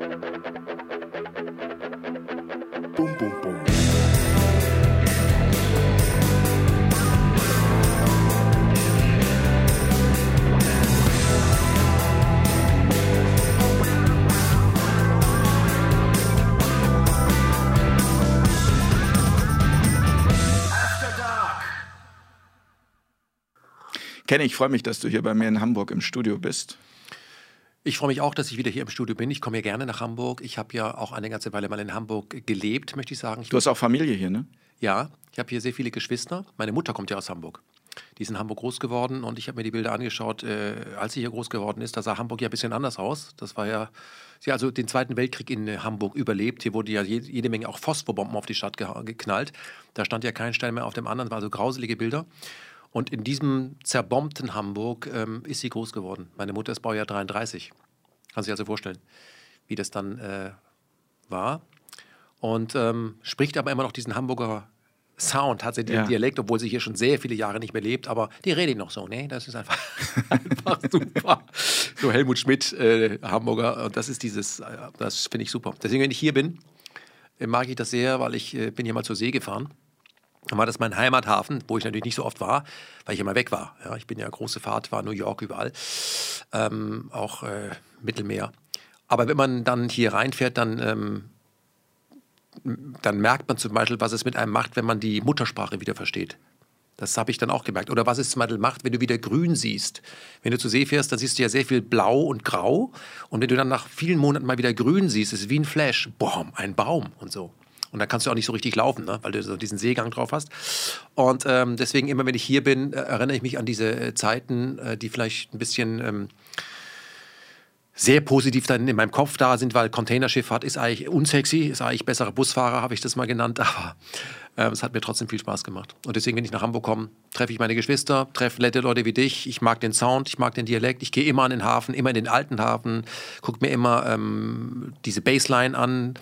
Bum, bum, bum. Kenny, ich freue mich, dass du hier bei mir in Hamburg im Studio bist. Ich freue mich auch, dass ich wieder hier im Studio bin. Ich komme ja gerne nach Hamburg. Ich habe ja auch eine ganze Weile mal in Hamburg gelebt, möchte ich sagen. Ich Du hast auch Familie hier, ne? Ja, ich habe hier sehr viele Geschwister. Meine Mutter kommt ja aus Hamburg. Die ist in Hamburg groß geworden und ich habe mir die Bilder angeschaut, äh, als sie hier groß geworden ist. Da sah Hamburg ja ein bisschen anders aus. Das war ja, sie hat also den Zweiten Weltkrieg in Hamburg überlebt. Hier wurde ja jede, jede Menge auch Phosphorbomben auf die Stadt geknallt. Da stand ja kein Stein mehr auf dem anderen. Das waren so grauselige Bilder. Und in diesem zerbombten Hamburg ähm, ist sie groß geworden. Meine Mutter ist Baujahr 33. Kann sich also vorstellen, wie das dann äh, war. Und ähm, spricht aber immer noch diesen Hamburger Sound, hat sie den Ja. Dialekt, obwohl sie hier schon sehr viele Jahre nicht mehr lebt, aber die redet noch so, ne? Das ist einfach, einfach super. So Helmut Schmidt, äh, Hamburger, und das ist dieses, äh, das finde ich super. Deswegen, wenn ich hier bin, äh, mag ich das sehr, weil ich äh, bin hier mal zur See gefahren. Dann war das mein Heimathafen, wo ich natürlich nicht so oft war, weil ich immer weg war. Ja, ich bin ja große Fahrt, war New York überall, ähm, auch äh, Mittelmeer. Aber wenn man dann hier reinfährt, dann, ähm, dann merkt man zum Beispiel, was es mit einem macht, wenn man die Muttersprache wieder versteht. Das habe ich dann auch gemerkt. Oder was es zum Beispiel macht, wenn du wieder grün siehst. Wenn du zur See fährst, dann siehst du ja sehr viel Blau und Grau. Und wenn du dann nach vielen Monaten mal wieder grün siehst, ist es wie ein Flash. Boom, ein Baum und so. Und dann kannst du auch nicht so richtig laufen, ne? weil du so diesen Seegang drauf hast. Und ähm, deswegen, immer wenn ich hier bin, äh, erinnere ich mich an diese äh, Zeiten, äh, die vielleicht ein bisschen ähm, sehr positiv dann in meinem Kopf da sind, weil Containerschifffahrt ist eigentlich unsexy, ist eigentlich besserer Busfahrer, habe ich das mal genannt, aber es hat mir trotzdem viel Spaß gemacht. Und deswegen, wenn ich nach Hamburg komme, treffe ich meine Geschwister, treffe nette Leute wie dich, ich mag den Sound, ich mag den Dialekt, ich gehe immer an den Hafen, immer in den alten Hafen, gucke mir immer ähm, diese Baseline an,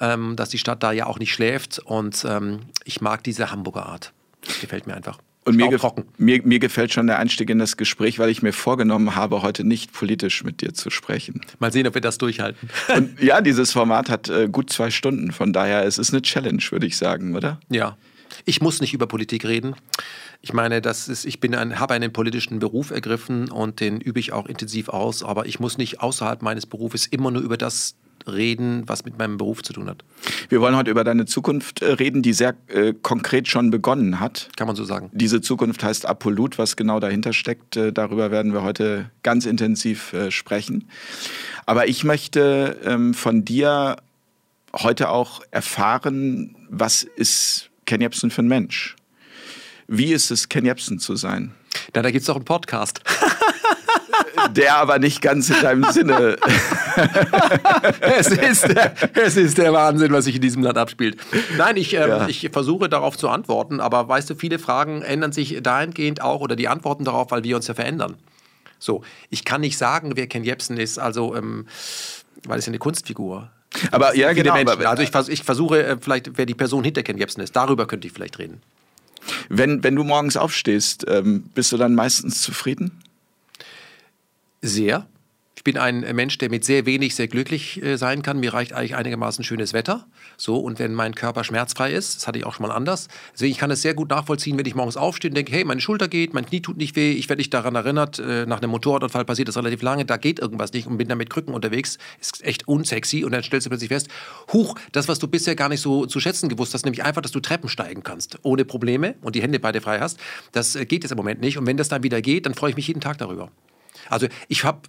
ähm, dass die Stadt da ja auch nicht schläft und ähm, ich mag diese Hamburger Art. Das gefällt mir einfach. Und mir, mir, mir gefällt schon der Einstieg in das Gespräch, weil ich mir vorgenommen habe, heute nicht politisch mit dir zu sprechen. Mal sehen, ob wir das durchhalten. Und ja, dieses Format hat äh, gut zwei Stunden. Von daher, es ist eine Challenge, würde ich sagen, oder? Ja. Ich muss nicht über Politik reden. Ich meine, das ist, ich bin ein, habe einen politischen Beruf ergriffen und den übe ich auch intensiv aus, aber ich muss nicht außerhalb meines Berufes immer nur über das reden, was mit meinem Beruf zu tun hat. Wir wollen heute über deine Zukunft äh, reden, die sehr äh, konkret schon begonnen hat. Kann man so sagen. Diese Zukunft heißt Apolut, was genau dahinter steckt. Äh, darüber werden wir heute ganz intensiv äh, sprechen. Aber ich möchte ähm, von dir heute auch erfahren, was ist Ken Jebsen für ein Mensch? Wie ist es, Ken Jebsen zu sein? Na, da gibt es auch einen Podcast. Der aber nicht ganz in deinem Sinne. es, ist der, es ist der Wahnsinn, was sich in diesem Land abspielt. Nein, ich, ähm, Ja. ich versuche darauf zu antworten, aber weißt du, viele Fragen ändern sich dahingehend auch oder die Antworten darauf, weil wir uns ja verändern. So, ich kann nicht sagen, wer Ken Jebsen ist, also, ähm, weil es ja eine Kunstfigur. Aber ja, genau. Menschen. Also ich, vers ich versuche äh, vielleicht, wer die Person hinter Ken Jebsen ist. Darüber könnte ich vielleicht reden. wenn, wenn du morgens aufstehst, ähm, bist du dann meistens zufrieden? Sehr. Ich bin ein Mensch, der mit sehr wenig sehr glücklich äh, sein kann. Mir reicht eigentlich einigermaßen schönes Wetter. So, und wenn mein Körper schmerzfrei ist, das hatte ich auch schon mal anders. Deswegen, ich kann es sehr gut nachvollziehen, wenn ich morgens aufstehe und denke, hey, meine Schulter geht, mein Knie tut nicht weh, ich werde nicht daran erinnert, äh, nach einem Motorradunfall passiert das relativ lange, da geht irgendwas nicht und bin dann mit Krücken unterwegs. Ist echt unsexy und dann stellst du plötzlich fest, huch, das, was du bisher gar nicht so zu schätzen gewusst hast, nämlich einfach, dass du Treppen steigen kannst, ohne Probleme und die Hände beide frei hast, das äh, geht jetzt im Moment nicht. Und wenn das dann wieder geht, dann freue ich mich jeden Tag darüber. Also ich habe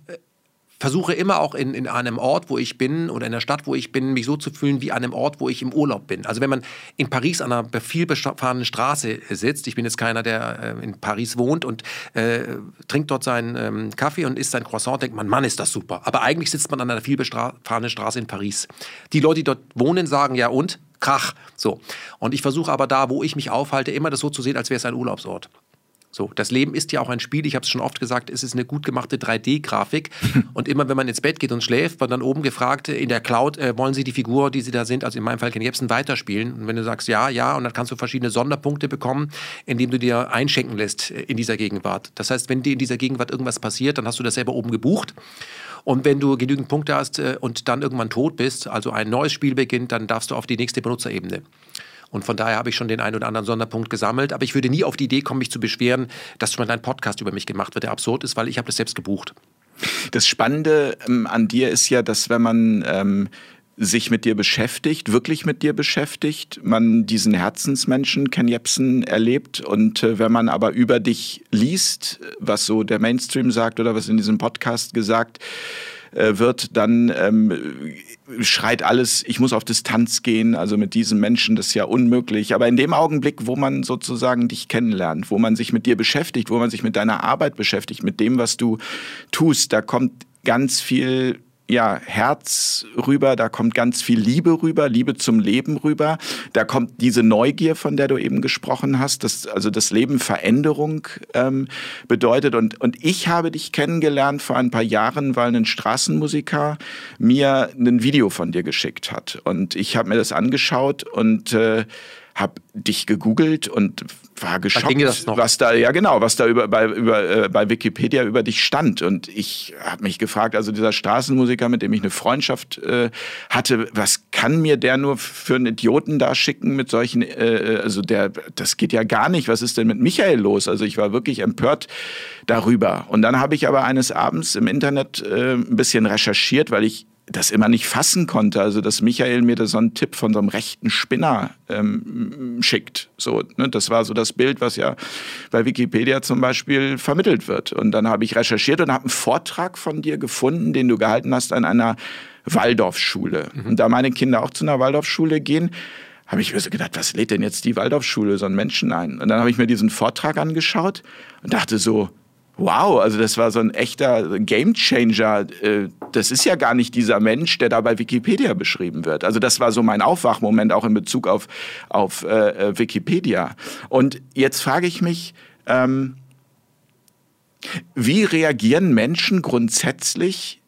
versuche immer auch in, in einem Ort, wo ich bin oder in der Stadt, wo ich bin, mich so zu fühlen wie an einem Ort, wo ich im Urlaub bin. Also wenn man in Paris an einer viel Straße sitzt, ich bin jetzt keiner, der äh, in Paris wohnt und äh, trinkt dort seinen ähm, Kaffee und isst sein Croissant, denkt man, Mann, ist das super. Aber eigentlich sitzt man an einer viel Straße in Paris. Die Leute, die dort wohnen, sagen ja und? Krach. So. Und ich versuche aber da, wo ich mich aufhalte, immer das so zu sehen, als wäre es ein Urlaubsort. So, das Leben ist ja auch ein Spiel. Ich habe es schon oft gesagt, es ist eine gut gemachte 3D-Grafik. und immer, wenn man ins Bett geht und schläft, wird dann oben gefragt, äh, in der Cloud, äh, wollen Sie die Figur, die Sie da sind, also in meinem Fall Ken Jebsen, weiterspielen? Und wenn du sagst ja, ja, und dann kannst du verschiedene Sonderpunkte bekommen, indem du dir einschenken lässt äh, in dieser Gegenwart. Das heißt, wenn dir in dieser Gegenwart irgendwas passiert, dann hast du das selber oben gebucht. Und wenn du genügend Punkte hast äh, und dann irgendwann tot bist, also ein neues Spiel beginnt, dann darfst du auf die nächste Benutzerebene. Und von daher habe ich schon den einen oder anderen Sonderpunkt gesammelt. Aber ich würde nie auf die Idee kommen, mich zu beschweren, dass schon ein Podcast über mich gemacht wird, der absurd ist, weil ich habe das selbst gebucht. Das Spannende ähm, an dir ist ja, dass wenn man ähm, sich mit dir beschäftigt, wirklich mit dir beschäftigt, man diesen Herzensmenschen Ken Jebsen erlebt und äh, wenn man aber über dich liest, was so der Mainstream sagt oder was in diesem Podcast gesagt äh, wird, dann ähm, schreit alles, ich muss auf Distanz gehen, also mit diesem Menschen, das ist ja unmöglich. Aber in dem Augenblick, wo man sozusagen dich kennenlernt, wo man sich mit dir beschäftigt, wo man sich mit deiner Arbeit beschäftigt, mit dem, was du tust, da kommt ganz viel ja, Herz rüber, da kommt ganz viel Liebe rüber, Liebe zum Leben rüber. Da kommt diese Neugier, von der du eben gesprochen hast, dass also das Leben Veränderung ähm, bedeutet. Und, und ich habe dich kennengelernt vor ein paar Jahren, weil ein Straßenmusiker mir ein Video von dir geschickt hat. Und ich habe mir das angeschaut und äh, habe dich gegoogelt und war geschockt, was da ja genau, was da über bei über äh, bei Wikipedia über dich stand. Und ich habe mich gefragt, also dieser Straßenmusiker, mit dem ich eine Freundschaft äh, hatte, was kann mir der nur für einen Idioten da schicken mit solchen äh, also der das geht ja gar nicht, was ist denn mit Michael los? Also ich war wirklich empört darüber. Und dann habe ich aber eines Abends im Internet äh, ein bisschen recherchiert, weil ich das immer nicht fassen konnte. Also, dass Michael mir da so einen Tipp von so einem rechten Spinner ähm, schickt. So, ne? Das war so das Bild, was ja bei Wikipedia zum Beispiel vermittelt wird. Und dann habe ich recherchiert und habe einen Vortrag von dir gefunden, den du gehalten hast an einer Waldorfschule. Mhm. Und da meine Kinder auch zu einer Waldorfschule gehen, habe ich mir so gedacht, was lädt denn jetzt die Waldorfschule so einen Menschen ein? Und dann habe ich mir diesen Vortrag angeschaut und dachte so, Wow, also das war so ein echter Gamechanger. Äh, das ist ja gar nicht dieser Mensch, der da bei Wikipedia beschrieben wird. Also das war so mein Aufwachmoment auch in Bezug auf, auf äh, äh, Wikipedia. Und jetzt frage ich mich, ähm, wie reagieren Menschen grundsätzlich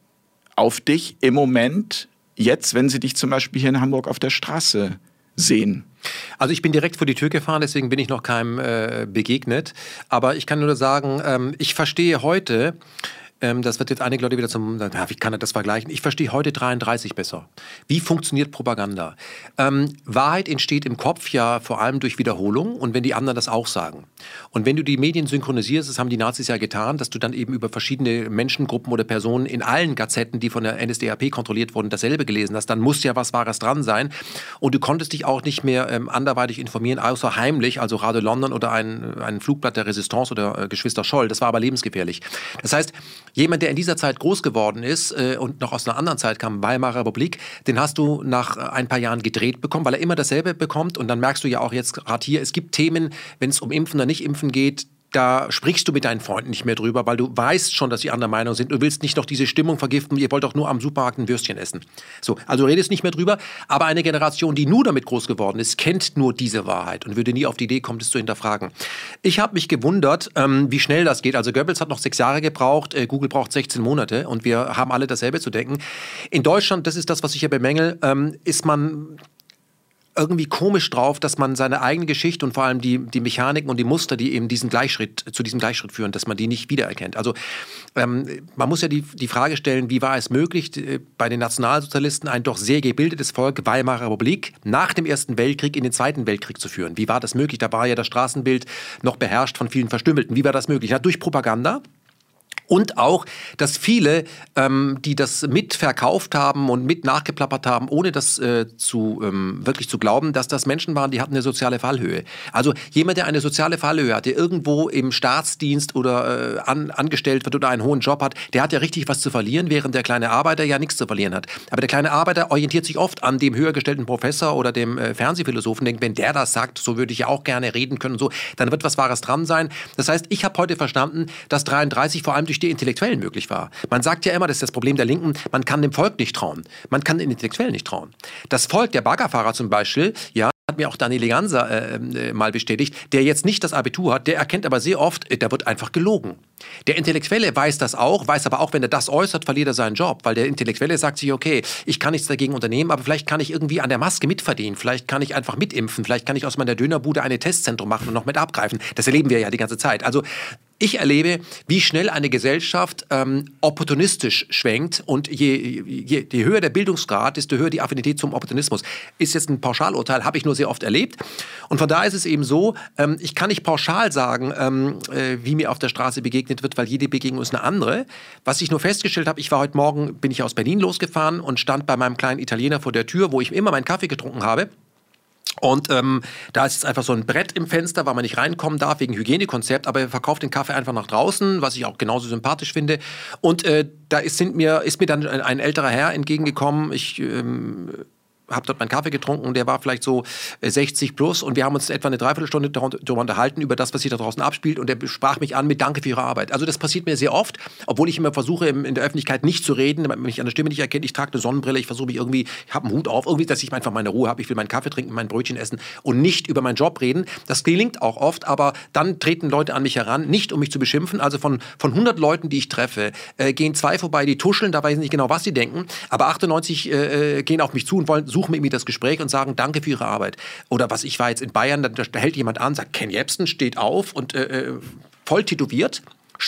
auf dich im Moment, jetzt, wenn sie dich zum Beispiel hier in Hamburg auf der Straße sehen? Also ich bin direkt vor die Tür gefahren, deswegen bin ich noch keinem äh, begegnet. Aber ich kann nur sagen, ähm, ich verstehe heute, ähm, das wird jetzt einige Leute wieder zum, ja, wie kann er das vergleichen? Ich verstehe heute 33 besser. Wie funktioniert Propaganda? Ähm, Wahrheit entsteht im Kopf ja vor allem durch Wiederholung und wenn die anderen das auch sagen. Und wenn du die Medien synchronisierst, das haben die Nazis ja getan, dass du dann eben über verschiedene Menschengruppen oder Personen in allen Gazetten, die von der NSDAP kontrolliert wurden, dasselbe gelesen hast, dann muss ja was Wahres dran sein. Und du konntest dich auch nicht mehr ähm, anderweitig informieren, außer heimlich, also Radio London oder ein, ein Flugblatt der Resistance oder äh, Geschwister Scholl. Das war aber lebensgefährlich. Das heißt, Jemand, der in dieser Zeit groß geworden ist äh, und noch aus einer anderen Zeit kam, Weimarer Republik, den hast du nach äh, ein paar Jahren gedreht bekommen, weil er immer dasselbe bekommt. Und dann merkst du ja auch jetzt gerade hier, es gibt Themen, wenn es um Impfen oder nicht Impfen geht, da sprichst du mit deinen Freunden nicht mehr drüber, weil du weißt schon, dass sie anderer Meinung sind. Du willst nicht noch diese Stimmung vergiften, ihr wollt doch nur am Supermarkt ein Würstchen essen. So, also redest nicht mehr drüber. Aber eine Generation, die nur damit groß geworden ist, kennt nur diese Wahrheit und würde nie auf die Idee kommen, das zu hinterfragen. Ich habe mich gewundert, ähm, wie schnell das geht. Also Goebbels hat noch sechs Jahre gebraucht, äh, Google braucht 16 Monate und wir haben alle dasselbe zu denken. In Deutschland, das ist das, was ich hier bemängel, ähm, ist man irgendwie komisch drauf, dass man seine eigene Geschichte und vor allem die, die Mechaniken und die Muster, die eben diesen Gleichschritt, zu diesem Gleichschritt führen, dass man die nicht wiedererkennt. Also ähm, man muss ja die, die Frage stellen, wie war es möglich, äh, bei den Nationalsozialisten ein doch sehr gebildetes Volk, Weimarer Republik, nach dem Ersten Weltkrieg in den Zweiten Weltkrieg zu führen? Wie war das möglich? Da war ja das Straßenbild noch beherrscht von vielen Verstümmelten. Wie war das möglich? Ja, durch Propaganda, und auch, dass viele, ähm, die das mitverkauft haben und mit nachgeplappert haben, ohne das äh, zu, ähm, wirklich zu glauben, dass das Menschen waren, die hatten eine soziale Fallhöhe. Also jemand, der eine soziale Fallhöhe hat, der irgendwo im Staatsdienst oder äh, an, angestellt wird oder einen hohen Job hat, der hat ja richtig was zu verlieren, während der kleine Arbeiter ja nichts zu verlieren hat. Aber der kleine Arbeiter orientiert sich oft an dem höher gestellten Professor oder dem äh, Fernsehphilosophen, denkt, wenn der das sagt, so würde ich ja auch gerne reden können, so, dann wird was Wahres dran sein. Das heißt, ich habe heute verstanden, dass 33 vor allem durch durch die Intellektuellen möglich war. Man sagt ja immer, das ist das Problem der Linken, man kann dem Volk nicht trauen. Man kann den Intellektuellen nicht trauen. Das Volk, der Baggerfahrer zum Beispiel, ja, hat mir auch Daniel Ganser äh, äh, mal bestätigt, der jetzt nicht das Abitur hat, der erkennt aber sehr oft, äh, da wird einfach gelogen. Der Intellektuelle weiß das auch, weiß aber auch, wenn er das äußert, verliert er seinen Job, weil der Intellektuelle sagt sich, okay, ich kann nichts dagegen unternehmen, aber vielleicht kann ich irgendwie an der Maske mitverdienen, vielleicht kann ich einfach mitimpfen, vielleicht kann ich aus meiner Dönerbude eine Testzentrum machen und noch mit abgreifen. Das erleben wir ja die ganze Zeit. Also ich erlebe, wie schnell eine Gesellschaft ähm, opportunistisch schwenkt und je, je, je, höher der Bildungsgrad, desto höher die Affinität zum Opportunismus. Ist jetzt ein Pauschalurteil, habe ich nur sehr oft erlebt. Und von daher ist es eben so, ähm, ich kann nicht pauschal sagen, ähm, äh, wie mir auf der Straße begegnet wird, weil jede Begegnung ist eine andere. Was ich nur festgestellt habe, ich war heute Morgen, bin ich aus Berlin losgefahren und stand bei meinem kleinen Italiener vor der Tür, wo ich immer meinen Kaffee getrunken habe. Und ähm, da ist jetzt einfach so ein Brett im Fenster, weil man nicht reinkommen darf wegen Hygienekonzept, aber er verkauft den Kaffee einfach nach draußen, was ich auch genauso sympathisch finde. Und äh, da ist, sind mir, ist mir dann ein, ein älterer Herr entgegengekommen. Ich ähm, habe dort meinen Kaffee getrunken und der war vielleicht so 60 äh, plus und wir haben uns etwa eine Dreiviertelstunde darüber unterhalten, über das, was sich da draußen abspielt und er sprach mich an mit Danke für Ihre Arbeit. Also das passiert mir sehr oft, obwohl ich immer versuche, in der Öffentlichkeit nicht zu reden, damit man mich an der Stimme nicht erkennt. Ich trage eine Sonnenbrille, ich versuche mich irgendwie, ich habe einen Hut auf, irgendwie, dass ich einfach meine Ruhe habe. Ich will meinen Kaffee trinken, mein Brötchen essen und nicht über meinen Job reden. Das gelingt auch oft, aber dann treten Leute an mich heran, nicht um mich zu beschimpfen. Also von, von 100 Leuten, die ich treffe, äh, gehen zwei vorbei, die tuscheln, da weiß ich nicht genau, was sie denken, aber 98 äh, äh, gehen auf mich zu und wollen, suchen mit mir das Gespräch und sagen, danke für Ihre Arbeit. Oder was ich war jetzt in Bayern, da, da hält jemand an, sagt, Ken Jebsen steht auf und äh, äh voll tätowiert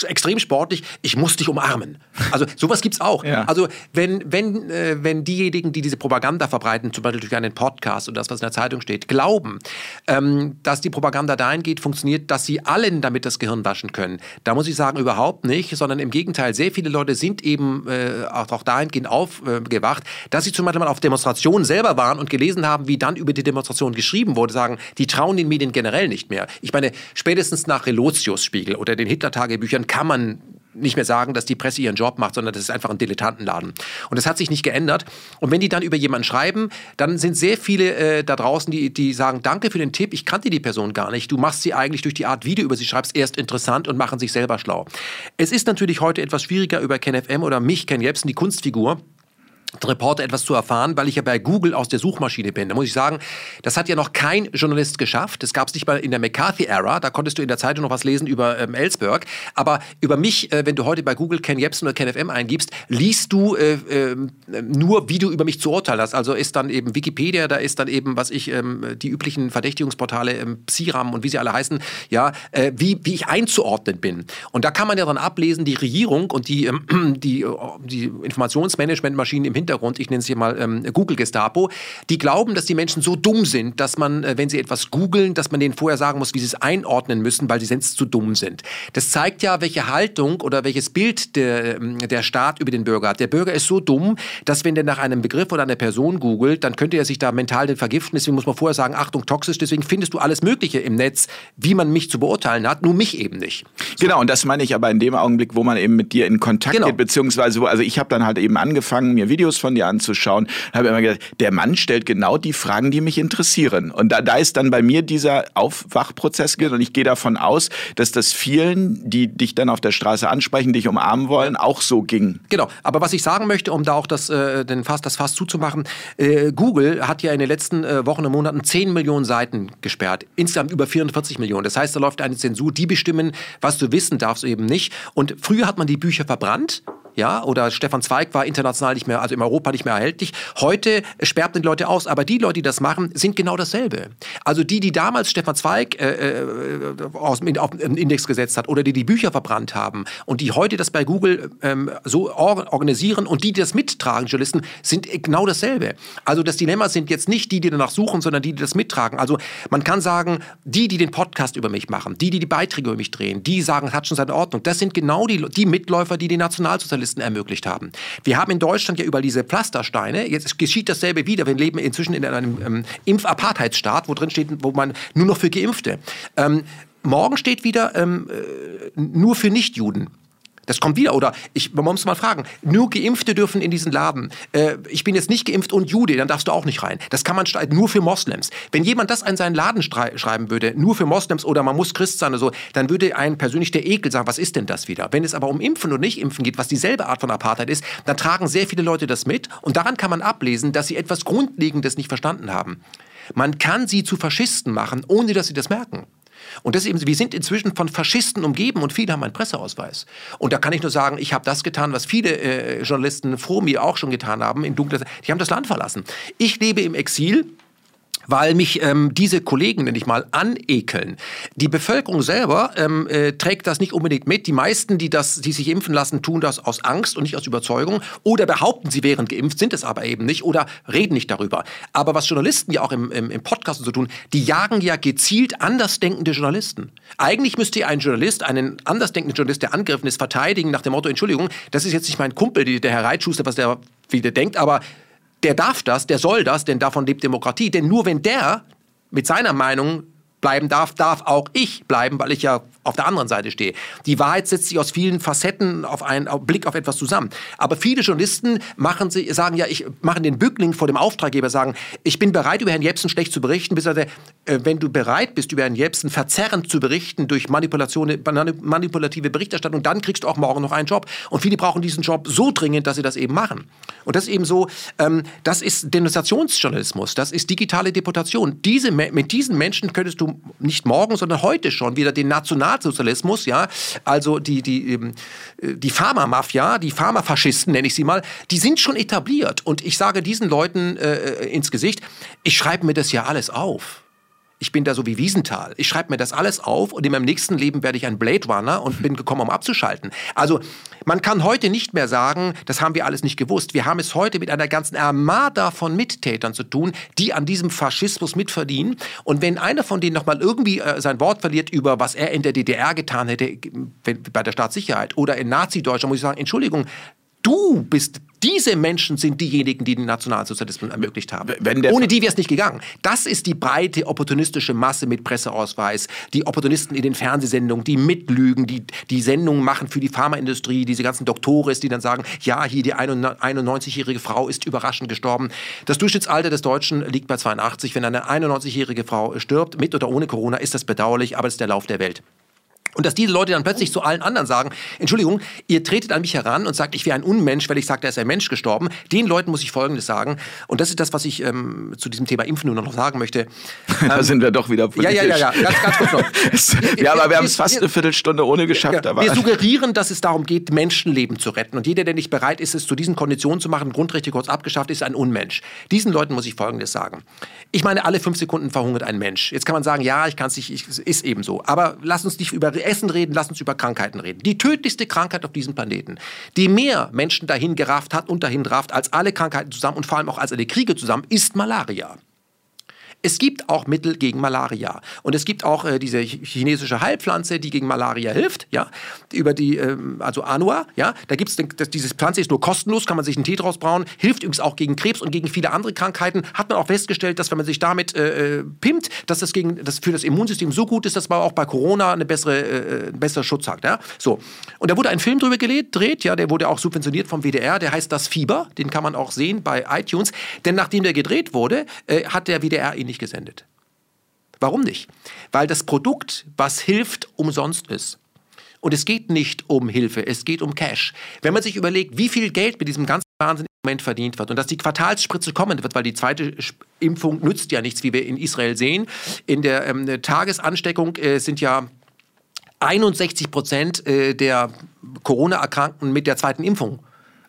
extrem sportlich, ich muss dich umarmen. Also sowas gibt es auch. Ja. Also wenn, wenn, äh, wenn diejenigen, die diese Propaganda verbreiten, zum Beispiel durch einen Podcast und das, was in der Zeitung steht, glauben, ähm, dass die Propaganda dahin geht, funktioniert, dass sie allen damit das Gehirn waschen können, da muss ich sagen, überhaupt nicht, sondern im Gegenteil, sehr viele Leute sind eben äh, auch, auch dahingehend aufgewacht, äh, dass sie zum Beispiel mal auf Demonstrationen selber waren und gelesen haben, wie dann über die Demonstration geschrieben wurde, sagen, die trauen den Medien generell nicht mehr. Ich meine, spätestens nach Relotius Spiegel oder den Hitler-Tagebüchern dann kann man nicht mehr sagen, dass die Presse ihren Job macht, sondern das ist einfach ein Dilettantenladen. Und das hat sich nicht geändert. Und wenn die dann über jemanden schreiben, dann sind sehr viele äh, da draußen, die, die sagen, danke für den Tipp, ich kannte die Person gar nicht. Du machst sie eigentlich durch die Art, wie du über sie schreibst, erst interessant und machen sich selber schlau. Es ist natürlich heute etwas schwieriger über KenFM oder mich, Ken Jebsen, die Kunstfigur, Reporter etwas zu erfahren, weil ich ja bei Google aus der Suchmaschine bin. Da muss ich sagen, das hat ja noch kein Journalist geschafft. Das gab es nicht mal in der McCarthy-Ära. Da konntest du in der Zeitung noch was lesen über ähm, Ellsberg. Aber über mich, äh, wenn du heute bei Google Ken Jebsen oder Ken FM eingibst, liest du äh, äh, nur, wie du über mich zu urteilen hast. Also ist dann eben Wikipedia, da ist dann eben, was ich, ähm, die üblichen Verdächtigungsportale, ähm, Psiram und wie sie alle heißen, ja, äh, wie, wie ich einzuordnen bin. Und da kann man ja dann ablesen, die Regierung und die, ähm, die, äh, die Informationsmanagementmaschinen im Hintergrund, ich nenne es hier mal ähm, Google Gestapo, die glauben, dass die Menschen so dumm sind, dass man, äh, wenn sie etwas googeln, dass man denen vorher sagen muss, wie sie es einordnen müssen, weil sie sonst zu dumm sind. Das zeigt ja, welche Haltung oder welches Bild der, ähm, der Staat über den Bürger hat. Der Bürger ist so dumm, dass wenn der nach einem Begriff oder einer Person googelt, dann könnte er sich da mental den vergiften. Deswegen muss man vorher sagen, Achtung, toxisch. Deswegen findest du alles Mögliche im Netz, wie man mich zu beurteilen hat, nur mich eben nicht. So. Genau, und das meine ich aber in dem Augenblick, wo man eben mit dir in Kontakt genau. geht, beziehungsweise wo, also ich habe dann halt eben angefangen, mir Videos Videos von dir anzuschauen, habe immer gedacht, der Mann stellt genau die Fragen, die mich interessieren. Und da, da ist dann bei mir dieser Aufwachprozess und ich gehe davon aus, dass das vielen, die dich dann auf der Straße ansprechen, dich umarmen wollen, auch so ging. Genau. Aber was ich sagen möchte, um da auch das, äh, den Fass, das Fass zuzumachen, äh, Google hat ja in den letzten äh, Wochen und Monaten 10 Millionen Seiten gesperrt. Insgesamt über 440 Millionen. Das heißt, da läuft eine Zensur, die bestimmen, was du wissen darfst, eben nicht. Und früher hat man die Bücher verbrannt ja, oder Stefan Zweig war international nicht mehr, also in Europa nicht mehr erhältlich. Heute sperrt die Leute aus, aber die Leute, die das machen, sind genau dasselbe. Also die, die damals Stefan Zweig äh, äh aus, auf den Index gesetzt hat oder die die Bücher verbrannt haben und die heute das bei Google ähm, so or organisieren und die, die das mittragen, Journalisten, sind genau dasselbe. Also das Dilemma sind jetzt nicht die, die danach suchen, sondern die, die das mittragen. Also man kann sagen, die, die den Podcast über mich machen, die, die die Beiträge über mich drehen, die sagen, hat schon seine Ordnung, das sind genau die, die Mitläufer, die die Nationalsozialisten Journalisten ermöglicht haben. Wir haben in Deutschland ja über diese Pflastersteine, jetzt geschieht dasselbe wieder, wir leben inzwischen in einem ähm, Impfapartheitsstaat, wo drin steht, wo man nur noch für Geimpfte. Ähm, morgen steht wieder ähm, äh, nur für Nichtjuden. Das kommt wieder. Oder ich, man muss mal fragen, nur Geimpfte dürfen in diesen Laden. Äh, ich bin jetzt nicht geimpft und Jude, dann darfst du auch nicht rein. Das kann man streiten, nur für Moslems. Wenn jemand das an seinen Laden schreiben würde, nur für Moslems oder man muss Christ sein oder so, dann würde ein persönlich der Ekel sagen, was ist denn das wieder? Wenn es aber um Impfen und Nicht-Impfen geht, was dieselbe Art von Apartheid ist, dann tragen sehr viele Leute das mit und daran kann man ablesen, dass sie etwas Grundlegendes nicht verstanden haben. Man kann sie zu Faschisten machen, ohne dass sie das merken. Und das eben, wir sind inzwischen von Faschisten umgeben und viele haben einen Presseausweis. Und da kann ich nur sagen, ich habe das getan, was viele äh, Journalisten vor mir auch schon getan haben, in dunkler Die haben das Land verlassen. Ich lebe im Exil weil mich ähm, diese Kollegen, nenne ich mal, anekeln. Die Bevölkerung selber ähm, äh, trägt das nicht unbedingt mit. Die meisten, die, das, die sich impfen lassen, tun das aus Angst und nicht aus Überzeugung oder behaupten, sie wären geimpft, sind es aber eben nicht oder reden nicht darüber. Aber was Journalisten ja auch im, im, im Podcast so tun, die jagen ja gezielt andersdenkende Journalisten. Eigentlich müsste ein Journalist, einen andersdenkenden Journalist, der angegriffen ist, verteidigen nach dem Motto, Entschuldigung, das ist jetzt nicht mein Kumpel, der Herr Reitschuster, was der wieder denkt, aber der darf das, der soll das, denn davon lebt Demokratie. Denn nur wenn der mit seiner Meinung bleiben darf, darf auch ich bleiben, weil ich ja auf der anderen Seite stehe. Die Wahrheit setzt sich aus vielen Facetten auf einen Blick auf etwas zusammen. Aber viele Journalisten machen sie, sagen ja, ich machen den Bückling vor dem Auftraggeber, sagen, ich bin bereit, über Herrn Jepsen schlecht zu berichten, bis er, äh, wenn du bereit bist, über Herrn Jepsen verzerrend zu berichten durch Manipulation, manipulative Berichterstattung, dann kriegst du auch morgen noch einen Job. Und viele brauchen diesen Job so dringend, dass sie das eben machen. Und das ist eben so, ähm, das ist Denunziationsjournalismus, das ist digitale Deportation. Diese, mit diesen Menschen könntest du nicht morgen, sondern heute schon wieder den Nationalsozialismus, ja, also die, die, ähm, die Pharma-Mafia, die Pharmafaschisten nenne ich sie mal, die sind schon etabliert. Und ich sage diesen Leuten äh, ins Gesicht, ich schreibe mir das ja alles auf. Ich bin da so wie Wiesenthal. Ich schreibe mir das alles auf und in meinem nächsten Leben werde ich ein Blade Runner und bin gekommen, um abzuschalten. Also man kann heute nicht mehr sagen, das haben wir alles nicht gewusst. Wir haben es heute mit einer ganzen Armada von Mittätern zu tun, die an diesem Faschismus mitverdienen. Und wenn einer von denen nochmal irgendwie äh, sein Wort verliert über was er in der DDR getan hätte, bei der Staatssicherheit oder in Nazi-Deutschland, muss ich sagen, Entschuldigung, du bist diese Menschen sind diejenigen, die den Nationalsozialismus ermöglicht haben. Ohne die wäre es nicht gegangen. Das ist die breite opportunistische Masse mit Presseausweis, die Opportunisten in den Fernsehsendungen, die mitlügen, die die Sendungen machen für die Pharmaindustrie, diese ganzen Doktores, die dann sagen, ja, hier die 91-jährige Frau ist überraschend gestorben. Das Durchschnittsalter des Deutschen liegt bei 82. Wenn eine 91-jährige Frau stirbt, mit oder ohne Corona, ist das bedauerlich, aber es ist der Lauf der Welt. Und dass diese Leute dann plötzlich zu allen anderen sagen, Entschuldigung, ihr tretet an mich heran und sagt, ich wäre ein Unmensch, weil ich sage, da ist ein Mensch gestorben. Den Leuten muss ich Folgendes sagen. Und das ist das, was ich ähm, zu diesem Thema Impfen nur noch sagen möchte. da ähm, sind wir doch wieder politisch. Ja, ja, ja, ja. Ganz, ganz kurz noch. ja, aber wir haben es fast eine Viertelstunde ohne geschafft. Ja, wir suggerieren, dass es darum geht, Menschenleben zu retten. Und jeder, der nicht bereit ist, es zu diesen Konditionen zu machen, Grundrechte kurz abgeschafft, ist ein Unmensch. Diesen Leuten muss ich Folgendes sagen. Ich meine, alle fünf Sekunden verhungert ein Mensch. Jetzt kann man sagen, ja, ich kann es nicht, ich, ist eben so. Aber lass uns nicht über Essen reden, lass uns über Krankheiten reden. Die tödlichste Krankheit auf diesem Planeten, die mehr Menschen dahin gerafft hat und dahin rafft als alle Krankheiten zusammen und vor allem auch als alle Kriege zusammen, ist Malaria. Es gibt auch Mittel gegen Malaria. Und es gibt auch äh, diese chinesische Heilpflanze, die gegen Malaria hilft, ja, über die, ähm, also Anua, ja, da gibt es, diese Pflanze ist nur kostenlos, kann man sich einen Tee draus brauen, hilft übrigens auch gegen Krebs und gegen viele andere Krankheiten. Hat man auch festgestellt, dass wenn man sich damit äh, äh pimmt, dass das, gegen, das für das Immunsystem so gut ist, dass man auch bei Corona eine bessere, äh, einen besseren Schutz hat, ja. So. Und da wurde ein Film drüber gedreht, ja, der wurde auch subventioniert vom WDR, der heißt Das Fieber, den kann man auch sehen bei iTunes, denn nachdem der gedreht wurde, äh, hat der WDR ihn nicht gesendet. Warum nicht? Weil das Produkt, was hilft, umsonst ist. Und es geht nicht um Hilfe, es geht um Cash. Wenn man sich überlegt, wie viel Geld mit diesem ganzen Wahnsinn im Moment verdient wird und dass die Quartalsspritze kommen wird, weil die zweite Impfung nützt ja nichts, wie wir in Israel sehen. In der ähm, Tagesansteckung äh, sind ja 61 Prozent äh, der Corona-Erkrankten mit der zweiten Impfung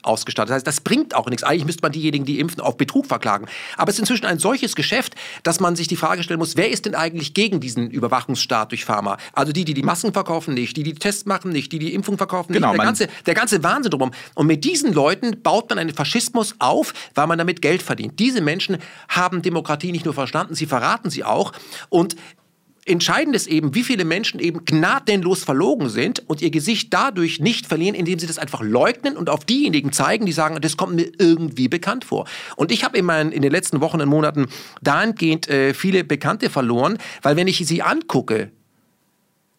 ausgestattet. Das heißt, das bringt auch nichts. Eigentlich müsste man diejenigen, die impfen, auf Betrug verklagen. Aber es ist inzwischen ein solches Geschäft, dass man sich die Frage stellen muss, wer ist denn eigentlich gegen diesen Überwachungsstaat durch Pharma? Also die, die die Masken verkaufen, nicht. Die, die Tests machen, nicht. Die, die Impfung verkaufen, genau, nicht. Der ganze, der ganze Wahnsinn drum. Und mit diesen Leuten baut man einen Faschismus auf, weil man damit Geld verdient. Diese Menschen haben Demokratie nicht nur verstanden, sie verraten sie auch. Und Entscheidend ist eben, wie viele Menschen eben gnadenlos verlogen sind und ihr Gesicht dadurch nicht verlieren, indem sie das einfach leugnen und auf diejenigen zeigen, die sagen, das kommt mir irgendwie bekannt vor. Und ich habe in, in den letzten Wochen und Monaten dahingehend äh, viele Bekannte verloren, weil wenn ich sie angucke,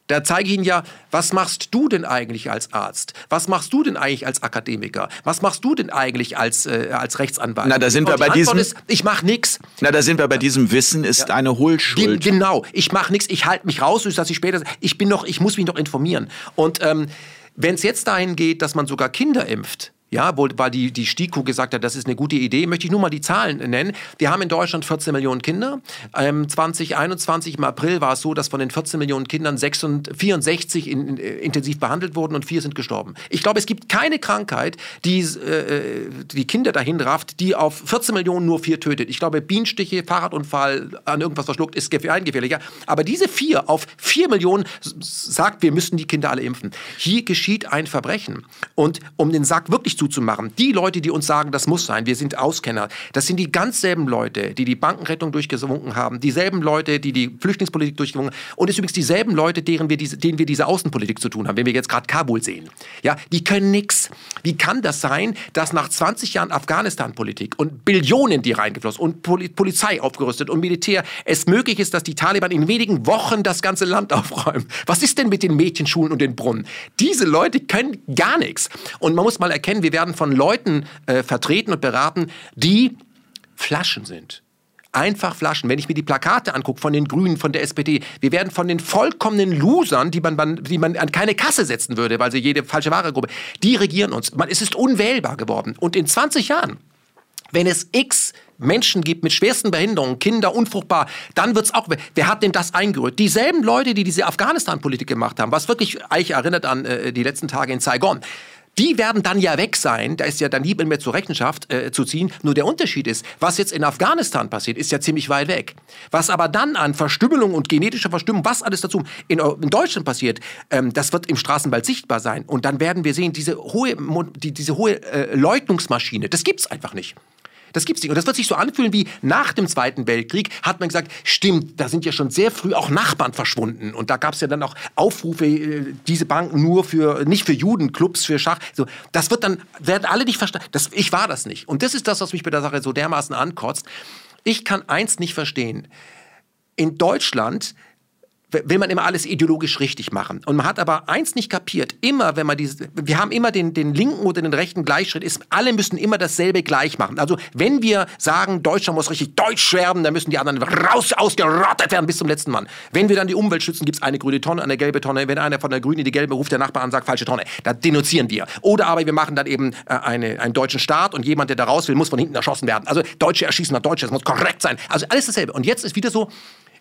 da zeige ich Ihnen ja, was machst du denn eigentlich als Arzt? Was machst du denn eigentlich als Akademiker? Was machst du denn eigentlich als, äh, als Rechtsanwalt? Na, da sind wir bei diesem. Ist, ich mache nichts. Na, da sind wir bei diesem Wissen ist ja. eine Hohlschuld. Ge genau. Ich mache nichts. Ich halte mich raus, dass ich später. Ich bin noch. Ich muss mich noch informieren. Und ähm, wenn es jetzt dahin geht, dass man sogar Kinder impft, ja, wo, weil die, die STIKO gesagt hat, das ist eine gute Idee, möchte ich nur mal die Zahlen nennen. Wir haben in Deutschland 14 Millionen Kinder. Ähm, 2021 im April war es so, dass von den 14 Millionen Kindern 66, 64 in, in, intensiv behandelt wurden und vier sind gestorben. Ich glaube, es gibt keine Krankheit, die äh, die Kinder dahin rafft, die auf 14 Millionen nur vier tötet. Ich glaube, Bienenstiche, Fahrradunfall, an irgendwas verschluckt, ist gefährlicher. Aber diese vier auf vier Millionen sagt, wir müssen die Kinder alle impfen. Hier geschieht ein Verbrechen. Und um den Sack wirklich zuzumachen. Die Leute, die uns sagen, das muss sein, wir sind Auskenner, das sind die ganz selben Leute, die die Bankenrettung durchgewunken haben, dieselben Leute, die die Flüchtlingspolitik durchgewunken haben und es übrigens dieselben Leute, deren wir diese, denen wir diese Außenpolitik zu tun haben, wenn wir jetzt gerade Kabul sehen. Ja, die können nichts. Wie kann das sein, dass nach 20 Jahren Afghanistan-Politik und Billionen, die reingeflossen und Poli Polizei aufgerüstet und Militär, es möglich ist, dass die Taliban in wenigen Wochen das ganze Land aufräumen? Was ist denn mit den Mädchenschulen und den Brunnen? Diese Leute können gar nichts. Und man muss mal erkennen, wir wir werden von Leuten äh, vertreten und beraten, die Flaschen sind. Einfach Flaschen. Wenn ich mir die Plakate angucke von den Grünen, von der SPD, wir werden von den vollkommenen Losern, die man, die man an keine Kasse setzen würde, weil sie jede falsche Waregruppe, die regieren uns. Man, es ist unwählbar geworden. Und in 20 Jahren, wenn es x Menschen gibt mit schwersten Behinderungen, Kinder unfruchtbar, dann wird es auch. Wer hat denn das eingerührt? Dieselben Leute, die diese Afghanistan-Politik gemacht haben, was wirklich eigentlich erinnert an äh, die letzten Tage in Saigon. Die werden dann ja weg sein, da ist ja dann niemand mehr zur Rechenschaft äh, zu ziehen. Nur der Unterschied ist, was jetzt in Afghanistan passiert, ist ja ziemlich weit weg. Was aber dann an Verstümmelung und genetischer Verstümmelung, was alles dazu in, in Deutschland passiert, ähm, das wird im Straßenwald sichtbar sein. Und dann werden wir sehen, diese hohe, die, diese hohe äh, Leugnungsmaschine, das gibt's einfach nicht. Das gibt's nicht. Und das wird sich so anfühlen wie nach dem Zweiten Weltkrieg hat man gesagt, stimmt, da sind ja schon sehr früh auch Nachbarn verschwunden. Und da gab es ja dann auch Aufrufe, äh, diese Banken nur für, nicht für Judenclubs, für Schach. So, das wird dann, werden alle nicht verstanden. ich war das nicht. Und das ist das, was mich bei der Sache so dermaßen ankotzt. Ich kann eins nicht verstehen. In Deutschland will man immer alles ideologisch richtig machen. Und man hat aber eins nicht kapiert. Immer, wenn man diese, wir haben immer den, den linken oder den rechten Gleichschritt, ist, alle müssen immer dasselbe gleich machen. Also, wenn wir sagen, Deutschland muss richtig deutsch werden, dann müssen die anderen raus, ausgerottet werden bis zum letzten Mann. Wenn wir dann die Umwelt schützen, gibt es eine grüne Tonne, eine gelbe Tonne. Wenn einer von der grünen die gelbe ruft der Nachbar an sagt, falsche Tonne. Da denunzieren wir. Oder aber wir machen dann eben äh, eine, einen deutschen Staat und jemand, der da raus will, muss von hinten erschossen werden. Also, Deutsche erschießen nach Deutsche, das muss korrekt sein. Also, alles dasselbe. Und jetzt ist wieder so,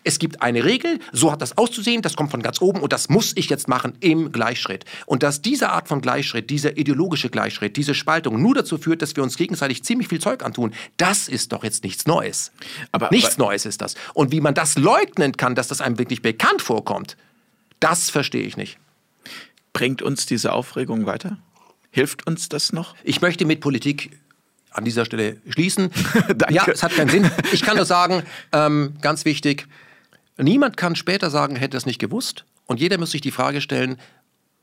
es gibt eine Regel, so hat das auszusehen, das kommt von ganz oben und das muss ich jetzt machen im Gleichschritt. Und dass diese Art von Gleichschritt, dieser ideologische Gleichschritt, diese Spaltung nur dazu führt, dass wir uns gegenseitig ziemlich viel Zeug antun, das ist doch jetzt nichts Neues. Aber, nichts aber, Neues ist das. Und wie man das leugnen kann, dass das einem wirklich bekannt vorkommt, das verstehe ich nicht. Bringt uns diese Aufregung weiter? Hilft uns das noch? Ich möchte mit Politik an dieser Stelle schließen. ja, es hat keinen Sinn. Ich kann nur sagen, ähm, ganz wichtig, Niemand kann später sagen, hätte es nicht gewusst. Und jeder muss sich die Frage stellen,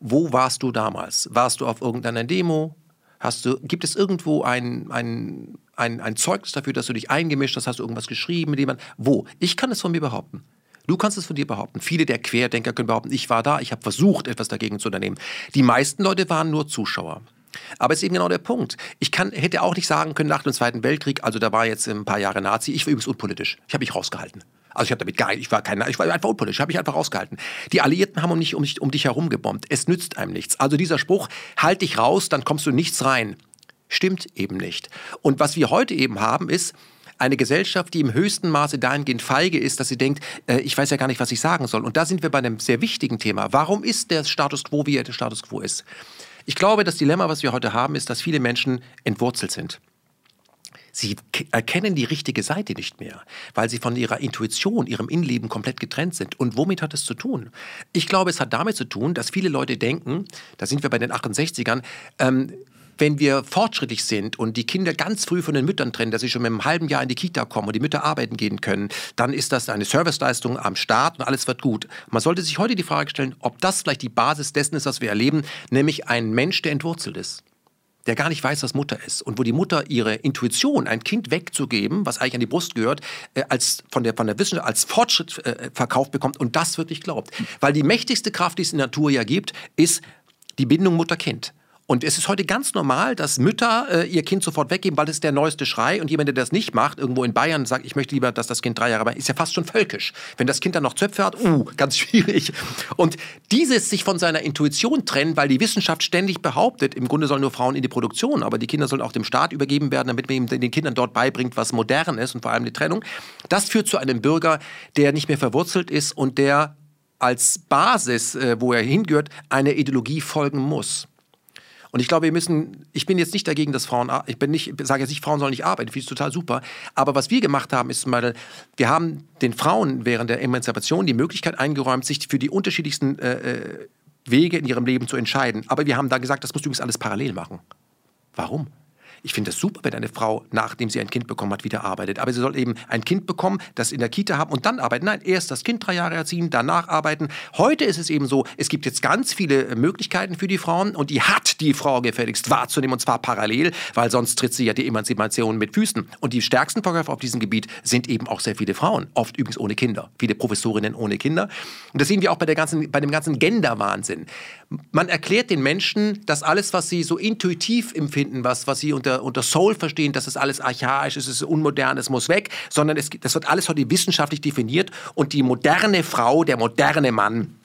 wo warst du damals? Warst du auf irgendeiner Demo? Hast du, gibt es irgendwo ein, ein, ein, ein Zeugnis dafür, dass du dich eingemischt hast? Hast du irgendwas geschrieben mit jemandem? Wo? Ich kann es von mir behaupten. Du kannst es von dir behaupten. Viele der Querdenker können behaupten, ich war da, ich habe versucht, etwas dagegen zu unternehmen. Die meisten Leute waren nur Zuschauer. Aber es ist eben genau der Punkt. Ich kann, hätte auch nicht sagen können nach dem Zweiten Weltkrieg, also da war jetzt ein paar Jahre Nazi, ich war übrigens unpolitisch. Ich habe mich rausgehalten. Also ich habe damit gar ich war kein, ich war einfach unpolitisch, habe ich einfach rausgehalten. Die Alliierten haben um, nicht, um, um dich herum gebombt. Es nützt einem nichts. Also dieser Spruch, halt dich raus, dann kommst du nichts rein. Stimmt eben nicht. Und was wir heute eben haben, ist, eine Gesellschaft, die im höchsten Maße dahingehend feige ist, dass sie denkt, äh, ich weiß ja gar nicht, was ich sagen soll. Und da sind wir bei einem sehr wichtigen Thema. Warum ist der Status quo, wie er der Status quo ist? Ich glaube, das Dilemma, was wir heute haben, ist, dass viele Menschen entwurzelt sind. Sie erkennen die richtige Seite nicht mehr, weil sie von ihrer Intuition, ihrem Innenleben komplett getrennt sind. Und womit hat es zu tun? Ich glaube, es hat damit zu tun, dass viele Leute denken, da sind wir bei den 68ern, ähm, wenn wir fortschrittlich sind und die Kinder ganz früh von den Müttern trennen, dass sie schon mit einem halben Jahr in die Kita kommen und die Mütter arbeiten gehen können, dann ist das eine Serviceleistung am Staat und alles wird gut. Man sollte sich heute die Frage stellen, ob das vielleicht die Basis dessen ist, was wir erleben, nämlich ein Mensch, der entwurzelt ist der gar nicht weiß, was Mutter ist und wo die Mutter ihre Intuition, ein Kind wegzugeben, was eigentlich an die Brust gehört, äh, als von der, von der Wissenschaft als Fortschritt äh, verkauft bekommt und das wirklich glaubt. Weil die mächtigste Kraft, die es in der Natur ja gibt, ist die Bindung Mutter-Kind. Und es ist heute ganz normal, dass Mütter äh, ihr Kind sofort weggeben, weil ist der neueste Schrei. Und jemand, der das nicht macht, irgendwo in Bayern sagt, ich möchte lieber, dass das Kind drei Jahre bei ist ja fast schon völkisch. Wenn das Kind dann noch Zöpfe hat, uh, ganz schwierig. Und dieses sich von seiner Intuition trennen, weil die Wissenschaft ständig behauptet, im Grunde sollen nur Frauen in die Produktion, aber die Kinder sollen auch dem Staat übergeben werden, damit man den Kindern dort beibringt, was modern ist und vor allem die Trennung. Das führt zu einem Bürger, der nicht mehr verwurzelt ist und der als Basis, äh, wo er hingehört, einer Ideologie folgen muss. Und ich glaube, wir müssen, ich bin jetzt nicht dagegen, dass Frauen, ich bin nicht, sage jetzt nicht, Frauen sollen nicht arbeiten, finde ich total super. Aber was wir gemacht haben, ist zum Beispiel, wir haben den Frauen während der Emanzipation die Möglichkeit eingeräumt, sich für die unterschiedlichsten äh, äh Wege in ihrem Leben zu entscheiden. Aber wir haben da gesagt, das musst du übrigens alles parallel machen. Warum? Ich finde es super, wenn eine Frau, nachdem sie ein Kind bekommen hat, wieder arbeitet. Aber sie soll eben ein Kind bekommen, das in der Kita haben und dann arbeiten. Nein, erst das Kind drei Jahre erziehen, danach arbeiten. Heute ist es eben so, es gibt jetzt ganz viele Möglichkeiten für die Frauen und die hat die Frau gefälligst wahrzunehmen und zwar parallel, weil sonst tritt sie ja die Emanzipation mit Füßen. Und die stärksten Verkäufer auf diesem Gebiet sind eben auch sehr viele Frauen, oft übrigens ohne Kinder, viele Professorinnen ohne Kinder. Und das sehen wir auch bei, der ganzen, bei dem ganzen Gender-Wahnsinn. Man erklärt den Menschen, dass alles, was sie so intuitiv empfinden, was, was sie unter, unter Soul verstehen, dass es alles archaisch ist, es ist unmodern, es muss weg, sondern es, das wird alles heute wissenschaftlich definiert und die moderne Frau, der moderne Mann,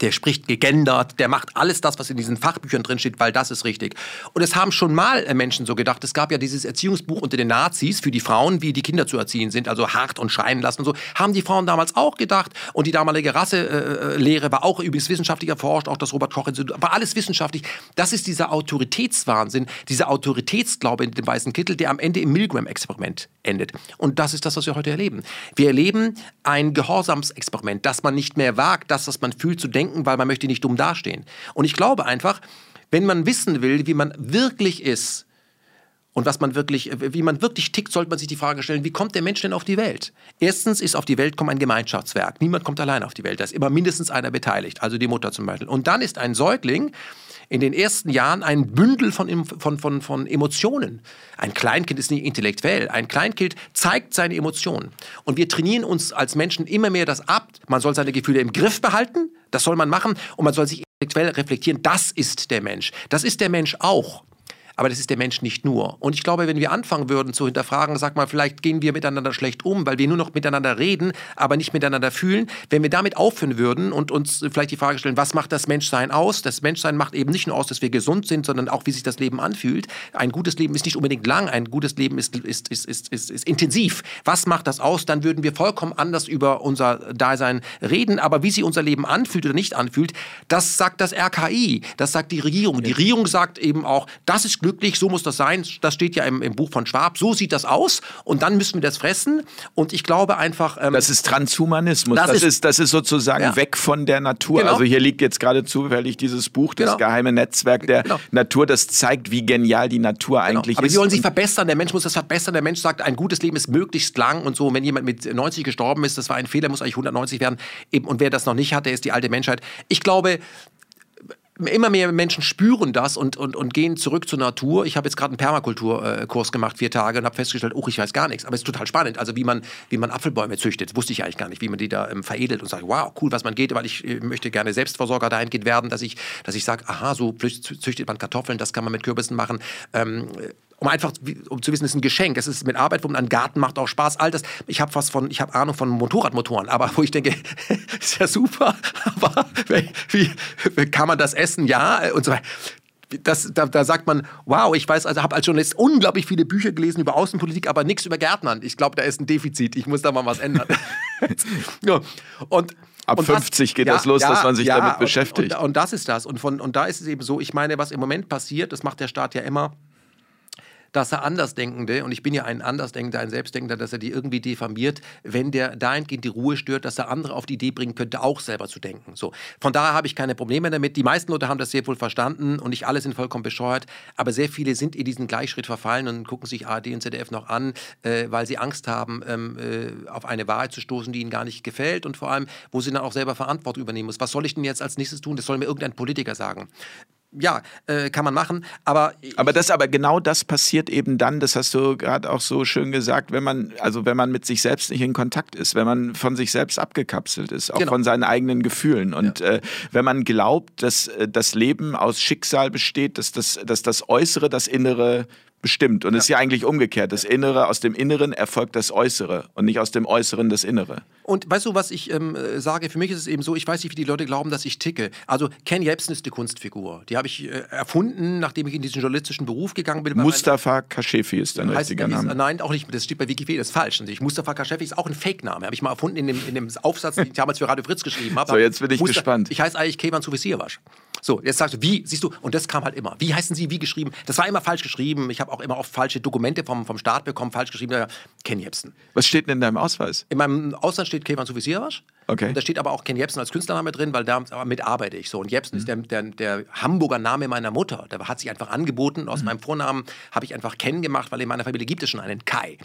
der spricht gegendert, der macht alles das, was in diesen Fachbüchern drin steht, weil das ist richtig. Und es haben schon mal äh, Menschen so gedacht, es gab ja dieses Erziehungsbuch unter den Nazis für die Frauen, wie die Kinder zu erziehen sind, also hart und scheinen lassen und so, haben die Frauen damals auch gedacht. Und die damalige Rasselehre äh, war auch übrigens wissenschaftlich erforscht, auch das Robert-Koch-Institut, war alles wissenschaftlich. Das ist dieser Autoritätswahnsinn, dieser Autoritätsglaube in dem weißen Kittel, der am Ende im Milgram-Experiment endet. Und das ist das, was wir heute erleben. Wir erleben ein Gehorsamsexperiment, dass man nicht mehr wagt, das, was man fühlt, zu denken, denken, weil man möchte nicht dumm dastehen. Und ich glaube einfach, wenn man wissen will, wie man wirklich ist, und was man wirklich, wie man wirklich tickt, sollte man sich die Frage stellen, wie kommt der Mensch denn auf die Welt? Erstens ist auf die Welt kommen ein Gemeinschaftswerk. Niemand kommt allein auf die Welt. Da ist immer mindestens einer beteiligt, also die Mutter zum Beispiel. Und dann ist ein Säugling in den ersten Jahren ein Bündel von, von, von, von Emotionen. Ein Kleinkind ist nicht intellektuell. Ein Kleinkind zeigt seine Emotionen. Und wir trainieren uns als Menschen immer mehr das ab. Man soll seine Gefühle im Griff behalten. Das soll man machen. Und man soll sich intellektuell reflektieren. Das ist der Mensch. Das ist der Mensch auch. Aber das ist der Mensch nicht nur. Und ich glaube, wenn wir anfangen würden zu hinterfragen, sag mal, vielleicht gehen wir miteinander schlecht um, weil wir nur noch miteinander reden, aber nicht miteinander fühlen. Wenn wir damit aufhören würden und uns vielleicht die Frage stellen, was macht das Menschsein aus? Das Menschsein macht eben nicht nur aus, dass wir gesund sind, sondern auch, wie sich das Leben anfühlt. Ein gutes Leben ist nicht unbedingt lang, ein gutes Leben ist, ist, ist, ist, ist, ist intensiv. Was macht das aus? Dann würden wir vollkommen anders über unser Dasein reden. Aber wie sich unser Leben anfühlt oder nicht anfühlt, das sagt das RKI, das sagt die Regierung. Die Regierung sagt eben auch, das ist Glück glücklich, so muss das sein. Das steht ja im, im, Buch von Schwab. So sieht das aus. Und dann müssen wir das fressen. Und ich glaube einfach. Ähm, das ist Transhumanismus. Das, das ist, ist, das ist sozusagen ja. weg von der Natur. Genau. Also hier liegt jetzt gerade zufällig dieses Buch, das genau. geheime Netzwerk der genau. Natur. Das zeigt, wie genial die Natur genau. eigentlich Aber ist. Aber sie wollen sich verbessern. Der Mensch muss das verbessern. Der Mensch sagt, ein gutes Leben ist möglichst lang und so. Wenn jemand mit 90 gestorben ist, das war ein Fehler, muss eigentlich 190 werden. Und wer das noch nicht hat, der ist die alte Menschheit. Ich glaube, immer mehr Menschen spüren das und, und, und gehen zurück zur Natur. Ich habe jetzt gerade einen Permakulturkurs gemacht, vier Tage, und habe festgestellt, oh, ich weiß gar nichts. Aber es ist total spannend. Also wie man, wie man Apfelbäume züchtet, wusste ich eigentlich gar nicht, wie man die da ähm, veredelt und sagt, wow, cool, was man geht, weil ich äh, möchte gerne Selbstversorger dahingehend werden, dass ich, dass ich sage, aha, so züchtet man Kartoffeln, das kann man mit Kürbissen machen. Ähm, um einfach um zu wissen, es ist ein Geschenk. Es ist mit Arbeit, wo man einen Garten macht, auch Spaß. All das. Ich habe was von, ich habe Ahnung von Motorradmotoren, aber wo ich denke, ist ja super, aber wie, wie kann man das essen? Ja, und so weiter. Das, da, da, sagt man, wow, ich weiß, also habe als Journalist unglaublich viele Bücher gelesen über Außenpolitik, aber nichts über Gärtnern. Ich glaube, da ist ein Defizit. Ich muss da mal was ändern. ja. Und Ab und 50 das, geht ja, das los, ja, dass man sich ja, damit beschäftigt. Und, und, und, das ist das. Und, von, und da ist es eben so, ich meine, was im Moment passiert, das macht der Staat ja immer, dass er Andersdenkende, und ich bin ja ein Andersdenkender, ein Selbstdenkender, dass er die irgendwie diffamiert, wenn der dahingehend die Ruhe stört, dass er andere auf die Idee bringen könnte, auch selber zu denken. So. Von daher habe ich keine Probleme damit. Die meisten Leute haben das sehr wohl verstanden und nicht alle sind vollkommen bescheuert, aber sehr viele sind in diesen Gleichschritt verfallen und gucken sich ARD und ZDF noch an, äh, weil sie Angst haben, ähm, äh, auf eine Wahrheit zu stoßen, die ihnen gar nicht gefällt und vor allem, wo sie dann auch selber Verantwortung übernehmen muss. Was soll ich denn jetzt als nächstes tun? Das soll mir irgendein Politiker sagen ja, äh, kann man machen, aber aber das, aber genau das passiert eben dann. Das hast du gerade auch so schön gesagt, wenn man, also wenn man mit sich selbst nicht in Kontakt ist, wenn man von sich selbst abgekapselt ist, auch genau. von seinen eigenen Gefühlen und ja. äh, wenn man glaubt, dass äh, das Leben aus Schicksal besteht, dass das, dass das Äußere das Innere bestimmt. Und es ja. ist ja eigentlich umgekehrt. Das Innere, aus dem Inneren erfolgt das Äußere und nicht aus dem Äußeren das Innere. Und weißt du, was ich ähm, sage? Für mich ist es eben so, ich weiß nicht, wie die Leute glauben, dass ich ticke. Also Ken Jebsen ist eine Kunstfigur. Die habe ich äh, erfunden, nachdem ich in diesen journalistischen Beruf gegangen bin. Mustafa Kashefi ist dein heißt, richtiger Name. Nein, auch nicht. Das steht bei Wikipedia, das ist falsch. Ich, Mustafa Kashefi ist auch ein Fake-Name. Habe ich mal erfunden in dem, in dem Aufsatz, den ich damals für Radio Fritz geschrieben habe. So, jetzt bin ich Mustafa, gespannt. Ich heiße eigentlich Kevan Sufisirwasch. So, jetzt sagst du, wie, siehst du, und das kam halt immer. Wie heißen Sie, wie geschrieben? Das war immer falsch geschrieben. Ich habe auch immer oft falsche Dokumente vom, vom Staat bekommen, falsch geschrieben. Ken Jebsen. Was steht denn in deinem Ausweis? In meinem Ausweis steht Kevan Sufisirwasch. Okay. Und da steht aber auch Ken Jebsen als Künstlername drin, weil damit arbeite ich so. Und Jebsen mhm. ist der, der, der, Hamburger Name meiner Mutter. Der hat sich einfach angeboten. Aus mhm. meinem Vornamen habe ich einfach Ken gemacht, weil in meiner Familie gibt es schon einen Kai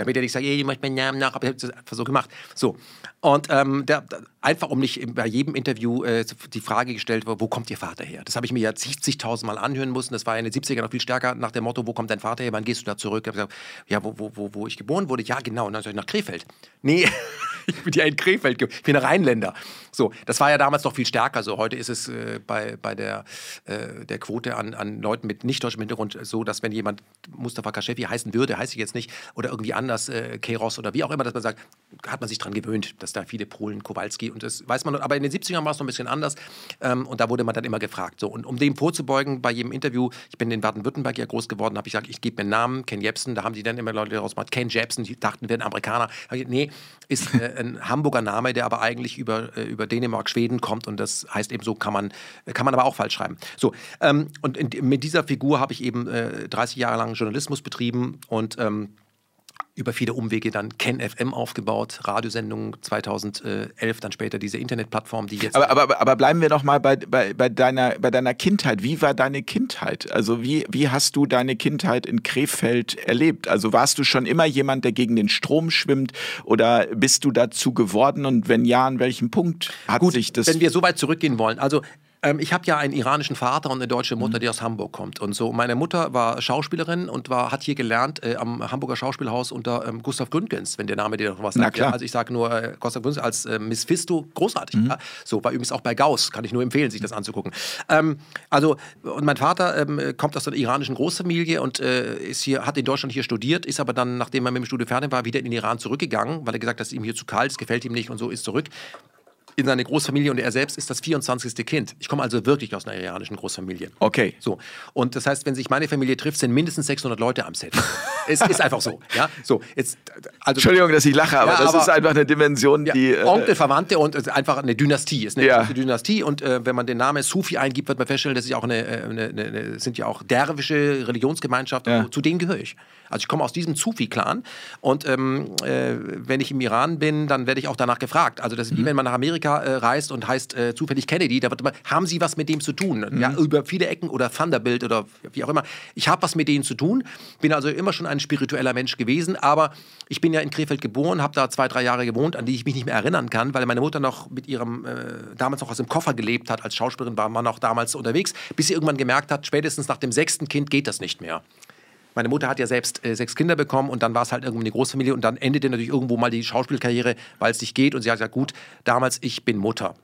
damit er nicht sagt, ich möchte meinen Namen nach, aber ich habe das einfach so gemacht. So. Und ähm, der, einfach um nicht bei jedem Interview äh, die Frage gestellt wird, wo kommt Ihr Vater her? Das habe ich mir ja zigtausend Mal anhören müssen. Das war in den 70ern noch viel stärker nach dem Motto, wo kommt dein Vater her? Wann gehst du da zurück? Ich gesagt, ja, wo, wo, wo, wo ich geboren wurde? Ja, genau. Und dann sage ich nach Krefeld. Nee, ich bin ja in Krefeld, ich bin ein Rheinländer. So, das war ja damals noch viel stärker. So, heute ist es äh, bei, bei der, äh, der Quote an, an Leuten mit nicht deutschem Hintergrund so, dass wenn jemand Mustafa Kashefi heißen würde, heiße ich jetzt nicht, oder irgendwie anders, äh, Keros oder wie auch immer, dass man sagt, hat man sich daran gewöhnt, dass da viele Polen, Kowalski und das weiß man. Aber in den 70ern war es noch ein bisschen anders ähm, und da wurde man dann immer gefragt. So, und um dem vorzubeugen, bei jedem Interview, ich bin in Baden-Württemberg ja groß geworden, habe ich gesagt, ich gebe mir einen Namen, Ken Jebsen, da haben die dann immer Leute daraus gemacht, Ken Jebsen, die dachten, wir wären Amerikaner. Ich, nee, ist äh, ein Hamburger Name, der aber eigentlich über, äh, über Dänemark, Schweden kommt und das heißt eben so, kann man, kann man aber auch falsch schreiben. So, ähm, und in, mit dieser Figur habe ich eben äh, 30 Jahre lang Journalismus betrieben und ähm, über viele Umwege dann Ken FM aufgebaut, Radiosendung 2011, dann später diese Internetplattform, die jetzt. Aber, aber, aber bleiben wir doch mal bei, bei, bei, deiner, bei deiner Kindheit. Wie war deine Kindheit? Also, wie, wie hast du deine Kindheit in Krefeld erlebt? Also, warst du schon immer jemand, der gegen den Strom schwimmt oder bist du dazu geworden? Und wenn ja, an welchem Punkt hat Gut, sich das. Wenn wir so weit zurückgehen wollen, also ähm, ich habe ja einen iranischen Vater und eine deutsche Mutter, mhm. die aus Hamburg kommt. Und so, meine Mutter war Schauspielerin und war, hat hier gelernt äh, am Hamburger Schauspielhaus unter ähm, Gustav Gründgens, wenn der Name dir noch was sagt. Ja, also ich sage nur äh, Gustav Gründgens als äh, Miss Fisto, großartig. Mhm. Ja? So, war übrigens auch bei Gauss, kann ich nur empfehlen, sich das anzugucken. Ähm, also, und mein Vater ähm, kommt aus einer iranischen Großfamilie und äh, ist hier, hat in Deutschland hier studiert, ist aber dann, nachdem er mit dem Studio fertig war, wieder in den Iran zurückgegangen, weil er gesagt hat, es ist ihm hier zu kalt, es gefällt ihm nicht und so ist zurück in seine Großfamilie und er selbst ist das 24. Kind. Ich komme also wirklich aus einer iranischen Großfamilie. Okay. So. Und das heißt, wenn sich meine Familie trifft, sind mindestens 600 Leute am Set. es ist einfach so. Ja? so jetzt, also, Entschuldigung, dass ich lache, aber ja, das aber, ist einfach eine Dimension, ja, die. Äh, Onkel, Verwandte und äh, einfach eine Dynastie. Es ist eine ja. Dynastie und äh, wenn man den Namen Sufi eingibt, wird man feststellen, das ist auch eine, äh, eine, eine, eine sind ja auch derwische Religionsgemeinschaften. Ja. Zu denen gehöre ich. Also ich komme aus diesem Sufi-Clan und ähm, äh, wenn ich im Iran bin, dann werde ich auch danach gefragt. Also das ist mhm. wie wenn man nach Amerika äh, reist und heißt äh, zufällig Kennedy, da wird immer, haben Sie was mit dem zu tun? Mhm. Ja, über viele Ecken oder Thunderbilt oder wie auch immer. Ich habe was mit denen zu tun, bin also immer schon ein spiritueller Mensch gewesen, aber ich bin ja in Krefeld geboren, habe da zwei, drei Jahre gewohnt, an die ich mich nicht mehr erinnern kann, weil meine Mutter noch mit ihrem, äh, damals noch aus dem Koffer gelebt hat, als Schauspielerin war man auch damals unterwegs, bis sie irgendwann gemerkt hat, spätestens nach dem sechsten Kind geht das nicht mehr. Meine Mutter hat ja selbst äh, sechs Kinder bekommen und dann war es halt irgendwie eine Großfamilie und dann endete natürlich irgendwo mal die Schauspielkarriere, weil es nicht geht. Und sie hat gesagt, gut, damals, ich bin Mutter.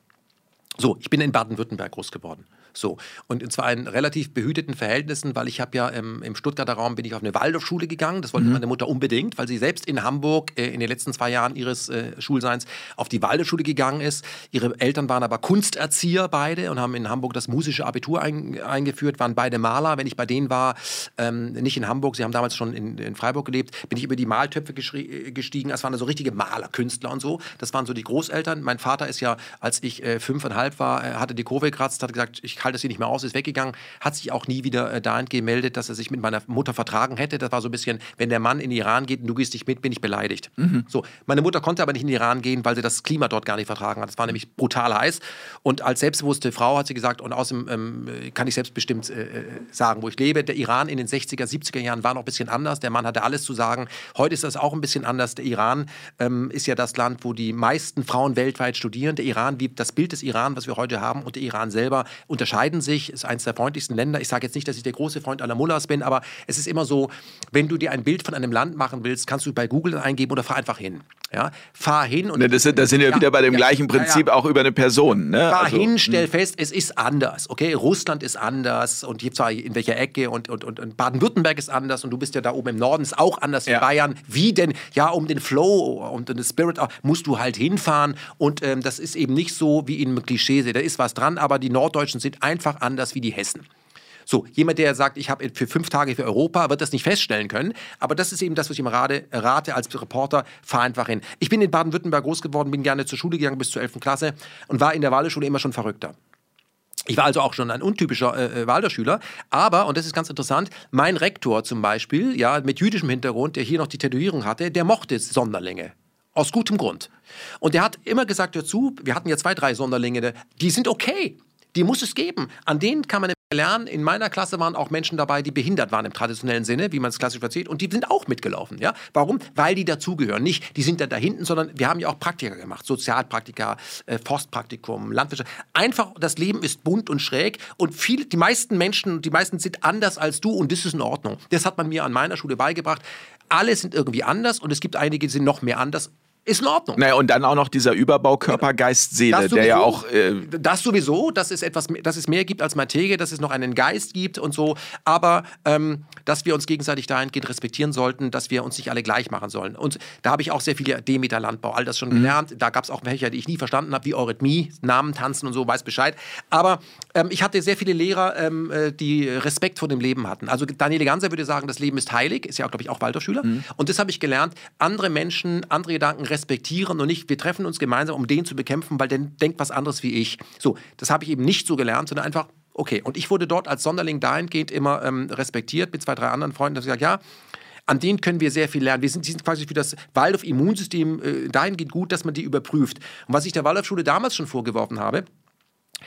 So, ich bin in Baden-Württemberg groß geworden. So. Und zwar in relativ behüteten Verhältnissen, weil ich habe ja im, im, Stuttgarter Raum bin ich auf eine Waldorfschule gegangen. Das wollte mhm. meine Mutter unbedingt, weil sie selbst in Hamburg äh, in den letzten zwei Jahren ihres äh, Schulseins auf die Waldorfschule gegangen ist. Ihre Eltern waren aber Kunsterzieher beide und haben in Hamburg das musische Abitur ein, eingeführt, waren beide Maler. Wenn ich bei denen war, ähm, nicht in Hamburg, sie haben damals schon in, in Freiburg gelebt, bin ich über die Maltöpfe äh, gestiegen. Es waren so richtige Malerkünstler und so. Das waren so die Großeltern. Mein Vater ist ja, als ich äh, fünfeinhalb war, äh, hatte die Kurve gekratzt, hat gesagt, ich halte das hier nicht mehr aus, ist weggegangen, hat sich auch nie wieder äh, dahin gemeldet, dass er sich mit meiner Mutter vertragen hätte. Das war so ein bisschen, wenn der Mann in den Iran geht und du gehst nicht mit, bin ich beleidigt. Mhm. So, meine Mutter konnte aber nicht in den Iran gehen, weil sie das Klima dort gar nicht vertragen hat. Es war nämlich brutal heiß. Und als selbstbewusste Frau hat sie gesagt, und außerdem ähm, kann ich selbstbestimmt äh, äh sagen, wo ich lebe. Der Iran in den 60er, 70er Jahren war noch ein bisschen anders. Der Mann hatte alles zu sagen. Heute ist das auch ein bisschen anders. Der Iran ähm, ist ja das Land, wo die meisten Frauen weltweit studieren. Der Iran, wie das Bild des Iran, was wir heute haben, und der Iran selber unterscheidet unterscheiden sich, ist eines der freundlichsten Länder. Ich sage jetzt nicht, dass ich der große Freund aller Mullahs bin, aber es ist immer so, wenn du dir ein Bild von einem Land machen willst, kannst du bei Google eingeben oder fahr einfach hin. Ja, fahr hin und. Ne, das, sind, das sind ja, ja wieder bei dem ja, gleichen Prinzip ja, auch über eine Person. Ne? Fahr also, hin, hm. stell fest, es ist anders. Okay, Russland ist anders und hier zwar in welcher Ecke und, und, und, und Baden-Württemberg ist anders und du bist ja da oben im Norden, ist auch anders wie Bayern. Wie denn? Ja, um den Flow und den Spirit musst du halt hinfahren und ähm, das ist eben nicht so wie in einem Klischee. Da ist was dran, aber die Norddeutschen sind einfach anders wie die Hessen. So, jemand, der sagt, ich habe für fünf Tage für Europa, wird das nicht feststellen können. Aber das ist eben das, was ich ihm rate, rate als Reporter, fahr einfach hin. Ich bin in Baden-Württemberg groß geworden, bin gerne zur Schule gegangen bis zur 11. Klasse und war in der Waldorfschule immer schon verrückter. Ich war also auch schon ein untypischer äh, äh, Waldorfschüler, aber, und das ist ganz interessant, mein Rektor zum Beispiel, ja, mit jüdischem Hintergrund, der hier noch die Tätowierung hatte, der mochte Sonderlinge. Aus gutem Grund. Und der hat immer gesagt dazu, wir hatten ja zwei, drei Sonderlinge, die sind okay. Die muss es geben. An denen kann man lernen. In meiner Klasse waren auch Menschen dabei, die behindert waren im traditionellen Sinne, wie man es klassisch verzieht, und die sind auch mitgelaufen. Ja? Warum? Weil die dazugehören. Nicht, die sind da, da hinten, sondern wir haben ja auch Praktika gemacht. Sozialpraktika, äh, Forstpraktikum, Landwirtschaft. Einfach, das Leben ist bunt und schräg und viele, die meisten Menschen, die meisten sind anders als du und das ist in Ordnung. Das hat man mir an meiner Schule beigebracht. Alle sind irgendwie anders und es gibt einige, die sind noch mehr anders ist in Ordnung. Naja, und dann auch noch dieser Überbau Körper, Geist, Seele, der ja auch. Äh das sowieso, dass es etwas, dass es mehr gibt als Materie, dass es noch einen Geist gibt und so. Aber ähm, dass wir uns gegenseitig dahingehend respektieren sollten, dass wir uns nicht alle gleich machen sollen. Und da habe ich auch sehr viele Demeter Landbau, all das schon mhm. gelernt. Da gab es auch welche, die ich nie verstanden habe, wie Eurythmie, Namen tanzen und so, weiß Bescheid. Aber ähm, ich hatte sehr viele Lehrer, ähm, äh, die Respekt vor dem Leben hatten. Also Daniele Ganser würde sagen, das Leben ist heilig, ist ja, glaube ich, auch Waldorfschüler. Mhm. Und das habe ich gelernt, andere Menschen, andere Gedanken respektieren und nicht, wir treffen uns gemeinsam, um den zu bekämpfen, weil der denkt was anderes wie ich. So, das habe ich eben nicht so gelernt, sondern einfach, okay. Und ich wurde dort als Sonderling dahingehend immer ähm, respektiert mit zwei, drei anderen Freunden, dass ich gesagt, ja, an denen können wir sehr viel lernen. Wir sind, die sind quasi für das Waldorf-Immunsystem äh, dahingehend gut, dass man die überprüft. Und was ich der Waldorfschule damals schon vorgeworfen habe,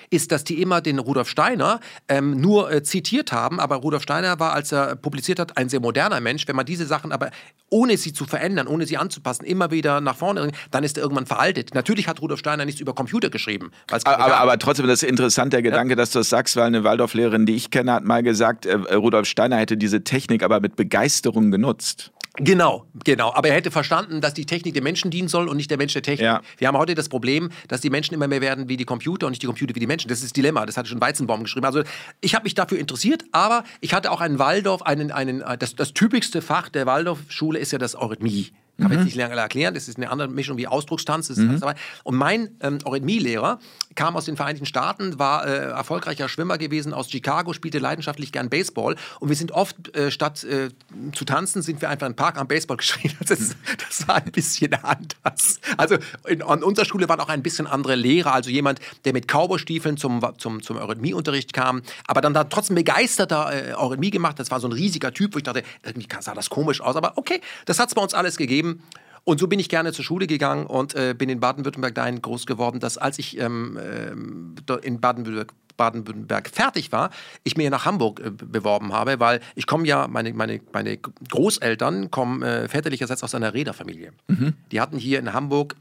ist, dass die immer den Rudolf Steiner ähm, nur äh, zitiert haben. Aber Rudolf Steiner war, als er publiziert hat, ein sehr moderner Mensch. Wenn man diese Sachen aber ohne sie zu verändern, ohne sie anzupassen, immer wieder nach vorne bringt, dann ist er irgendwann veraltet. Natürlich hat Rudolf Steiner nichts über Computer geschrieben. Aber, aber, trotzdem, das ist interessant, der Gedanke, ja. dass du das sagst, weil eine Waldorflehrerin, die ich kenne, hat mal gesagt, äh, Rudolf Steiner hätte diese Technik aber mit Begeisterung genutzt. Genau, genau. Aber er hätte verstanden, dass die Technik dem Menschen dienen soll und nicht der Mensch der Technik. Ja. Wir haben heute das Problem, dass die Menschen immer mehr werden wie die Computer und nicht die Computer wie die Menschen. Das ist das Dilemma. Das hat schon Weizenbaum geschrieben. Also ich habe mich dafür interessiert, aber ich hatte auch einen Waldorf, einen, einen, das, das typischste Fach der Waldorfschule ist ja das Eurythmie. Kann mhm. ich nicht länger erklären. Das ist eine andere Mischung wie Ausdruckstanz. Mhm. Und mein ähm, Eurythmie-Lehrer kam aus den Vereinigten Staaten, war äh, erfolgreicher Schwimmer gewesen aus Chicago, spielte leidenschaftlich gern Baseball. Und wir sind oft, äh, statt äh, zu tanzen, sind wir einfach im Park am Baseball geschrien. Das, das war ein bisschen anders. Also in, an unserer Schule waren auch ein bisschen andere Lehrer. Also jemand, der mit Cowboystiefeln zum, zum, zum Eurythmie-Unterricht kam, aber dann da trotzdem begeisterter äh, Eurythmie gemacht. Das war so ein riesiger Typ, wo ich dachte, irgendwie sah das komisch aus. Aber okay, das hat es bei uns alles gegeben gegeben. Und so bin ich gerne zur Schule gegangen und äh, bin in Baden-Württemberg dahin groß geworden, dass als ich ähm, äh, in Baden-Württemberg Baden-Württemberg fertig war, ich mir nach Hamburg äh, beworben habe, weil ich komme ja, meine, meine, meine Großeltern kommen äh, väterlicherseits aus einer Reederfamilie. Mhm. Die hatten hier in Hamburg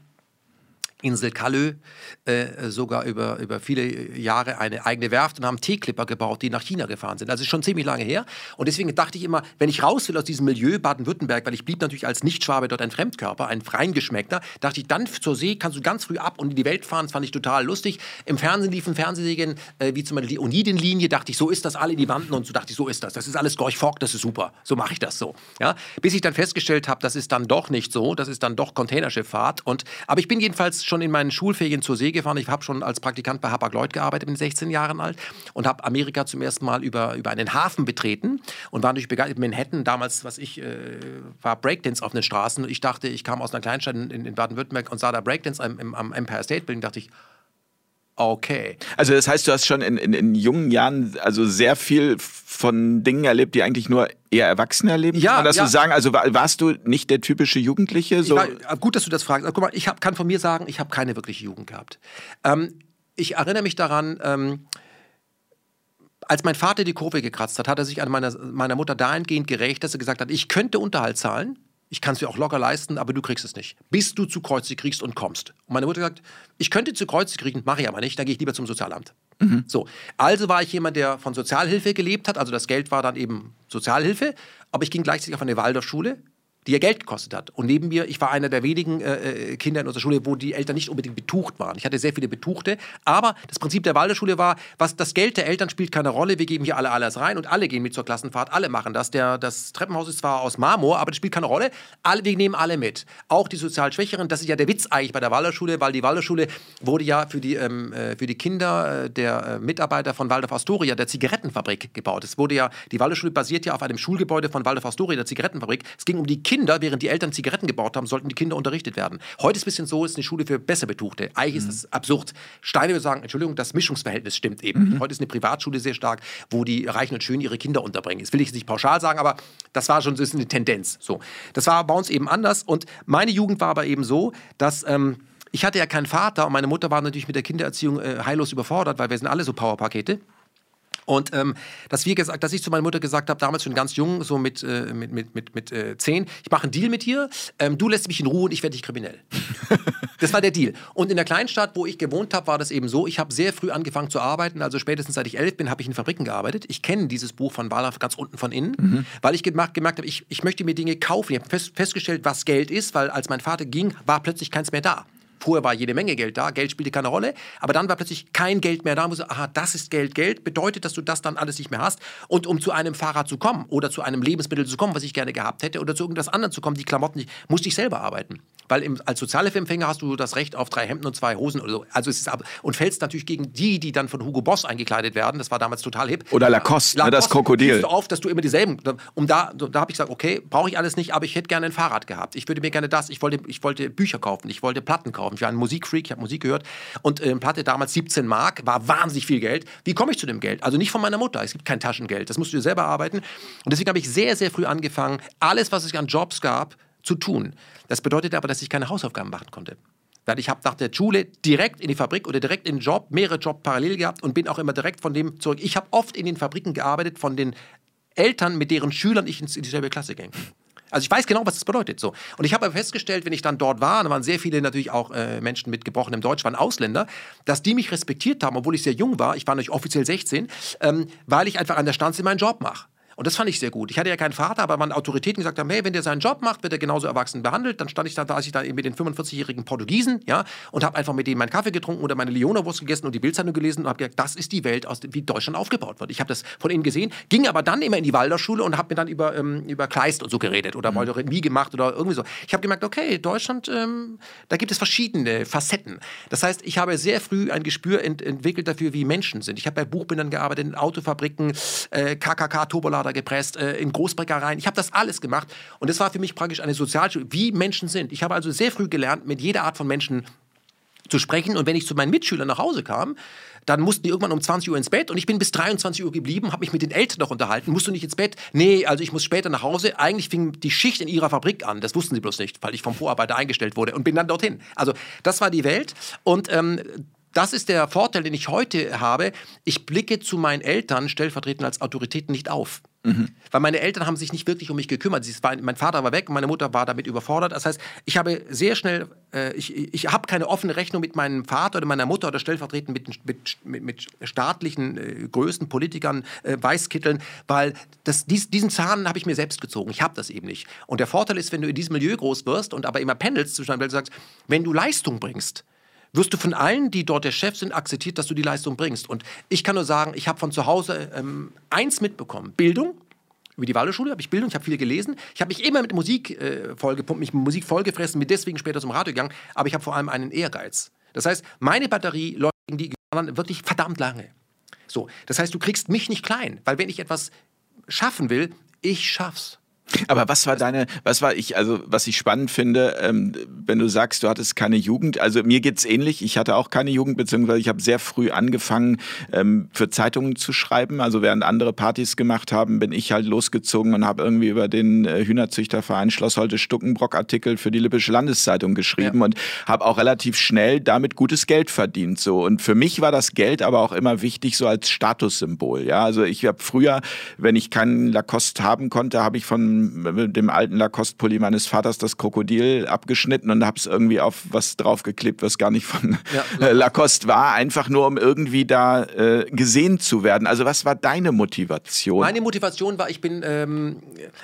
Insel Kallö äh, sogar über, über viele Jahre eine eigene Werft und haben T-Clipper gebaut, die nach China gefahren sind. Also ist schon ziemlich lange her. Und deswegen dachte ich immer, wenn ich raus will aus diesem Milieu Baden-Württemberg, weil ich blieb natürlich als Nicht-Schwabe dort ein Fremdkörper, ein Reingeschmeckter, dachte ich, dann zur See kannst du ganz früh ab und in die Welt fahren. Das fand ich total lustig. Im Fernsehen liefen Fernsehserien, äh, wie zum Beispiel die Oniden-Linie, dachte ich, so ist das alle in die Wanden und so dachte ich, so ist das. Das ist alles Gorch Fock, das ist super. So mache ich das so. Ja? Bis ich dann festgestellt habe, das ist dann doch nicht so, das ist dann doch Containerschifffahrt. Und, aber ich bin jedenfalls schon in meinen Schulferien zur See gefahren. Ich habe schon als Praktikant bei Hapag-Lloyd gearbeitet, bin 16 Jahre alt und habe Amerika zum ersten Mal über, über einen Hafen betreten und war natürlich begeistert. Manhattan, damals, was ich, äh, war Breakdance auf den Straßen. Ich dachte, ich kam aus einer Kleinstadt in, in Baden-Württemberg und sah da Breakdance am, am Empire State Building. dachte ich, Okay. Also das heißt, du hast schon in, in, in, jungen Jahren also sehr viel von Dingen erlebt, die eigentlich nur eher Erwachsene erleben? Ja. Kann man das ja. so sagen? Also warst du nicht der typische Jugendliche? So? War, gut, dass du das fragst. guck mal, ich hab, kann von mir sagen, ich habe keine wirkliche Jugend gehabt. Ähm, ich erinnere mich daran, ähm, als mein Vater die Kurve gekratzt hat, hat er sich an meiner, meiner Mutter dahingehend gerecht, dass er gesagt hat, ich könnte Unterhalt zahlen, ich kann es dir auch locker leisten, aber du kriegst es nicht. Bis du zu Kreuze kriegst und kommst. Und meine Mutter sagt, ich könnte zu Kreuze kriegen, mache ich aber nicht, dann gehe ich lieber zum Sozialamt. Mhm. So, also war ich jemand, der von Sozialhilfe gelebt hat. Also das Geld war dann eben Sozialhilfe. Aber ich ging gleichzeitig auf eine Waldorfschule die ja Geld gekostet hat. Und neben mir, ich war einer der wenigen äh, äh, Kinder in unserer Schule, wo die Eltern nicht unbedingt betucht waren. Ich hatte sehr viele Betuchte, aber das Prinzip der Waldorfschule war, was das Geld der Eltern spielt keine Rolle. Wir geben hier alle alles rein und alle gehen mit zur Klassenfahrt, alle machen das. Der, das Treppenhaus ist zwar aus Marmor, aber das spielt keine Rolle. Alle, wir nehmen alle mit. Auch die sozial Schwächeren. Das ist ja der Witz eigentlich bei der Waldorfschule, weil die Waldorfschule wurde ja für die, ähm, äh, für die Kinder äh, der Mitarbeiter von Waldorf Astoria, der Zigarettenfabrik, gebaut. Es wurde ja, die Waldorfschule basiert ja auf einem Schulgebäude von Waldorf Astoria, der Zigarettenfabrik. Es ging um die Kinder, während die Eltern Zigaretten gebaut haben, sollten die Kinder unterrichtet werden. Heute ist es ein bisschen so, ist eine Schule für besser Betuchte. Eigentlich mhm. ist das absurd. Steine würde sagen, Entschuldigung, das Mischungsverhältnis stimmt eben. Mhm. Heute ist eine Privatschule sehr stark, wo die Reichen und Schönen ihre Kinder unterbringen. Das will ich jetzt nicht pauschal sagen, aber das war schon ist eine Tendenz. So. Das war bei uns eben anders. Und meine Jugend war aber eben so, dass. Ähm, ich hatte ja keinen Vater und meine Mutter war natürlich mit der Kindererziehung äh, heillos überfordert, weil wir sind alle so Powerpakete. Und ähm, dass, wir gesagt, dass ich zu meiner Mutter gesagt habe, damals schon ganz jung, so mit, äh, mit, mit, mit, mit äh, zehn, ich mache einen Deal mit dir, ähm, du lässt mich in Ruhe und ich werde dich kriminell. das war der Deal. Und in der Kleinstadt, wo ich gewohnt habe, war das eben so, ich habe sehr früh angefangen zu arbeiten, also spätestens seit ich elf bin, habe ich in Fabriken gearbeitet. Ich kenne dieses Buch von Wallach ganz unten von innen, mhm. weil ich gemerkt, gemerkt habe, ich, ich möchte mir Dinge kaufen. Ich habe fest, festgestellt, was Geld ist, weil als mein Vater ging, war plötzlich keins mehr da. Vorher war jede Menge Geld da, Geld spielte keine Rolle, aber dann war plötzlich kein Geld mehr da. Und so, aha, das ist Geld, Geld bedeutet, dass du das dann alles nicht mehr hast. Und um zu einem Fahrrad zu kommen oder zu einem Lebensmittel zu kommen, was ich gerne gehabt hätte, oder zu irgendwas anderem zu kommen, die Klamotten, musste ich selber arbeiten. Weil im, als Sozialhilfeempfänger hast du das Recht auf drei Hemden und zwei Hosen oder so. Also es ist ab, und fällst natürlich gegen die, die dann von Hugo Boss eingekleidet werden. Das war damals total hip. Oder Lacoste, Lacoste ne, das Krokodil. Du auf, dass du immer dieselben. Um da, da habe ich gesagt, okay, brauche ich alles nicht, aber ich hätte gerne ein Fahrrad gehabt. Ich würde mir gerne das. Ich wollte, ich wollte Bücher kaufen. Ich wollte Platten kaufen. Ich war ein Musikfreak. Ich habe Musik gehört. Und äh, Platte damals 17 Mark war wahnsinnig viel Geld. Wie komme ich zu dem Geld? Also nicht von meiner Mutter. Es gibt kein Taschengeld. Das musst du dir selber arbeiten. Und deswegen habe ich sehr, sehr früh angefangen, alles, was es an Jobs gab, zu tun. Das bedeutete aber, dass ich keine Hausaufgaben machen konnte. Weil ich habe nach der Schule direkt in die Fabrik oder direkt in den Job, mehrere Jobs parallel gehabt und bin auch immer direkt von dem zurück. Ich habe oft in den Fabriken gearbeitet von den Eltern, mit deren Schülern ich in dieselbe Klasse ging. Also ich weiß genau, was das bedeutet. So. Und ich habe festgestellt, wenn ich dann dort war, da waren sehr viele natürlich auch äh, Menschen mit gebrochenem Deutsch, waren Ausländer, dass die mich respektiert haben, obwohl ich sehr jung war, ich war natürlich offiziell 16, ähm, weil ich einfach an der Stanze meinen Job mache. Und das fand ich sehr gut. Ich hatte ja keinen Vater, aber meine Autoritäten gesagt haben, hey, wenn der seinen Job macht, wird er genauso erwachsen behandelt. Dann stand ich da, da ich dann eben mit den 45-jährigen Portugiesen, ja, und habe einfach mit denen meinen Kaffee getrunken oder meine Leona-Wurst gegessen und die Bildzeitung gelesen und habe gesagt, das ist die Welt, aus wie Deutschland aufgebaut wird. Ich habe das von ihnen gesehen, ging aber dann immer in die Waldorfschule und habe mir dann über, ähm, über Kleist und so geredet oder mhm. wie gemacht oder irgendwie so. Ich habe gemerkt, okay, Deutschland, ähm, da gibt es verschiedene Facetten. Das heißt, ich habe sehr früh ein Gespür ent entwickelt dafür, wie Menschen sind. Ich habe bei Buchbindern gearbeitet, in Autofabriken, äh, KKK, Turbolader gepresst, äh, in Großbäckereien. Ich habe das alles gemacht und das war für mich praktisch eine Sozialschule, wie Menschen sind. Ich habe also sehr früh gelernt, mit jeder Art von Menschen zu sprechen und wenn ich zu meinen Mitschülern nach Hause kam, dann mussten die irgendwann um 20 Uhr ins Bett und ich bin bis 23 Uhr geblieben, habe mich mit den Eltern noch unterhalten. Musst du nicht ins Bett? Nee, also ich muss später nach Hause. Eigentlich fing die Schicht in ihrer Fabrik an. Das wussten sie bloß nicht, weil ich vom Vorarbeiter eingestellt wurde und bin dann dorthin. Also das war die Welt und ähm, das ist der Vorteil, den ich heute habe. Ich blicke zu meinen Eltern stellvertretend als Autoritäten nicht auf. Mhm. Weil meine Eltern haben sich nicht wirklich um mich gekümmert. War, mein Vater war weg und meine Mutter war damit überfordert. Das heißt, ich habe sehr schnell, äh, ich, ich habe keine offene Rechnung mit meinem Vater oder meiner Mutter oder stellvertretend mit, mit, mit, mit staatlichen äh, Größen, Politikern, äh, Weißkitteln, weil das, dies, diesen Zahn habe ich mir selbst gezogen. Ich habe das eben nicht. Und der Vorteil ist, wenn du in diesem Milieu groß wirst und aber immer pendelst zwischen einem Welt sagst, wenn du Leistung bringst, wirst du von allen, die dort der Chef sind, akzeptiert, dass du die Leistung bringst. Und ich kann nur sagen, ich habe von zu Hause ähm, eins mitbekommen: Bildung. Über die Waldorfschule habe ich Bildung, ich habe viel gelesen. Ich habe mich immer mit Musik äh, vollgepumpt, mich mit Musik vollgefressen, bin deswegen später zum Radio gegangen. Aber ich habe vor allem einen Ehrgeiz. Das heißt, meine Batterie läuft gegen die anderen wirklich verdammt lange. So, das heißt, du kriegst mich nicht klein, weil wenn ich etwas schaffen will, ich schaff's. Aber was war deine, was war ich, also was ich spannend finde, ähm, wenn du sagst, du hattest keine Jugend, also mir geht's ähnlich, ich hatte auch keine Jugend, beziehungsweise ich habe sehr früh angefangen, ähm, für Zeitungen zu schreiben. Also während andere Partys gemacht haben, bin ich halt losgezogen und habe irgendwie über den äh, Hühnerzüchterverein Schloss Holte Stuckenbrock Artikel für die Lippische Landeszeitung geschrieben ja. und habe auch relativ schnell damit gutes Geld verdient. So. Und für mich war das Geld aber auch immer wichtig, so als Statussymbol. Ja, also ich habe früher, wenn ich keinen Lacoste haben konnte, habe ich von dem alten Lacoste-Pulli meines Vaters das Krokodil abgeschnitten und habe es irgendwie auf was draufgeklebt, was gar nicht von ja, Lacoste war, einfach nur um irgendwie da äh, gesehen zu werden. Also was war deine Motivation? Meine Motivation war, ich bin, ähm,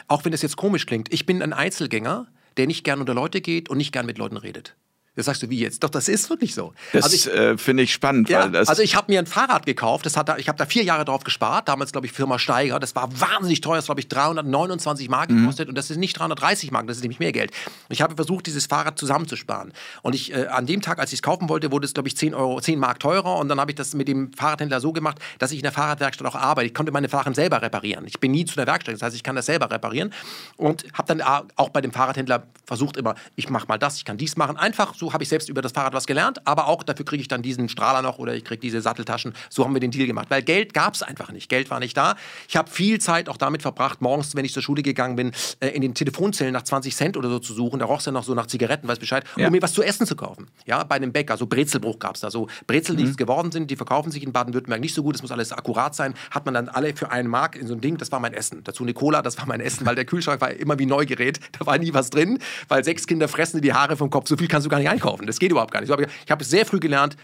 auch wenn das jetzt komisch klingt, ich bin ein Einzelgänger, der nicht gern unter Leute geht und nicht gern mit Leuten redet. Das sagst du, wie jetzt? Doch, das ist wirklich so. Das also äh, finde ich spannend. Ja, also ich habe mir ein Fahrrad gekauft, das hat da, ich habe da vier Jahre drauf gespart, damals glaube ich Firma Steiger, das war wahnsinnig teuer, das glaube ich 329 Mark mhm. gekostet und das ist nicht 330 Mark, das ist nämlich mehr Geld. Ich habe versucht, dieses Fahrrad zusammenzusparen und ich, äh, an dem Tag, als ich es kaufen wollte, wurde es glaube ich 10, Euro, 10 Mark teurer und dann habe ich das mit dem Fahrradhändler so gemacht, dass ich in der Fahrradwerkstatt auch arbeite. Ich konnte meine Fahrräder selber reparieren. Ich bin nie zu der Werkstatt, das heißt, ich kann das selber reparieren und habe dann auch bei dem Fahrradhändler versucht immer, ich mache mal das, ich kann dies machen. Einfach so habe ich selbst über das Fahrrad was gelernt, aber auch dafür kriege ich dann diesen Strahler noch oder ich kriege diese Satteltaschen. So haben wir den Deal gemacht, weil Geld gab es einfach nicht. Geld war nicht da. Ich habe viel Zeit auch damit verbracht, morgens, wenn ich zur Schule gegangen bin, äh, in den Telefonzellen nach 20 Cent oder so zu suchen. Da roch es ja noch so nach Zigaretten, weiß Bescheid, ja. um mir was zu essen zu kaufen. Ja, bei einem Bäcker, so Brezelbruch gab es da. So Brezel, die mhm. geworden sind, die verkaufen sich in Baden-Württemberg nicht so gut. Es muss alles akkurat sein. Hat man dann alle für einen Mark in so ein Ding, das war mein Essen. Dazu eine Cola, das war mein Essen, weil der Kühlschrank war immer wie neu gerät. Da war nie was drin, weil sechs Kinder fressen die Haare vom Kopf. So viel kannst du gar nicht einkaufen. Das geht überhaupt gar nicht. Ich habe sehr früh gelernt,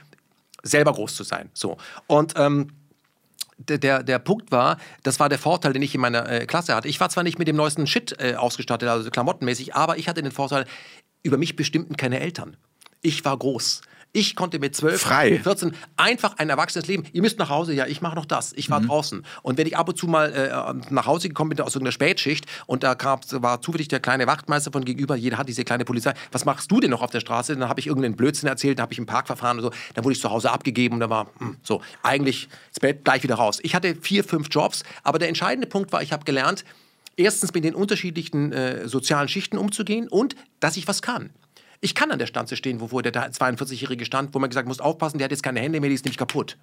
selber groß zu sein. So. Und ähm, der, der Punkt war, das war der Vorteil, den ich in meiner äh, Klasse hatte. Ich war zwar nicht mit dem neuesten Shit äh, ausgestattet, also klamottenmäßig, aber ich hatte den Vorteil, über mich bestimmten keine Eltern. Ich war groß. Ich konnte mit 12, Frei. 14 einfach ein erwachsenes Leben. Ihr müsst nach Hause, ja, ich mache noch das. Ich war mhm. draußen. Und wenn ich ab und zu mal äh, nach Hause gekommen bin aus irgendeiner Spätschicht und da kam, war zufällig der kleine Wachtmeister von gegenüber, jeder hat diese kleine Polizei. Was machst du denn noch auf der Straße? Dann habe ich irgendeinen Blödsinn erzählt, dann habe ich im Park verfahren und so. Dann wurde ich zu Hause abgegeben und da war hm, so, eigentlich ins Bett gleich wieder raus. Ich hatte vier, fünf Jobs, aber der entscheidende Punkt war, ich habe gelernt, erstens mit den unterschiedlichen äh, sozialen Schichten umzugehen und dass ich was kann. Ich kann an der Stanze stehen, wovor der 42-Jährige stand, wo man gesagt muss aufpassen, der hat jetzt keine Hände mehr, die ist nämlich kaputt.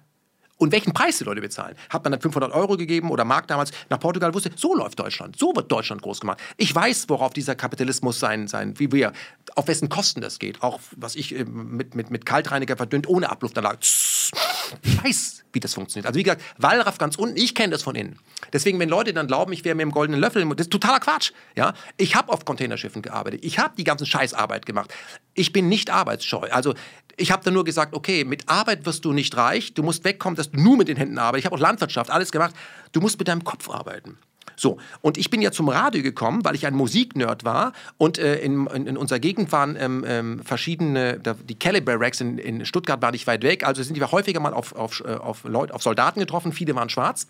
Und welchen Preis die Leute bezahlen. Hat man dann 500 Euro gegeben oder Mark damals nach Portugal, wusste, so läuft Deutschland. So wird Deutschland groß gemacht. Ich weiß, worauf dieser Kapitalismus sein, sein wie wir, auf wessen Kosten das geht. Auch was ich äh, mit, mit, mit Kaltreiniger verdünnt, ohne Abluftanlage. Ich weiß, wie das funktioniert. Also wie gesagt, Wallraff ganz unten, ich kenne das von innen. Deswegen, wenn Leute dann glauben, ich wäre mit dem goldenen Löffel, das ist totaler Quatsch. Ja? Ich habe auf Containerschiffen gearbeitet. Ich habe die ganze Scheißarbeit gemacht. Ich bin nicht arbeitsscheu. Also ich habe dann nur gesagt, okay, mit Arbeit wirst du nicht reich. Du musst wegkommen, dass du nur mit den Händen arbeitest. Ich habe auch Landwirtschaft, alles gemacht. Du musst mit deinem Kopf arbeiten. So, und ich bin ja zum Radio gekommen, weil ich ein Musiknerd war und äh, in, in, in, unserer Gegend waren ähm, ähm, verschiedene, die Caliber Racks in, in, Stuttgart war nicht weit weg, also sind wir häufiger mal auf, auf, äh, auf, Leute, auf Soldaten getroffen, viele waren schwarz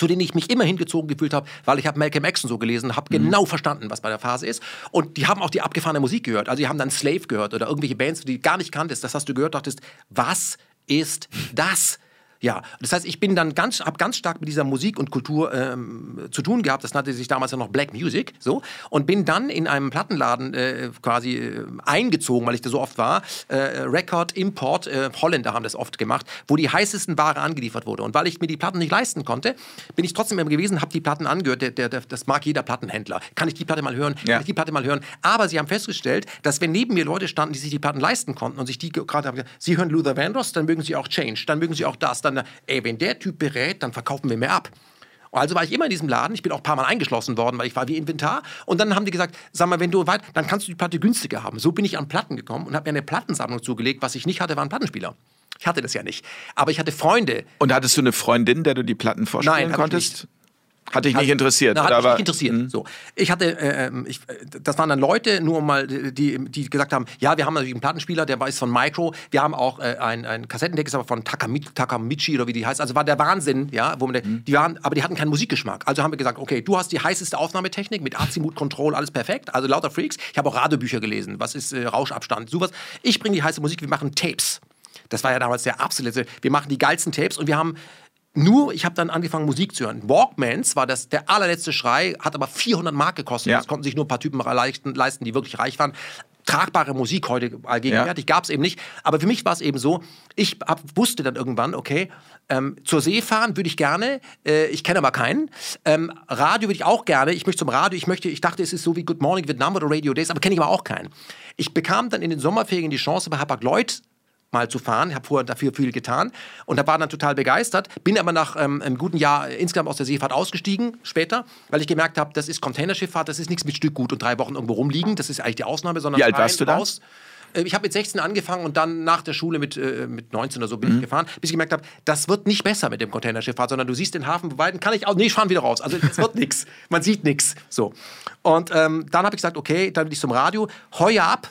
zu denen ich mich immer hingezogen gefühlt habe, weil ich habe Malcolm X so gelesen, habe mhm. genau verstanden, was bei der Phase ist. Und die haben auch die abgefahrene Musik gehört. Also die haben dann Slave gehört oder irgendwelche Bands, die du gar nicht kanntest. Das hast du gehört, dachtest, was ist das? Ja, das heißt, ich bin dann ganz, habe ganz stark mit dieser Musik und Kultur ähm, zu tun gehabt. Das nannte sich damals ja noch Black Music, so und bin dann in einem Plattenladen äh, quasi äh, eingezogen, weil ich da so oft war. Äh, Record Import, äh, Holländer haben das oft gemacht, wo die heißesten Ware angeliefert wurde. Und weil ich mir die Platten nicht leisten konnte, bin ich trotzdem immer gewesen, habe die Platten angehört. Der, der, der, das mag jeder Plattenhändler. Kann ich die Platte mal hören? Ja. Kann ich die Platte mal hören? Aber sie haben festgestellt, dass wenn neben mir Leute standen, die sich die Platten leisten konnten und sich die gerade haben, sie hören Luther Vandross, dann mögen sie auch Change, dann mögen sie auch das, dann dann, ey, wenn der Typ berät, dann verkaufen wir mehr ab. Also war ich immer in diesem Laden. Ich bin auch ein paar Mal eingeschlossen worden, weil ich war wie Inventar. Und dann haben die gesagt, sag mal, wenn du weit, dann kannst du die Platte günstiger haben. So bin ich an Platten gekommen und habe mir eine Plattensammlung zugelegt. Was ich nicht hatte, war ein Plattenspieler. Ich hatte das ja nicht. Aber ich hatte Freunde. Und hattest du eine Freundin, der du die Platten vorstellen Nein, konntest? Nicht. Hat dich nicht also, interessiert? Na, hat mich nicht interessiert. So. Ich hatte, äh, ähm, ich, das waren dann Leute, nur mal, die, die gesagt haben, ja, wir haben natürlich einen Plattenspieler, der weiß von Micro, wir haben auch äh, ein, ein Kassettendeck, ist aber von Takamichi, Takamichi oder wie die heißt. Also war der Wahnsinn, ja, wo man, mhm. die waren, aber die hatten keinen Musikgeschmack. Also haben wir gesagt, okay, du hast die heißeste Aufnahmetechnik mit Azimut Control, alles perfekt, also lauter Freaks. Ich habe auch Radiobücher gelesen, was ist äh, Rauschabstand, sowas. Ich bringe die heiße Musik, wir machen Tapes. Das war ja damals der absolute. Wir machen die geilsten Tapes und wir haben nur, ich habe dann angefangen, Musik zu hören. Walkmans war das der allerletzte Schrei, hat aber 400 Mark gekostet. Ja. Das konnten sich nur ein paar Typen leisten, leisten, die wirklich reich waren. Tragbare Musik heute allgegenwärtig ja. gab es eben nicht. Aber für mich war es eben so, ich hab, wusste dann irgendwann, okay, ähm, zur See fahren würde ich gerne, äh, ich kenne aber keinen. Ähm, Radio würde ich auch gerne, ich möchte zum Radio, ich möchte, ich dachte, es ist so wie Good Morning Vietnam oder Radio Days, aber kenne ich aber auch keinen. Ich bekam dann in den Sommerferien die Chance, bei Hapag Lloyd mal zu fahren. Ich habe vorher dafür viel getan und da war dann total begeistert. Bin aber nach ähm, einem guten Jahr insgesamt aus der Seefahrt ausgestiegen später, weil ich gemerkt habe, das ist Containerschifffahrt, das ist nichts mit Stückgut und drei Wochen irgendwo rumliegen. Das ist eigentlich die Ausnahme, sondern Wie alt warst du da? raus. Äh, Ich habe mit 16 angefangen und dann nach der Schule mit, äh, mit 19 oder so bin ich gefahren, bis ich gemerkt habe, das wird nicht besser mit dem Containerschifffahrt, sondern du siehst den Hafen weiten, kann ich auch, nee, ich fahre wieder raus. Also es wird nichts, man sieht nichts. So. Und ähm, dann habe ich gesagt, okay, dann bin ich zum Radio, heuer ab,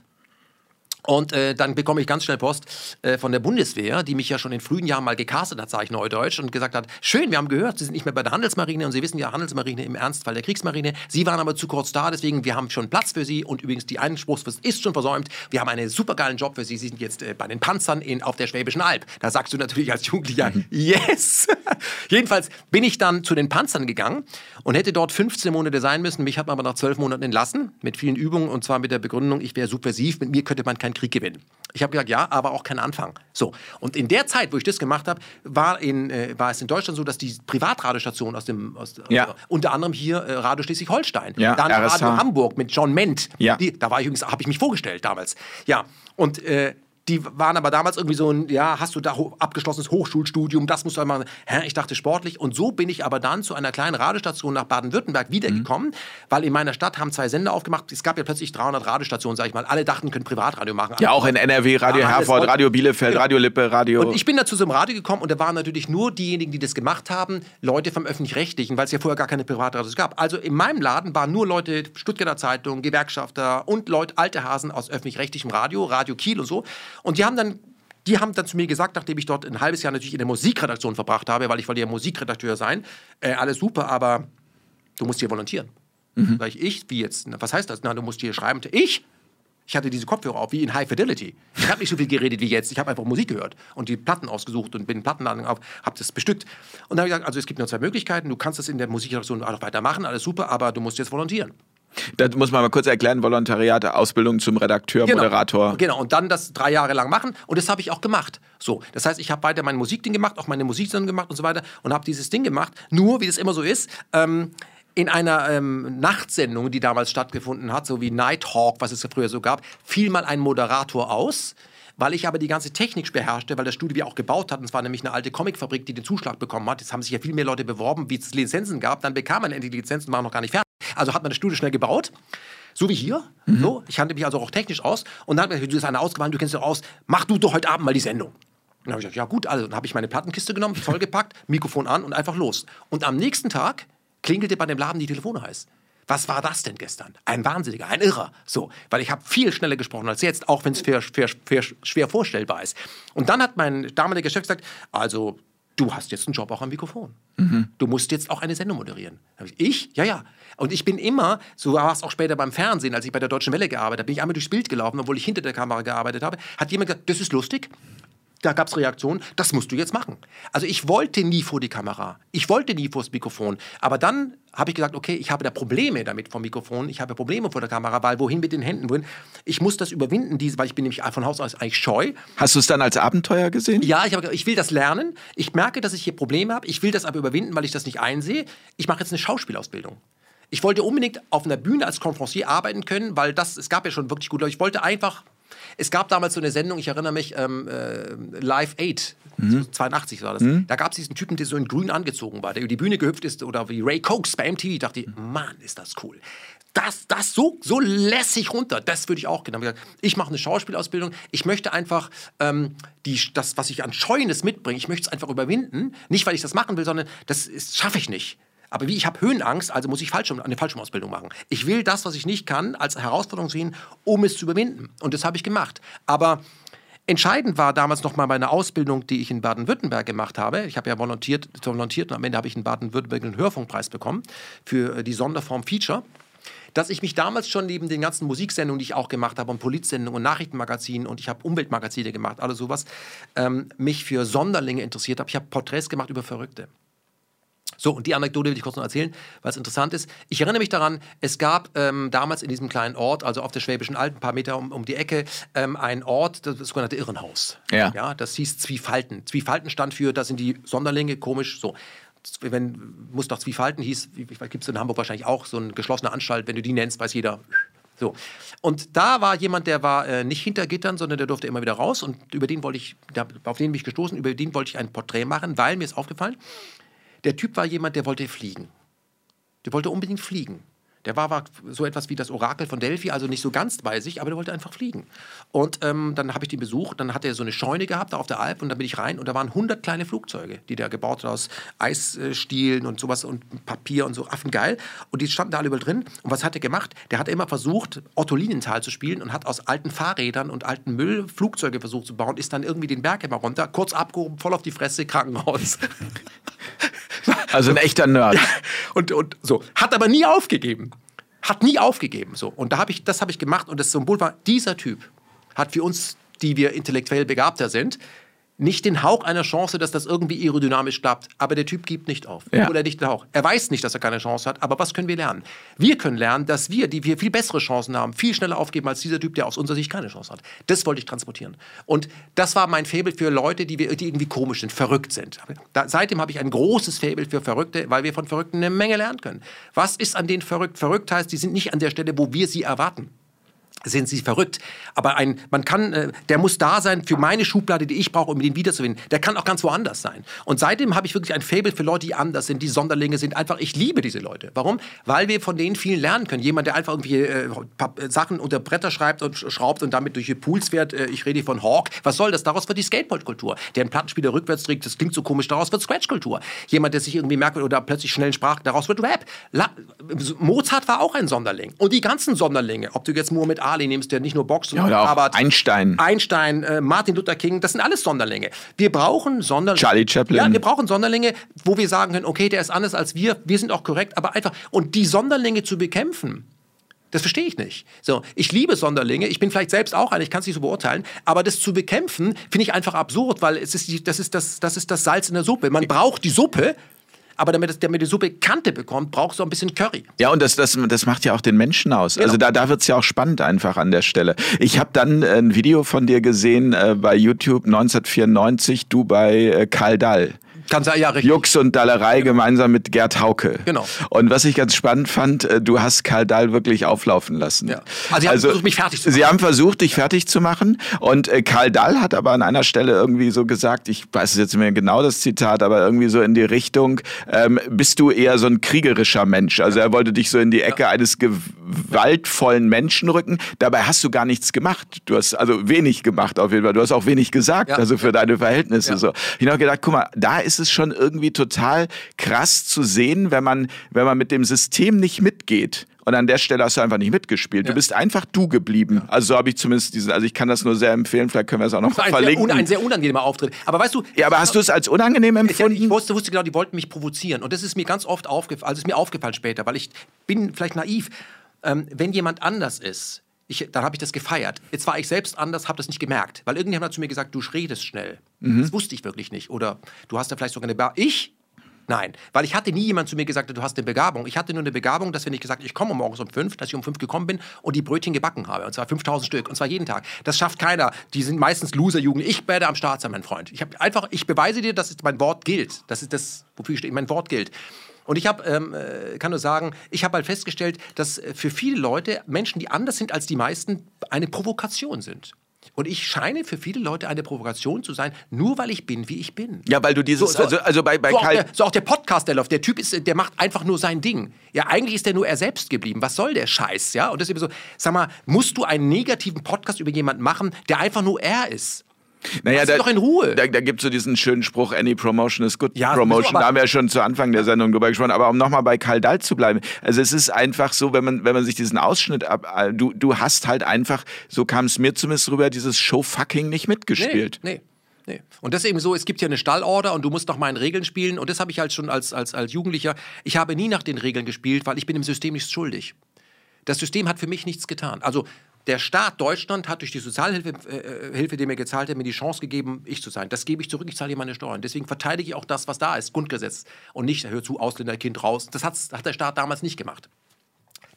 und äh, dann bekomme ich ganz schnell Post äh, von der Bundeswehr, die mich ja schon in frühen Jahren mal gecastet hat, sage ich Neudeutsch, und gesagt hat, schön, wir haben gehört, Sie sind nicht mehr bei der Handelsmarine und Sie wissen ja, Handelsmarine im Ernstfall der Kriegsmarine. Sie waren aber zu kurz da, deswegen, wir haben schon Platz für Sie und übrigens die Einspruchsfrist ist schon versäumt. Wir haben einen supergeilen Job für Sie. Sie sind jetzt äh, bei den Panzern in, auf der Schwäbischen Alb. Da sagst du natürlich als Jugendlicher, yes! Jedenfalls bin ich dann zu den Panzern gegangen und hätte dort 15 Monate sein müssen. Mich hat man aber nach 12 Monaten entlassen, mit vielen Übungen und zwar mit der Begründung, ich wäre subversiv, mit mir könnte man keinen Krieg gewinnen. Ich habe gesagt, ja, aber auch kein Anfang. So. Und in der Zeit, wo ich das gemacht habe, war, in, äh, war es in Deutschland so, dass die Privatradiostationen aus dem, aus, Ja. äh, unter anderem hier äh, Radio Schleswig-Holstein, Ja, dann RSH. Radio Hamburg mit John Ment. Ja. Die, da war ich übrigens, habe ich mich vorgestellt damals. Ja. Und äh, die waren aber damals irgendwie so ein, ja, hast du da ho abgeschlossenes Hochschulstudium, das musst du einmal, hä? ich dachte sportlich. Und so bin ich aber dann zu einer kleinen Radiostation nach Baden-Württemberg wiedergekommen, weil in meiner Stadt haben zwei Sender aufgemacht. Es gab ja plötzlich 300 Radiostationen, sag ich mal. Alle dachten, können Privatradio machen. Ja, auch in NRW, Radio Ja, Herford, Radio Bielefeld, Genau. Radio Lippe, Radio. Und ich bin da zu so einem Radio gekommen und da waren natürlich nur diejenigen, die das gemacht haben, Leute vom Öffentlich-Rechtlichen, weil es ja vorher gar keine Privatradios gab. Also in meinem Laden waren nur Leute, Stuttgarter Zeitung, Gewerkschafter und Leute, alte Hasen aus öffentlich-rechtlichem Radio, Radio Kiel und so. Und die haben dann die haben dann zu mir gesagt, nachdem ich dort ein halbes Jahr natürlich in der Musikredaktion verbracht habe, weil ich wollte ja Musikredakteur sein, äh, alles super, aber du musst hier volontieren. Sag ich, ich? Wie jetzt? Na, Was heißt das? Na, du musst hier schreiben. Ich? Ich hatte diese Kopfhörer auf, wie in High Fidelity. Ich habe nicht so viel geredet wie jetzt. Ich habe einfach Musik gehört und die Platten ausgesucht und bin in Plattenladen auf, habe das bestückt. Und dann habe ich gesagt, also es gibt nur zwei Möglichkeiten. Du kannst das in der Musikredaktion auch noch weitermachen, alles super, aber du musst jetzt volontieren. Das muss man mal kurz erklären: Volontariat, Ausbildung zum Redakteur, Moderator. Genau, und dann das drei Jahre lang machen. Und das habe ich auch gemacht. So, das heißt, ich habe weiter mein Musikding gemacht, auch meine Musiksendung gemacht und so weiter und habe dieses Ding gemacht. Nur, wie das immer so ist, ähm, in einer ähm, Nachtsendung, die damals stattgefunden hat, so wie Nighthawk, was es ja früher so gab, fiel mal ein Moderator aus. Weil ich aber die ganze Technik beherrschte, weil das Studio wir auch gebaut hat, und es war nämlich eine alte Comicfabrik, die den Zuschlag bekommen hat. Jetzt haben sich ja viel mehr Leute beworben, wie es Lizenzen gab. Dann bekam man endlich die Lizenzen, waren noch gar nicht fertig. Also hat man das Studio schnell gebaut. So wie hier. So, ich kannte mich also auch technisch aus. Und dann hat mir gesagt, du bist einer du kennst dich aus, mach du doch heute Abend mal die Sendung. Und dann habe ich gesagt, ja gut, also dann habe ich meine Plattenkiste genommen, vollgepackt, Mikrofon an und einfach los. Und am nächsten Tag klingelte bei dem Laden die Telefone heiß. Was war das denn gestern? Ein Wahnsinniger, ein Irrer. So, weil ich habe viel schneller gesprochen als jetzt, auch wenn es schwer, vorstellbar ist. Und dann hat mein damaliger Chef gesagt, also du hast jetzt einen Job auch am Mikrofon. Du musst jetzt auch eine Sendung moderieren. Ich? Ja, ja. Und ich bin immer, so war es auch später beim Fernsehen, als ich bei der Deutschen Welle gearbeitet habe, bin ich einmal durchs Bild gelaufen, obwohl ich hinter der Kamera gearbeitet habe, hat jemand gesagt, das ist lustig. Da gab es Reaktionen, das musst du jetzt machen. Also ich wollte nie vor die Kamera, ich wollte nie vor das Mikrofon. Aber dann habe ich gesagt, okay, ich habe da Probleme damit vom Mikrofon, ich habe Probleme vor der Kamera, weil wohin mit den Händen? Wohin? Ich muss das überwinden, diese, weil ich bin nämlich von Haus aus eigentlich scheu. Hast du es dann als Abenteuer gesehen? Ja, ich, gesagt, ich will das lernen. Ich merke, dass ich hier Probleme habe. Ich will das aber überwinden, weil ich das nicht einsehe. Ich mache jetzt eine Schauspielausbildung. Ich wollte unbedingt auf einer Bühne als Conferencier arbeiten können, weil das, es gab ja schon wirklich gut. Ich wollte einfach, es gab damals so eine Sendung, ich erinnere mich, ähm, äh, Live 8, so 82 war das. Da gab es diesen Typen, der so in grün angezogen war, der über die Bühne gehüpft ist oder wie Ray Cokes bei MTV. Ich dachte, Mann, ist das cool. Das, das so, so lässig runter, das würde ich auch gerne. Ich, ich mache eine Schauspielausbildung. Ich möchte einfach ähm, die, das, was ich an Scheunes mitbringe, ich möchte es einfach überwinden. Nicht, weil ich das machen will, sondern das schaffe ich nicht. Aber wie ich habe Höhenangst, also muss ich Fallschirm, eine Fallschirmausbildung machen. Ich will das, was ich nicht kann, als Herausforderung sehen, um es zu überwinden. Und das habe ich gemacht. Aber entscheidend war damals noch mal meine Ausbildung, die ich in Baden-Württemberg gemacht habe. Ich habe ja volontiert, volontiert und am Ende habe ich in Baden-Württemberg einen Hörfunkpreis bekommen für äh, die Sonderform Feature dass ich mich damals schon neben den ganzen Musiksendungen, die ich auch gemacht habe, und Politsendungen und Nachrichtenmagazinen und ich habe Umweltmagazine gemacht, alles sowas, ähm, mich für Sonderlinge interessiert habe. Ich habe Porträts gemacht über Verrückte. So, und die Anekdote will ich kurz noch erzählen, weil es interessant ist. Ich erinnere mich daran, es gab ähm, damals in diesem kleinen Ort, also auf der Schwäbischen Alb, ein paar Meter um, um die Ecke, ähm, ein Ort, das, das sogenannte Irrenhaus. Ja. ja. Das hieß Zwiefalten. Zwiefalten stand für, das sind die Sonderlinge, komisch, so. Wenn, muss doch Zwiefalten hieß, gibt es in Hamburg wahrscheinlich auch, so eine geschlossene Anstalt, wenn du die nennst, weiß jeder. So. Und da war jemand, der war äh, nicht hinter Gittern, sondern der durfte immer wieder raus. Und über den wollte ich, da, auf den bin ich gestoßen, über den wollte ich ein Porträt machen, weil mir ist aufgefallen, der Typ war jemand, der wollte fliegen. Der wollte unbedingt fliegen. Der war, war, so etwas wie das Orakel von Delphi, also nicht so ganz bei sich, aber der wollte einfach fliegen. Und ähm, dann habe ich den besucht, dann hat er so eine Scheune gehabt da auf der Alp und dann bin ich rein und da waren 100 kleine Flugzeuge, die der gebaut hat aus Eisstielen und sowas und Papier und so, affengeil. Und die standen da alle überall drin. Und was hat er gemacht? Der hat immer versucht, Otto Linienthal zu spielen und hat aus alten Fahrrädern und alten Müll Flugzeuge versucht zu bauen, ist dann irgendwie den Berg immer runter, kurz abgehoben, voll auf die Fresse, Krankenhaus. Also ein echter Nerd. und, und so. Hat aber nie aufgegeben. Hat nie aufgegeben. So. Und da hab ich, das habe ich gemacht und das Symbol war, dieser Typ hat für uns, die wir intellektuell begabter sind, nicht den Hauch einer Chance, dass das irgendwie aerodynamisch klappt. Aber der Typ gibt nicht auf. Ja. Oder nicht den Hauch. Er weiß nicht, dass er keine Chance hat. Aber was können wir lernen? Wir können lernen, dass wir, die wir viel bessere Chancen haben, viel schneller aufgeben als dieser Typ, der aus unserer Sicht keine Chance hat. Das wollte ich transportieren. Und das war mein Faible für Leute, die, wir, die irgendwie komisch sind, verrückt sind. Da, seitdem habe ich ein großes Faible für Verrückte, weil wir von Verrückten eine Menge lernen können. Was ist an denen verrückt? Verrückt heißt, die sind nicht an der Stelle, wo wir sie erwarten sind sie verrückt. Aber ein, man kann, äh, der muss da sein für meine Schublade, die ich brauche, um den wiederzuwinnen. Der kann auch ganz woanders sein. Und seitdem habe ich wirklich ein Faible für Leute, die anders sind, die Sonderlinge sind. Einfach, ich liebe diese Leute. Warum? Weil wir von denen viel lernen können. Jemand, der einfach irgendwie äh, Sachen unter Bretter schreibt und schraubt und damit durch die Pools fährt. Äh, ich rede von Hawk. Was soll das? Daraus wird die Skateboard-Kultur. Der einen Plattenspieler rückwärts trägt, das klingt so komisch. Daraus wird Scratch-Kultur. Jemand, der sich irgendwie merkt oder plötzlich schnell sprach, daraus wird Rap. La Mozart war auch ein Sonderling. Und die ganzen Sonderlinge, ob du jetzt Muhammad Ali nimmst, der nicht nur boxt, Ja, oder auch aber Einstein. Einstein, äh, Martin Luther King, das sind alles Sonderlinge. Wir brauchen Sonderlinge. Charlie Chaplin. Ja, wir brauchen Sonderlinge, wo wir sagen können, okay, der ist anders als wir, wir sind auch korrekt, aber einfach, und die Sonderlinge zu bekämpfen, das verstehe ich nicht. So, ich liebe Sonderlinge, ich bin vielleicht selbst auch einer, ich kann es nicht so beurteilen, aber das zu bekämpfen, finde ich einfach absurd, weil es ist die, das, ist das, das ist das Salz in der Suppe. Man braucht die Suppe, aber damit, das, damit die Suppe Kante bekommt, brauchst du ein bisschen Curry. Ja, und das, das, das macht ja auch den Menschen aus. Also da, da wird's ja auch spannend einfach an der Stelle. Ich habe dann äh, ein Video von dir gesehen äh, bei YouTube 1994, du bei äh, Karl Dall. Kann sein, ja, richtig. Jux und Dallerei gemeinsam mit Gerd Hauke. Genau. Und was ich ganz spannend fand, äh, du hast Karl Dahl wirklich auflaufen lassen. Ja. Also sie haben versucht, mich fertig zu Sie machen. haben versucht, dich fertig zu machen. Und äh, Karl Dahl hat aber an einer Stelle irgendwie so gesagt, ich weiß jetzt nicht mehr genau das Zitat, aber irgendwie so in die Richtung, ähm, bist du eher so ein kriegerischer Mensch. Also er wollte dich so in die Ecke eines gewaltvollen Menschen rücken. Dabei hast du gar nichts gemacht. Du hast also wenig gemacht auf jeden Fall. Du hast auch wenig gesagt, Ja. also für deine Verhältnisse Ja. so. Ich habe gedacht, guck mal, da ist es schon irgendwie total krass zu sehen, wenn man, wenn man mit dem System nicht mitgeht. Und an der Stelle hast du einfach nicht mitgespielt. Du Ja. bist einfach du geblieben. Also so habe ich zumindest diesen, also ich kann das nur sehr empfehlen, vielleicht können wir es auch noch Ein sehr, verlinken. un, ein sehr unangenehmer Auftritt. Aber weißt du, ja, aber hast du es als unangenehm empfunden? ich wusste, wusste genau, die wollten mich provozieren. Und das ist mir ganz oft aufgefallen, also ist mir aufgefallen später, weil ich bin vielleicht naiv. Ähm, wenn jemand anders ist, ich, dann habe ich das gefeiert. Jetzt war ich selbst anders, habe das nicht gemerkt. Weil irgendjemand hat zu mir gesagt, du redest schnell. Mhm. Das wusste ich wirklich nicht. Oder du hast da vielleicht sogar eine Begabung. Ich? Nein, weil ich hatte nie jemand zu mir gesagt, du hast eine Begabung. Ich hatte nur eine Begabung, dass wenn ich gesagt, ich komme morgens um fünf, dass ich um fünf gekommen bin und die Brötchen gebacken habe. Und zwar 5000 Stück. Und zwar jeden Tag. Das schafft keiner. Die sind meistens Loser-Jugend. Ich werde am Start sein, mein Freund. Ich habe einfach, ich beweise dir, dass mein Wort gilt. Das ist das, wofür ich stehe. Mein Wort gilt. Und ich habe, ähm, äh, kann nur sagen, ich habe halt festgestellt, dass äh, für viele Leute Menschen, die anders sind als die meisten, eine Provokation sind. Und ich scheine für viele Leute eine Provokation zu sein, nur weil ich bin, wie ich bin. ja, weil du dieses, also, also bei, bei so, auch Karl, der, so auch der Podcast, der läuft. Der Typ ist, der macht einfach nur sein Ding. Ja, eigentlich ist der nur er selbst geblieben. Was soll der Scheiß? Ja, und das ist eben so. Sag mal, musst du einen negativen Podcast über jemanden machen, der einfach nur er ist? Naja, ihn doch in Ruhe. Da, da gibt es so diesen schönen Spruch, any promotion is good Ja, promotion. Da haben wir ja schon zu Anfang der Sendung drüber gesprochen. Aber um nochmal bei Karl Dahl zu bleiben. Also es ist einfach so, wenn man, wenn man sich diesen Ausschnitt ab... äh, Du, du hast halt einfach, so kam es mir zumindest rüber, dieses Show-Fucking nicht mitgespielt. Nee, nee. Nee. Und das ist eben so, es gibt ja eine Stallorder und du musst nach meinen Regeln spielen. Und das habe ich halt schon als, als, als Jugendlicher. Ich habe nie nach den Regeln gespielt, weil ich bin im System nichts schuldig. Das System hat für mich nichts getan. Also der Staat Deutschland hat durch die Sozialhilfe, äh, Hilfe, die mir gezahlt hat, mir die Chance gegeben, ich zu sein. Das gebe ich zurück, ich zahle hier meine Steuern. Deswegen verteidige ich auch das, was da ist, Grundgesetz. Und nicht, hör zu, Ausländerkind raus. Das hat der Staat damals nicht gemacht.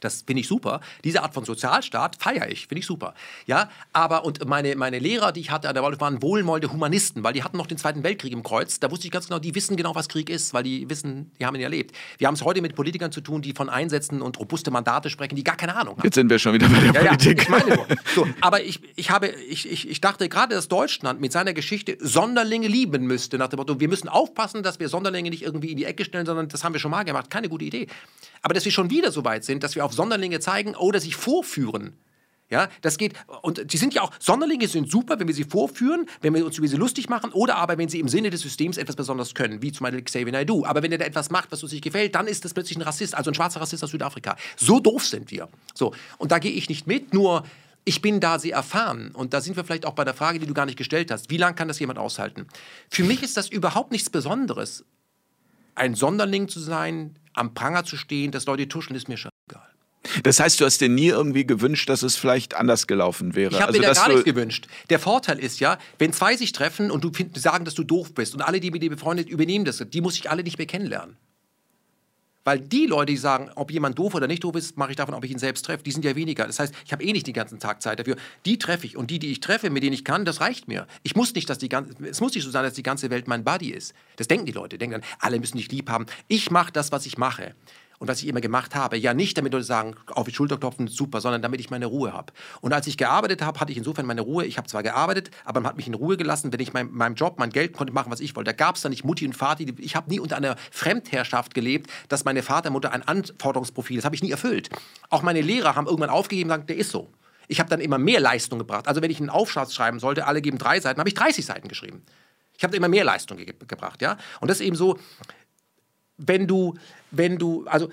Das finde ich super. Diese Art von Sozialstaat feiere ich, finde ich super. Ja, aber und meine, meine Lehrer, die ich hatte an der Waldorf, waren wohlwollende Humanisten, weil die hatten noch den Zweiten Weltkrieg im Kreuz. Da wusste ich ganz genau, die wissen genau, was Krieg ist, weil die wissen, die haben ihn erlebt. Wir haben es heute mit Politikern zu tun, die von Einsätzen und robuste Mandate sprechen, die gar keine Ahnung haben. Jetzt sind wir schon wieder bei der Ja, ja, Politik. ich meine nur. So, aber ich, ich, habe, ich, ich, ich dachte gerade, dass Deutschland mit seiner Geschichte Sonderlinge lieben müsste. Nach dem Motto, wir müssen aufpassen, dass wir Sonderlinge nicht irgendwie in die Ecke stellen, sondern das haben wir schon mal gemacht. Keine gute Idee. Aber dass wir schon wieder so weit sind, dass wir auf Sonderlinge zeigen oder sich vorführen. Ja, das geht. Und die sind ja auch, Sonderlinge sind super, wenn wir sie vorführen, wenn wir uns über sie lustig machen oder aber wenn sie im Sinne des Systems etwas besonders können, wie zum Beispiel Xavier Naidoo. Aber wenn er da etwas macht, was uns nicht gefällt, dann ist das plötzlich ein Rassist, also ein schwarzer Rassist aus Südafrika. So doof sind wir. So. Und da gehe ich nicht mit, nur ich bin da sehr erfahren. Und da sind wir vielleicht auch bei der Frage, die du gar nicht gestellt hast. Wie lange kann das jemand aushalten? Für mich ist das überhaupt nichts Besonderes. Ein Sonderling zu sein, am Pranger zu stehen, dass Leute tuschen, ist mir schon egal. Das heißt, du hast dir nie irgendwie gewünscht, dass es vielleicht anders gelaufen wäre. Ich habe also, mir da gar nichts gewünscht. Der Vorteil ist ja, wenn zwei sich treffen und du find, sagen, dass du doof bist und alle, die mit dir befreundet, übernehmen das, die muss ich alle nicht mehr kennenlernen. Weil die Leute, die sagen, ob jemand doof oder nicht doof ist, mache ich davon, ob ich ihn selbst treffe, die sind ja weniger. Das heißt, ich habe eh nicht den ganzen Tag Zeit dafür. Die treffe ich und die, die ich treffe, mit denen ich kann, das reicht mir. Ich muss nicht, dass die ganze, es muss nicht so sein, dass die ganze Welt mein Buddy ist. Das denken die Leute. Denken dann, alle müssen dich lieb haben. Ich mache das, was ich mache. Und was ich immer gemacht habe, ja nicht, damit Leute sagen, auf die Schulter klopfen, super, sondern damit ich meine Ruhe habe. Und als ich gearbeitet habe, hatte ich insofern meine Ruhe. Ich habe zwar gearbeitet, aber man hat mich in Ruhe gelassen, wenn ich mein, meinem Job, mein Geld konnte machen, was ich wollte. Da gab es dann nicht Mutti und Vati. Ich habe nie unter einer Fremdherrschaft gelebt, dass meine Vater, Mutter ein Anforderungsprofil, das habe ich nie erfüllt. Auch meine Lehrer haben irgendwann aufgegeben und gesagt, der ist so. Ich habe dann immer mehr Leistung gebracht. Also wenn ich einen Aufsatz schreiben sollte, alle geben drei Seiten, habe ich 30 Seiten geschrieben. Ich habe immer mehr Leistung ge gebracht, ja. Und das ist eben so, wenn du, wenn du, also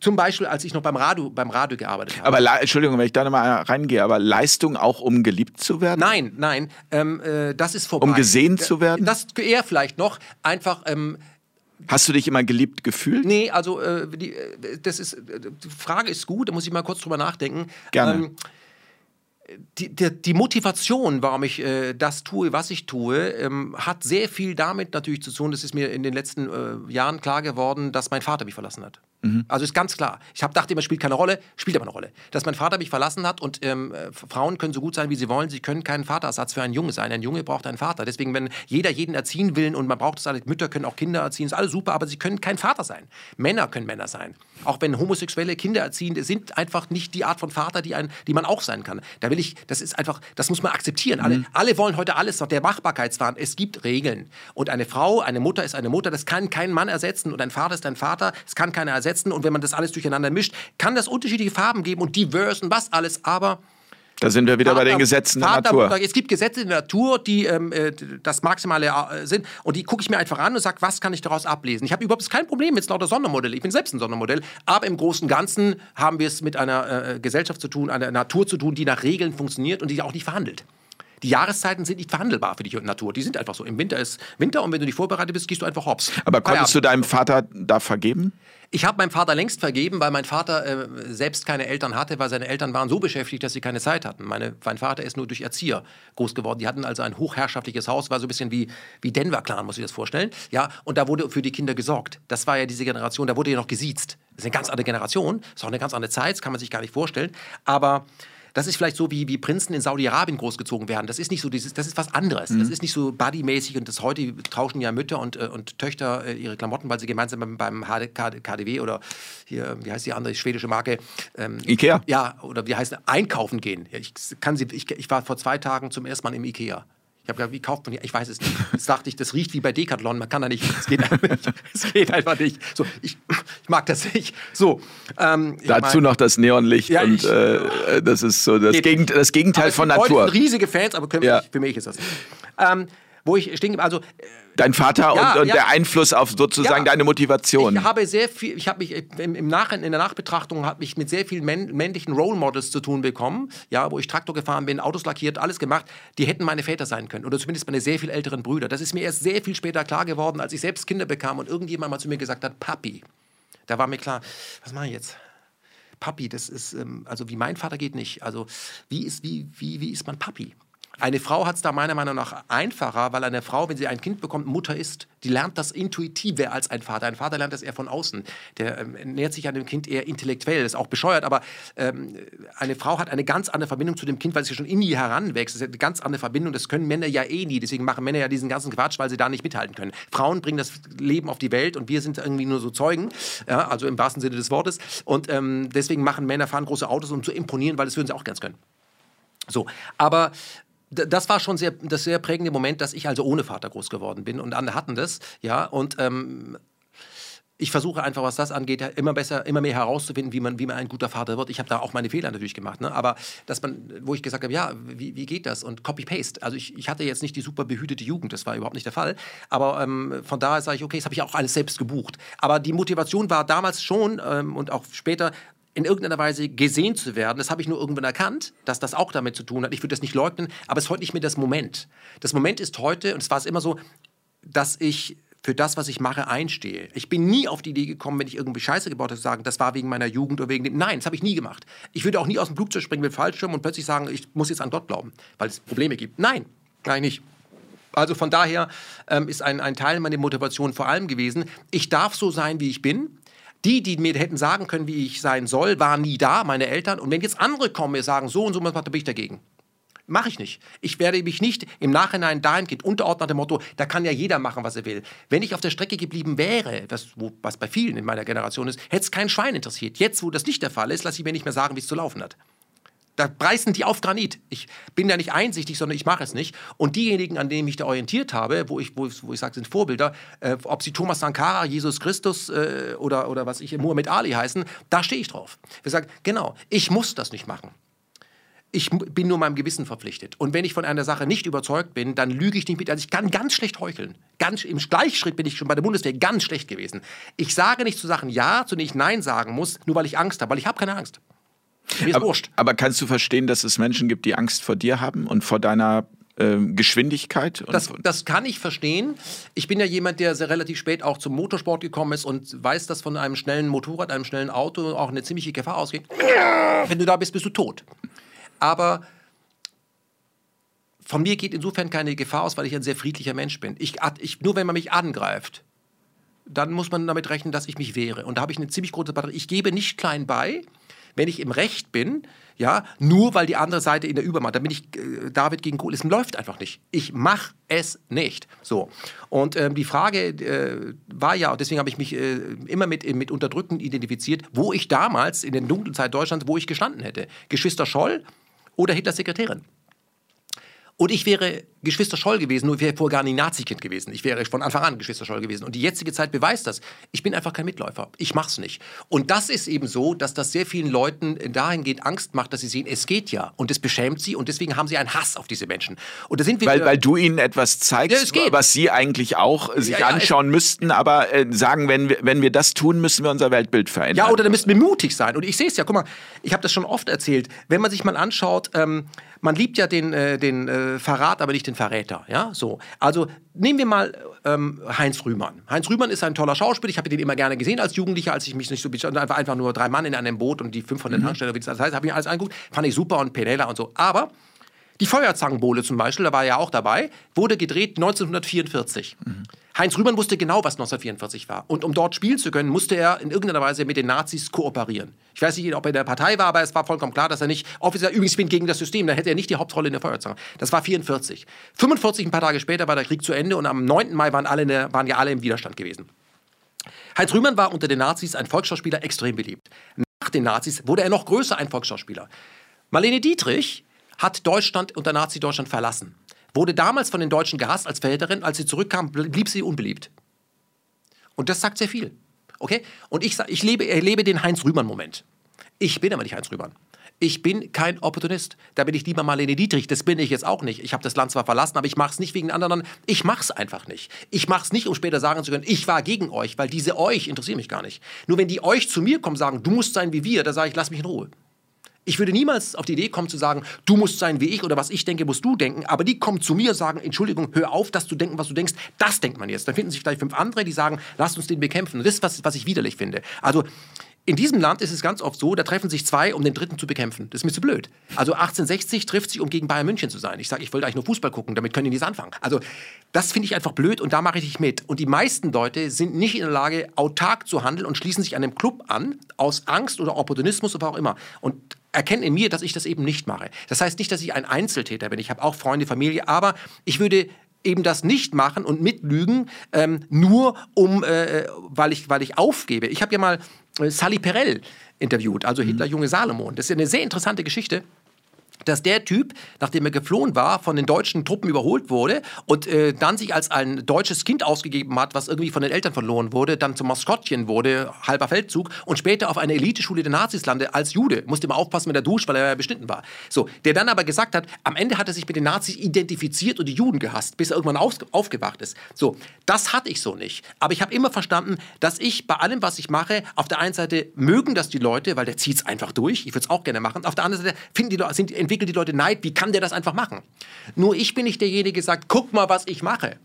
zum Beispiel, als ich noch beim Radio, beim Radio gearbeitet habe. Aber Entschuldigung, wenn ich da nochmal reingehe, aber Leistung auch, um geliebt zu werden? Nein, nein, ähm, äh, das ist vorbei. Um gesehen zu werden? Das eher vielleicht noch einfach. Ähm, Hast du dich immer geliebt gefühlt? nee, also äh, die, äh, das ist äh, die Frage ist gut. Da muss ich mal kurz drüber nachdenken. Gerne. Ähm, die, die, die Motivation, warum ich äh, das tue, was ich tue, ähm, hat sehr viel damit natürlich zu tun. Das ist mir in den letzten äh, Jahren klar geworden, dass mein Vater mich verlassen hat. Also ist ganz klar. Ich hab, dachte immer, spielt keine Rolle, spielt aber eine Rolle. Dass mein Vater mich verlassen hat und ähm, äh, Frauen können so gut sein, wie sie wollen, sie können kein Vaterersatz für einen Junge sein. Ein Junge braucht einen Vater. Deswegen, wenn jeder jeden erziehen will und man braucht es alle, Mütter können auch Kinder erziehen, ist alles super, aber sie können kein Vater sein. Männer können Männer sein. Auch wenn homosexuelle Kinder erziehen, sind einfach nicht die Art von Vater, die, ein, die man auch sein kann. Da will ich, das ist einfach, das muss man akzeptieren. Alle, alle wollen heute alles nach der Machbarkeitswahn. Es gibt Regeln. Und eine Frau, eine Mutter ist eine Mutter, das kann kein Mann ersetzen. Und ein Vater ist ein Vater, das kann keiner ersetzen. Und wenn man das alles durcheinander mischt, kann das unterschiedliche Farben geben und diverse und was alles. Aber Da sind wir wieder bei den Vater- Gesetzen der Vater, Natur. Es gibt Gesetze in der Natur, die ähm, äh, das Maximale äh, sind. Und die gucke ich mir einfach an und sage, was kann ich daraus ablesen? Ich habe überhaupt kein Problem mit lauter Sondermodelle. Ich bin selbst ein Sondermodell. Aber im Großen und Ganzen haben wir es mit einer äh, Gesellschaft zu tun, einer Natur zu tun, die nach Regeln funktioniert und die auch nicht verhandelt. Die Jahreszeiten sind nicht verhandelbar für die Natur. Die sind einfach so. Im Winter ist Winter und wenn du nicht vorbereitet bist, gehst du einfach hops. Aber konntest du deinem Vater da vergeben? Ich habe meinem Vater längst vergeben, weil mein Vater äh, selbst keine Eltern hatte, weil seine Eltern waren so beschäftigt, dass sie keine Zeit hatten. Meine, mein Vater ist nur durch Erzieher groß geworden. Die hatten also ein hochherrschaftliches Haus, war so ein bisschen wie, wie Denver-Clan, muss ich das vorstellen. Ja, und da wurde für die Kinder gesorgt. Das war ja diese Generation, da wurde ja noch gesiezt. Das ist eine ganz andere Generation, ist auch eine ganz andere Zeit, das kann man sich gar nicht vorstellen. Aber das ist vielleicht so, wie, wie Prinzen in Saudi-Arabien großgezogen werden. Das ist nicht so dieses, das ist was anderes. Das ist nicht so buddymäßig und das heute tauschen ja Mütter und, äh, und Töchter äh, ihre Klamotten, weil sie gemeinsam beim, beim KDW oder hier, wie heißt die andere schwedische Marke? Ähm, Ikea? Ja, oder wie heißt es? Einkaufen gehen. Ich, kann sie, ich, ich war vor zwei Tagen zum ersten Mal im Ikea. Ich habe gedacht, wie kauft man hier? Ich weiß es nicht. Jetzt dachte ich, das riecht wie bei Decathlon. Man kann da nicht. Es geht einfach nicht. Es geht einfach nicht. So, ich, ich mag das nicht. So. Ähm, Dazu mein- noch das Neonlicht Ja, und ich- äh, das ist so das, Gegend, das Gegenteil von Natur. die riesige Fans, aber können Ja. nicht, für mich ist das nicht. Ähm, wo ich stehen also äh, Dein Vater Ja, und, und ja. der Einfluss auf sozusagen Ja. deine Motivation. Ich habe sehr viel, ich habe mich im, im Nach, in der Nachbetrachtung habe ich mit sehr vielen männ, männlichen Role Models zu tun bekommen, ja, wo ich Traktor gefahren bin, Autos lackiert, alles gemacht. Die hätten meine Väter sein können oder zumindest meine sehr viel älteren Brüder. Das ist mir erst sehr viel später klar geworden, als ich selbst Kinder bekam und irgendjemand mal zu mir gesagt hat, Papi. Da war mir klar, was mache ich jetzt? Papi, das ist, ähm, also wie mein Vater geht nicht. Also wie ist, wie, wie, wie ist man Papi? Eine Frau hat es da meiner Meinung nach einfacher, weil eine Frau, wenn sie ein Kind bekommt, Mutter ist. Die lernt das intuitiver als ein Vater. Ein Vater lernt das eher von außen. Der ähm, nähert sich an dem Kind eher intellektuell. Das ist auch bescheuert, aber ähm, eine Frau hat eine ganz andere Verbindung zu dem Kind, weil sie schon in ihr heranwächst. Das ist eine ganz andere Verbindung. Das können Männer ja eh nie. Deswegen machen Männer ja diesen ganzen Quatsch, weil sie da nicht mithalten können. Frauen bringen das Leben auf die Welt und wir sind irgendwie nur so Zeugen. Ja, also im wahrsten Sinne des Wortes. Und ähm, deswegen machen Männer, fahren große Autos, um zu imponieren, weil das würden sie auch ganz können. So, aber das war schon sehr, das sehr prägende Moment, dass ich also ohne Vater groß geworden bin und andere hatten das, ja, und ähm, ich versuche einfach, was das angeht, immer besser, immer mehr herauszufinden, wie man, wie man ein guter Vater wird. Ich habe da auch meine Fehler natürlich gemacht, ne? aber dass man, wo ich gesagt habe, ja, wie, wie geht das? Und Copy-Paste. Also ich, ich hatte jetzt nicht die super behütete Jugend, das war überhaupt nicht der Fall. Aber ähm, von daher sage ich, okay, das habe ich auch alles selbst gebucht. Aber die Motivation war damals schon ähm, und auch später in irgendeiner Weise gesehen zu werden. Das habe ich nur irgendwann erkannt, dass das auch damit zu tun hat. Ich würde das nicht leugnen, aber es ist heute nicht mehr das Moment. Das Moment ist heute, und es war es immer so, dass ich für das, was ich mache, einstehe. Ich bin nie auf die Idee gekommen, wenn ich irgendwie Scheiße gebaut habe, zu sagen, das war wegen meiner Jugend oder wegen dem. Nein, das habe ich nie gemacht. Ich würde auch nie aus dem Flugzeug springen mit Fallschirm und plötzlich sagen, ich muss jetzt an Gott glauben, weil es Probleme gibt. Nein, nein, nicht. Also von daher ähm, ist ein, ein Teil meiner Motivation vor allem gewesen, ich darf so sein, wie ich bin. Die, die mir hätten sagen können, wie ich sein soll, waren nie da, meine Eltern. Und wenn jetzt andere kommen, mir sagen, so und so, dann bin ich dagegen. Mache ich nicht. Ich werde mich nicht im Nachhinein dahingehend unterordnen nach dem Motto, da kann ja jeder machen, was er will. Wenn ich auf der Strecke geblieben wäre, das, wo, was bei vielen in meiner Generation ist, hätte es kein Schwein interessiert. Jetzt, wo das nicht der Fall ist, lasse ich mir nicht mehr sagen, wie es zu laufen hat. Da preisen die auf Granit. Ich bin ja nicht einsichtig, sondern ich mache es nicht. Und diejenigen, an denen ich da orientiert habe, wo ich, wo wo ich sage, sind Vorbilder, äh, ob sie Thomas Sankara, Jesus Christus äh, oder, oder was ich, Muhammad Ali heißen, da stehe ich drauf. Wir sagen, genau, ich muss das nicht machen. Ich bin nur meinem Gewissen verpflichtet. Und wenn ich von einer Sache nicht überzeugt bin, dann lüge ich nicht mit. Also ich kann ganz schlecht heucheln. Ganz, Im Gleichschritt bin ich schon bei der Bundeswehr ganz schlecht gewesen. Ich sage nicht zu Sachen Ja, zu denen ich Nein sagen muss, nur weil ich Angst habe, weil ich habe keine Angst. Mir ist aber, wurscht. Aber kannst du verstehen, dass es Menschen gibt, die Angst vor dir haben und vor deiner ähm, Geschwindigkeit? Das, das, kann ich verstehen. Ich bin ja jemand, der sehr relativ spät auch zum Motorsport gekommen ist und weiß, dass von einem schnellen Motorrad, einem schnellen Auto auch eine ziemliche Gefahr ausgeht. Wenn du da bist, bist du tot. Aber von mir geht insofern keine Gefahr aus, weil ich ein sehr friedlicher Mensch bin. Ich, ich, nur wenn man mich angreift, dann muss man damit rechnen, dass ich mich wehre. Und da habe ich eine ziemlich große Batterie. Ich gebe nicht klein bei wenn ich im Recht bin, ja, nur weil die andere Seite in der Übermacht, da bin ich äh, David gegen Kohl, es läuft einfach nicht. Ich mache es nicht. So. Und ähm, die Frage äh, war ja, und deswegen habe ich mich äh, immer mit, mit Unterdrückten identifiziert, wo ich damals in der dunklen Zeit Deutschlands, wo ich gestanden hätte. Geschwister Scholl oder Hitlers Sekretärin. Und ich wäre Geschwister Scholl gewesen, nur ich wäre vorher gar nicht Nazi-Kind gewesen. Ich wäre von Anfang an Geschwister Scholl gewesen. Und die jetzige Zeit beweist das. Ich bin einfach kein Mitläufer. Ich mach's nicht. Und das ist eben so, dass das sehr vielen Leuten dahingehend Angst macht, dass sie sehen, es geht ja. Und es beschämt sie und deswegen haben sie einen Hass auf diese Menschen. Und da sind wir weil, weil du ihnen etwas zeigst, ja, was sie eigentlich auch sich ja, ja, anschauen müssten, aber äh, sagen, wenn wir, wenn wir das tun, müssen wir unser Weltbild verändern. Ja, oder da müssten wir mutig sein. Und ich sehe es ja, guck mal, ich habe das schon oft erzählt. Wenn man sich mal anschaut, ähm, man liebt ja den, äh, den äh, Verrat, aber nicht den Verräter. Ja, so. Also nehmen wir mal ähm, Heinz Rühmann. Heinz Rühmann ist ein toller Schauspieler. Ich habe den immer gerne gesehen als Jugendlicher, als ich mich nicht so einfach, einfach nur drei Mann in einem Boot und die fünf von der mhm. Tankstelle. Das heißt, habe ich mir alles angeguckt. Fand ich super und Penela und so. Aber die Feuerzangenbowle zum Beispiel, da war er ja auch dabei, wurde gedreht 1944. Mhm. Heinz Rühmann wusste genau, was 1944 war. Und um dort spielen zu können, musste er in irgendeiner Weise mit den Nazis kooperieren. Ich weiß nicht, ob er in der Partei war, aber es war vollkommen klar, dass er nicht offiziell, übrigens bin gegen das System, dann hätte er nicht die Hauptrolle in der Feuerzange. Das war 44. 45, ein paar Tage später, war der Krieg zu Ende und am 9. Mai waren, alle der, waren ja alle im Widerstand gewesen. Heinz Rühmann war unter den Nazis ein Volksschauspieler extrem beliebt. Nach den Nazis wurde er noch größer ein Volksschauspieler. Marlene Dietrich hat Deutschland unter Nazi-Deutschland verlassen. Wurde damals von den Deutschen gehasst als Verräterin, als sie zurückkam, blieb sie unbeliebt. Und das sagt sehr viel. Okay? Und ich, ich lebe, erlebe den Heinz-Rühmann-Moment. Ich bin aber nicht Heinz Rühmann. Ich bin kein Opportunist. Da bin ich lieber Marlene Dietrich. Das bin ich jetzt auch nicht. Ich habe das Land zwar verlassen, aber ich mache es nicht wegen anderen. Ich mache es einfach nicht. Ich mache es nicht, um später sagen zu können, ich war gegen euch, weil diese euch interessieren mich gar nicht. Nur wenn die euch zu mir kommen, sagen, du musst sein wie wir, da sage ich, lass mich in Ruhe. Ich würde niemals auf die Idee kommen zu sagen, du musst sein wie ich oder was ich denke, musst du denken. Aber die kommen zu mir und sagen, Entschuldigung, hör auf, das zu denken, was du denkst. Das denkt man jetzt. Dann finden sich vielleicht fünf andere, die sagen, lass uns den bekämpfen. das ist was, was ich widerlich finde. Also in diesem Land ist es ganz oft so, da treffen sich zwei, um den dritten zu bekämpfen. Das ist mir zu blöd. Also 1860 trifft sich, um gegen Bayern München zu sein. Ich sage, ich wollte eigentlich nur Fußball gucken, damit können die nichts anfangen. Also das finde ich einfach blöd und da mache ich nicht mit. Und die meisten Leute sind nicht in der Lage, autark zu handeln und schließen sich einem Club an, aus Angst oder Opportunismus oder auch immer. Und erkennen in mir, dass ich das eben nicht mache. Das heißt nicht, dass ich ein Einzeltäter bin. Ich habe auch Freunde, Familie, aber ich würde eben das nicht machen und mitlügen, ähm, nur um, äh, weil, ich, weil ich aufgebe. Ich habe ja mal äh, Sally Perel interviewt, also Hitler Junge Salomon. Das ist eine sehr interessante Geschichte dass der Typ, nachdem er geflohen war, von den deutschen Truppen überholt wurde und äh, dann sich als ein deutsches Kind ausgegeben hat, was irgendwie von den Eltern verloren wurde, dann zum Maskottchen wurde, halber Feldzug und später auf einer Eliteschule der Nazis lande als Jude. Musste immer aufpassen mit der Dusche, weil er ja beschnitten war. So, der dann aber gesagt hat, am Ende hat er sich mit den Nazis identifiziert und die Juden gehasst, bis er irgendwann auf, aufgewacht ist. So, das hatte ich so nicht. Aber ich habe immer verstanden, dass ich bei allem, was ich mache, auf der einen Seite mögen das die Leute, weil der zieht es einfach durch. Ich würde es auch gerne machen. Auf der anderen Seite finden die sind entwickeln die Leute Neid, wie kann der das einfach machen? Nur ich bin nicht derjenige, der sagt, guck mal, was ich mache.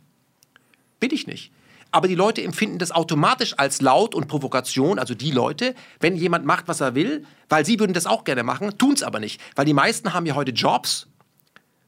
Bin ich nicht. Aber die Leute empfinden das automatisch als laut und Provokation, also die Leute, wenn jemand macht, was er will, weil sie würden das auch gerne machen, tun es aber nicht. Weil die meisten haben ja heute Jobs,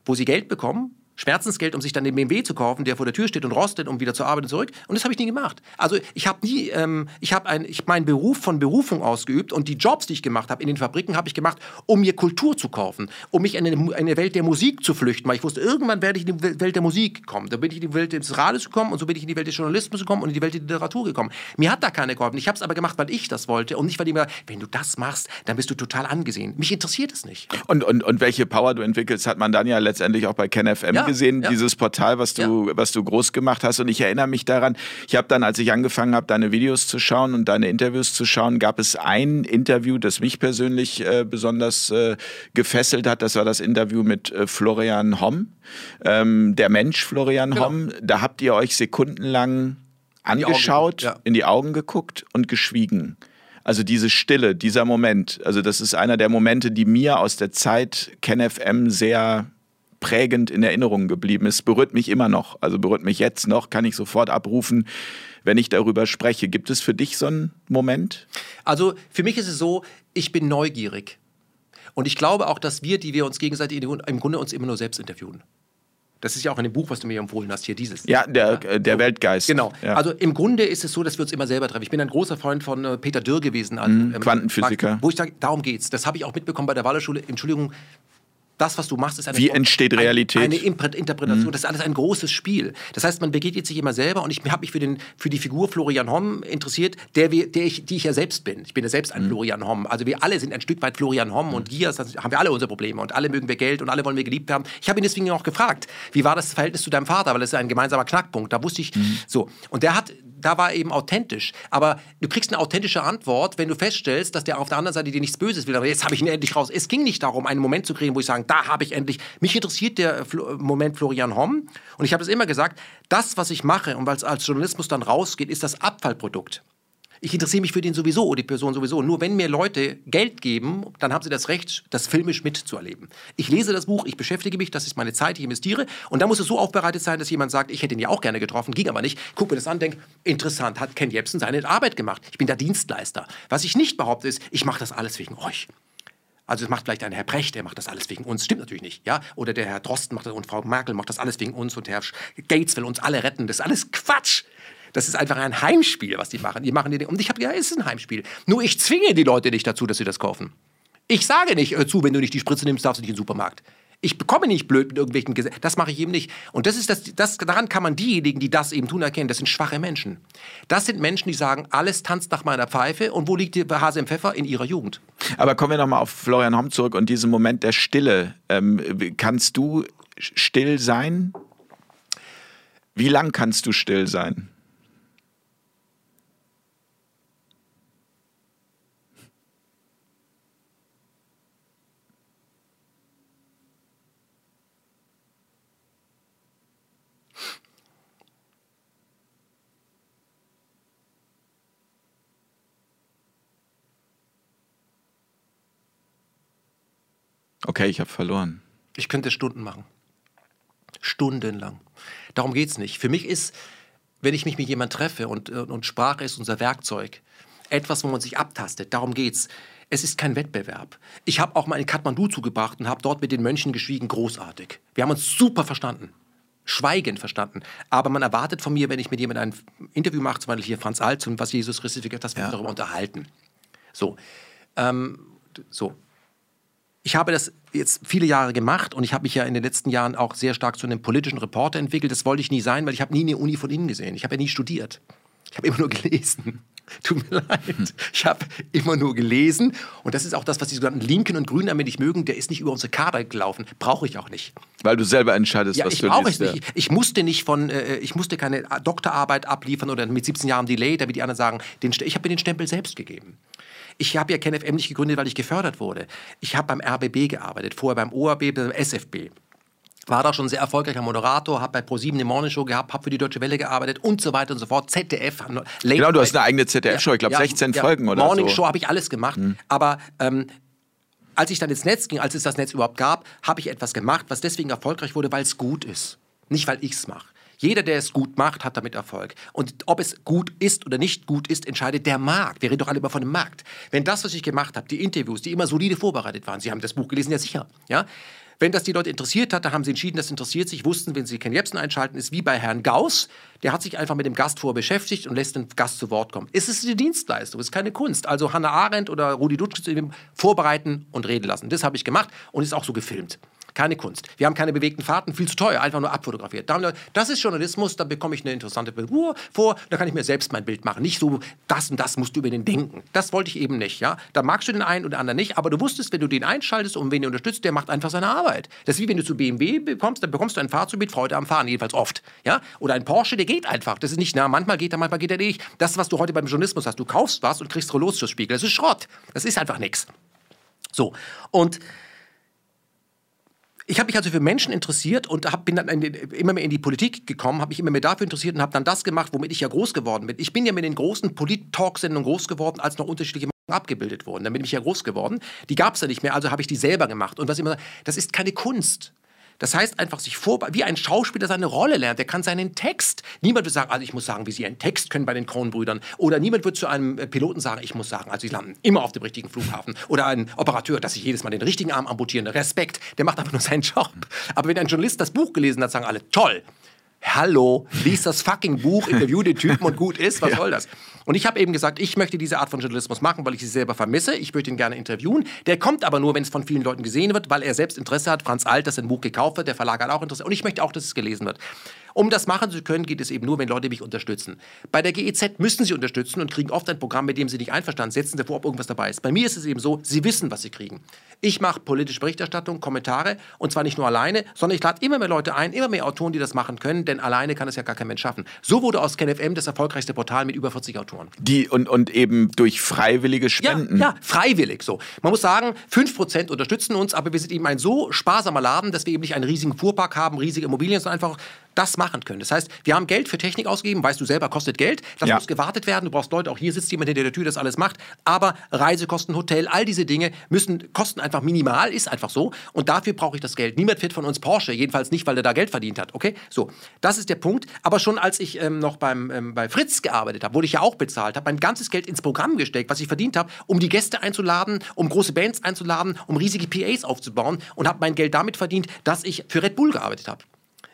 wo sie Geld bekommen Schmerzensgeld, um sich dann den BMW zu kaufen, der vor der Tür steht und rostet, um wieder zur Arbeit und zurück. Und das habe ich nie gemacht. Also ich habe nie, ähm, ich habe ein, ich meinen Beruf von Berufung ausgeübt und die Jobs, die ich gemacht habe in den Fabriken, habe ich gemacht, um mir Kultur zu kaufen, um mich in eine, eine, Welt der Musik zu flüchten, weil ich wusste, irgendwann werde ich in die Welt der Musik kommen. Da bin ich in die Welt des Radios gekommen und so bin ich in die Welt des Journalismus gekommen und in die Welt der Literatur gekommen. Mir hat da keiner geholfen. Ich habe es aber gemacht, weil ich das wollte und nicht, weil die mir, wenn du das machst, dann bist du total angesehen. Mich interessiert es nicht. Und, und, und welche Power du entwickelst, hat man dann ja letztendlich auch bei KenFM ja, gesehen. Ja. Dieses Portal, was du, ja. was du groß gemacht hast. Und ich erinnere mich daran, ich habe dann, als ich angefangen habe, deine Videos zu schauen und deine Interviews zu schauen, gab es ein Interview, das mich persönlich äh, besonders äh, gefesselt hat. Das war das Interview mit äh, Florian Homm, ähm, der Mensch Florian genau. Homm. Da habt ihr euch sekundenlang angeschaut, in die, ja. in die Augen geguckt und geschwiegen. Also diese Stille, dieser Moment, also das ist einer der Momente, die mir aus der Zeit KenFM sehr prägend in Erinnerung geblieben ist. Berührt mich immer noch, also berührt mich jetzt noch, kann ich sofort abrufen, wenn ich darüber spreche. Gibt es für dich so einen Moment? Also für mich ist es so, ich bin neugierig. Und ich glaube auch, dass wir, die wir uns gegenseitig im Grunde uns immer nur selbst interviewen. Das ist ja auch in dem Buch, was du mir empfohlen hast, hier dieses. Ja, der, ja. der Weltgeist. Genau. Ja. Also im Grunde ist es so, dass wir uns immer selber treffen. Ich bin ein großer Freund von äh, Peter Dürr gewesen. Also, mhm, ähm, Quantenphysiker. Wo ich sage, darum geht's. Das habe ich auch mitbekommen bei der Wallerschule. Entschuldigung, das, was du machst, ist eine, Wie entsteht Realität? eine Interpretation. Mhm. Das ist alles ein großes Spiel. Das heißt, man begegnet sich immer selber und ich habe mich für, den, für die Figur Florian Homm interessiert, der, der ich, die ich ja selbst bin. Ich bin ja selbst ein mhm. Florian Homm. Also wir alle sind ein Stück weit Florian Homm mhm. und hier haben wir alle unsere Probleme und alle mögen wir Geld und alle wollen wir geliebt haben. Ich habe ihn deswegen auch gefragt, wie war das Verhältnis zu deinem Vater, weil das ist ein gemeinsamer Knackpunkt. Da wusste ich mhm. so. Und der hat da war eben authentisch. Aber du kriegst eine authentische Antwort, wenn du feststellst, dass der auf der anderen Seite dir nichts Böses will. Aber jetzt habe ich ihn endlich raus. Es ging nicht darum, einen Moment zu kriegen, wo ich sage, da habe ich endlich. Mich interessiert der Flo Moment Florian Homm. Und ich habe es immer gesagt, das, was ich mache und weil es als Journalismus dann rausgeht, ist das Abfallprodukt. Ich interessiere mich für den sowieso, oder die Person sowieso. Nur wenn mir Leute Geld geben, dann haben sie das Recht, das filmisch mitzuerleben. Ich lese das Buch, ich beschäftige mich, das ist meine Zeit, ich investiere. Und da muss es so aufbereitet sein, dass jemand sagt, ich hätte ihn ja auch gerne getroffen, ging aber nicht. Guck mir das an, denk, interessant, hat Ken Jebsen seine Arbeit gemacht. Ich bin der Dienstleister. Was ich nicht behaupte, ist, ich mache das alles wegen euch. Also es macht vielleicht ein Herr Brecht, der macht das alles wegen uns. Stimmt natürlich nicht, ja? Oder der Herr Drosten macht das und Frau Merkel macht das alles wegen uns und Herr Gates will uns alle retten. Das ist alles Quatsch. Das ist einfach ein Heimspiel, was die machen. Die machen die, und ich habe ja, es ist ein Heimspiel. Nur ich zwinge die Leute nicht dazu, dass sie das kaufen. Ich sage nicht äh, zu, wenn du nicht die Spritze nimmst, darfst du nicht in den Supermarkt. Ich bekomme nicht blöd mit irgendwelchen Gesetzen. Das mache ich eben nicht. Und das ist das, das, daran kann man diejenigen, die das eben tun, erkennen. Das sind schwache Menschen. Das sind Menschen, die sagen, alles tanzt nach meiner Pfeife. Und wo liegt die Hase im Pfeffer? In ihrer Jugend. Aber kommen wir nochmal auf Florian Homm zurück und diesen Moment der Stille. Ähm, kannst du still sein? Wie lang kannst du still sein? Okay, ich habe verloren. Ich könnte Stunden machen. Stundenlang. Darum geht es nicht. Für mich ist, wenn ich mich mit jemandem treffe und, und Sprache ist unser Werkzeug, etwas, wo man sich abtastet. Darum geht's. Es ist kein Wettbewerb. Ich habe auch mal in Kathmandu zugebracht und habe dort mit den Mönchen geschwiegen. Großartig. Wir haben uns super verstanden. Schweigend verstanden. Aber man erwartet von mir, wenn ich mit jemandem ein Interview mache, zum Beispiel hier Franz Alt, zum was Jesus Christus dass wir uns darüber unterhalten. So. Ähm, so. Ich habe das jetzt viele Jahre gemacht und ich habe mich ja in den letzten Jahren auch sehr stark zu einem politischen Reporter entwickelt. Das wollte ich nie sein, weil ich habe nie eine Uni von innen gesehen. Ich habe ja nie studiert. Ich habe immer nur gelesen. Tut mir leid. Ich habe immer nur gelesen. Und das ist auch das, was die sogenannten Linken und Grünen damit nicht mögen. Der ist nicht über unsere Kader gelaufen. Brauche ich auch nicht. Weil du selber entscheidest, ja, was ich du brauche liest. es nicht. Ich musste nicht von, äh, ich musste keine Doktorarbeit abliefern oder mit 17 Jahren Delay, damit die anderen sagen, den, ich habe mir den Stempel selbst gegeben. Ich habe ja KenFM nicht gegründet, weil ich gefördert wurde. Ich habe beim RBB gearbeitet, vorher beim ORB, beim SFB war da schon sehr erfolgreicher Moderator, habe bei ProSieben eine Morningshow gehabt, habe für die Deutsche Welle gearbeitet und so weiter und so fort. ZDF. Late genau, du hast eine eigene ZDF-Show, ich glaube ja, 16 ja, Folgen oder Morning so. Show habe ich alles gemacht, hm. aber ähm, als ich dann ins Netz ging, als es das Netz überhaupt gab, habe ich etwas gemacht, was deswegen erfolgreich wurde, weil es gut ist. Nicht, weil ich es mache. Jeder, der es gut macht, hat damit Erfolg. Und ob es gut ist oder nicht gut ist, entscheidet der Markt. Wir reden doch alle immer von dem Markt. Wenn das, was ich gemacht habe, die Interviews, die immer solide vorbereitet waren, Sie haben das Buch gelesen, ja sicher, ja, wenn das die Leute interessiert hat, da haben sie entschieden, das interessiert sich, wussten, wenn sie Ken Jebsen einschalten, ist wie bei Herrn Gauss, der hat sich einfach mit dem Gast vor beschäftigt und lässt den Gast zu Wort kommen. Es ist eine Dienstleistung, es ist keine Kunst. Also Hannah Arendt oder Rudi Dutsch vorbereiten und reden lassen. Das habe ich gemacht und ist auch so gefilmt. Keine Kunst. Wir haben keine bewegten Fahrten, viel zu teuer, einfach nur abfotografiert. Das ist Journalismus, da bekomme ich eine interessante Figur vor, da kann ich mir selbst mein Bild machen. Nicht so, das und das musst du über den denken. Das wollte ich eben nicht. Ja? Da magst du den einen oder anderen nicht, aber du wusstest, wenn du den einschaltest und wen du unterstützt, der macht einfach seine Arbeit. Das ist wie wenn du zu BMW bekommst, dann bekommst du ein Fahrzeug mit Freude am Fahren, jedenfalls oft. Ja? Oder ein Porsche, der geht einfach. Das ist nicht, na, manchmal geht er, manchmal geht er nicht. Das, was du heute beim Journalismus hast, du kaufst was und kriegst Rollos-Spiegel. Das ist Schrott. Das ist einfach nichts. So. Und ich habe mich also für Menschen interessiert und hab, bin dann immer mehr in die Politik gekommen, habe mich immer mehr dafür interessiert und habe dann das gemacht, womit ich ja groß geworden bin. Ich bin ja mit den großen Polit-Talk-Sendungen groß geworden, als noch unterschiedliche abgebildet wurden. Dann bin ich ja groß geworden. Die gab es ja nicht mehr, also habe ich die selber gemacht. Und was immer, das ist keine Kunst. Das heißt einfach sich vor, wie ein Schauspieler seine Rolle lernt. Der kann seinen Text. Niemand wird sagen, also ich muss sagen, wie sie einen Text können bei den Kronbrüdern. Oder niemand wird zu einem äh, Piloten sagen, ich muss sagen, also sie landen immer auf dem richtigen Flughafen. Oder ein Operateur, dass ich jedes Mal den richtigen Arm amputieren. Respekt, der macht einfach nur seinen Job. Aber wenn ein Journalist das Buch gelesen hat, sagen alle, toll. Hallo, lies das fucking Buch, interview den Typen und gut ist. Was ja. soll das? Und ich habe eben gesagt, ich möchte diese Art von Journalismus machen, weil ich sie selber vermisse. Ich würde ihn gerne interviewen. Der kommt aber nur, wenn es von vielen Leuten gesehen wird, weil er selbst Interesse hat. Franz Alt, das ein Buch gekauft wird, der Verlag hat auch Interesse. Und ich möchte auch, dass es gelesen wird. Um das machen zu können, geht es eben nur, wenn Leute mich unterstützen. Bei der GEZ müssen sie unterstützen und kriegen oft ein Programm, mit dem sie nicht einverstanden sind. Setzen sie vor, ob irgendwas dabei ist. Bei mir ist es eben so, sie wissen, was sie kriegen. Ich mache politische Berichterstattung, Kommentare und zwar nicht nur alleine, sondern ich lade immer mehr Leute ein, immer mehr Autoren, die das machen können, denn alleine kann es ja gar kein Mensch schaffen. So wurde aus KenFM das erfolgreichste Portal mit über 40 Autoren. Die und, und eben durch freiwillige Spenden. Ja, ja freiwillig so. Man muss sagen, 5% unterstützen uns, aber wir sind eben ein so sparsamer Laden, dass wir eben nicht einen riesigen Fuhrpark haben, riesige Immobilien, sondern einfach das machen können. Das heißt, wir haben Geld für Technik ausgegeben, weißt du selber, kostet Geld. Das ja. muss gewartet werden. Du brauchst Leute, auch hier sitzt jemand hinter der Tür, das alles macht. Aber Reisekosten, Hotel, all diese Dinge müssen, kosten einfach minimal, ist einfach so. Und dafür brauche ich das Geld. Niemand fährt von uns Porsche, jedenfalls nicht, weil er da Geld verdient hat. Okay? So, das ist der Punkt. Aber schon als ich ähm, noch beim, ähm, bei Fritz gearbeitet habe, wurde ich ja auch bezahlt, habe mein ganzes Geld ins Programm gesteckt, was ich verdient habe, um die Gäste einzuladen, um große Bands einzuladen, um riesige PAs aufzubauen und habe mein Geld damit verdient, dass ich für Red Bull gearbeitet habe.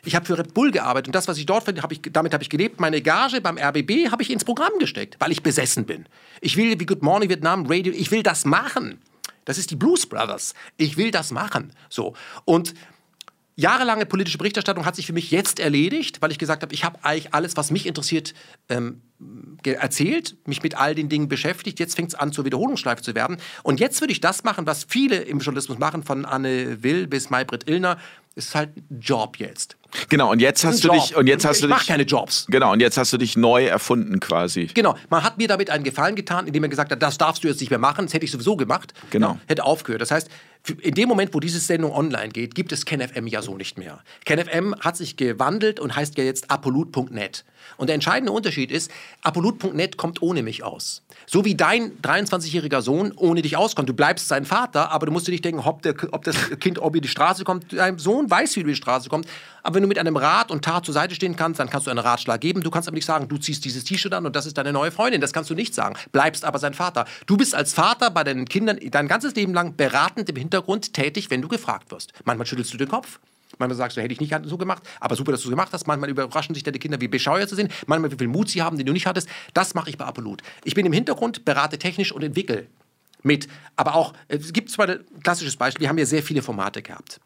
Ich habe für Red Bull gearbeitet und das, was ich dort verdiene, hab ich, damit habe ich gelebt. Meine Gage beim RBB habe ich ins Programm gesteckt, weil ich besessen bin. Ich will wie Good Morning Vietnam Radio, ich will das machen. Das ist die Blues Brothers. Ich will das machen. So. Und jahrelange politische Berichterstattung hat sich für mich jetzt erledigt, weil ich gesagt habe, ich habe eigentlich alles, was mich interessiert, ähm, erzählt, mich mit all den Dingen beschäftigt. Jetzt fängt es an, zur Wiederholungsschleife zu werden. Und jetzt würde ich das machen, was viele im Journalismus machen, von Anne Will bis Maybrit Illner. Ist halt ein Job jetzt. Genau, und jetzt hast du Job. dich und jetzt hast ich du dich keine Jobs. Genau, und jetzt hast du dich neu erfunden quasi. Genau, man hat mir damit einen Gefallen getan, indem er gesagt hat, das darfst du jetzt nicht mehr machen, das hätte ich sowieso gemacht. Genau. Ja, hätte aufgehört. Das heißt, in dem Moment, wo diese Sendung online geht, gibt es KenFM ja so nicht mehr. KenFM hat sich gewandelt und heißt ja jetzt apolut.net. Und der entscheidende Unterschied ist, apolut.net kommt ohne mich aus. So wie dein 23-jähriger Sohn ohne dich auskommt. Du bleibst sein Vater, aber du musst dir nicht denken, ob, der, ob das Kind ob über die Straße kommt. Dein Sohn weiß, wie du über die Straße kommst. Aber wenn du mit einem Rat und Tat zur Seite stehen kannst, dann kannst du einen Ratschlag geben. Du kannst aber nicht sagen, du ziehst dieses T-Shirt an und das ist deine neue Freundin. Das kannst du nicht sagen. Bleibst aber sein Vater. Du bist als Vater bei deinen Kindern dein ganzes Leben lang beratend im Hintergrund tätig, wenn du gefragt wirst. Manchmal schüttelst du den Kopf. Manchmal sagst du, hätte ich nicht so gemacht, aber super, dass du es gemacht hast. Manchmal überraschen sich deine Kinder, wie bescheuert sie sind. Manchmal, wie viel Mut sie haben, den du nicht hattest. Das mache ich bei Apolut. Ich bin im Hintergrund, berate technisch und entwickle mit. Aber auch, es gibt zwar ein klassisches Beispiel, wir haben ja sehr viele Formate gehabt.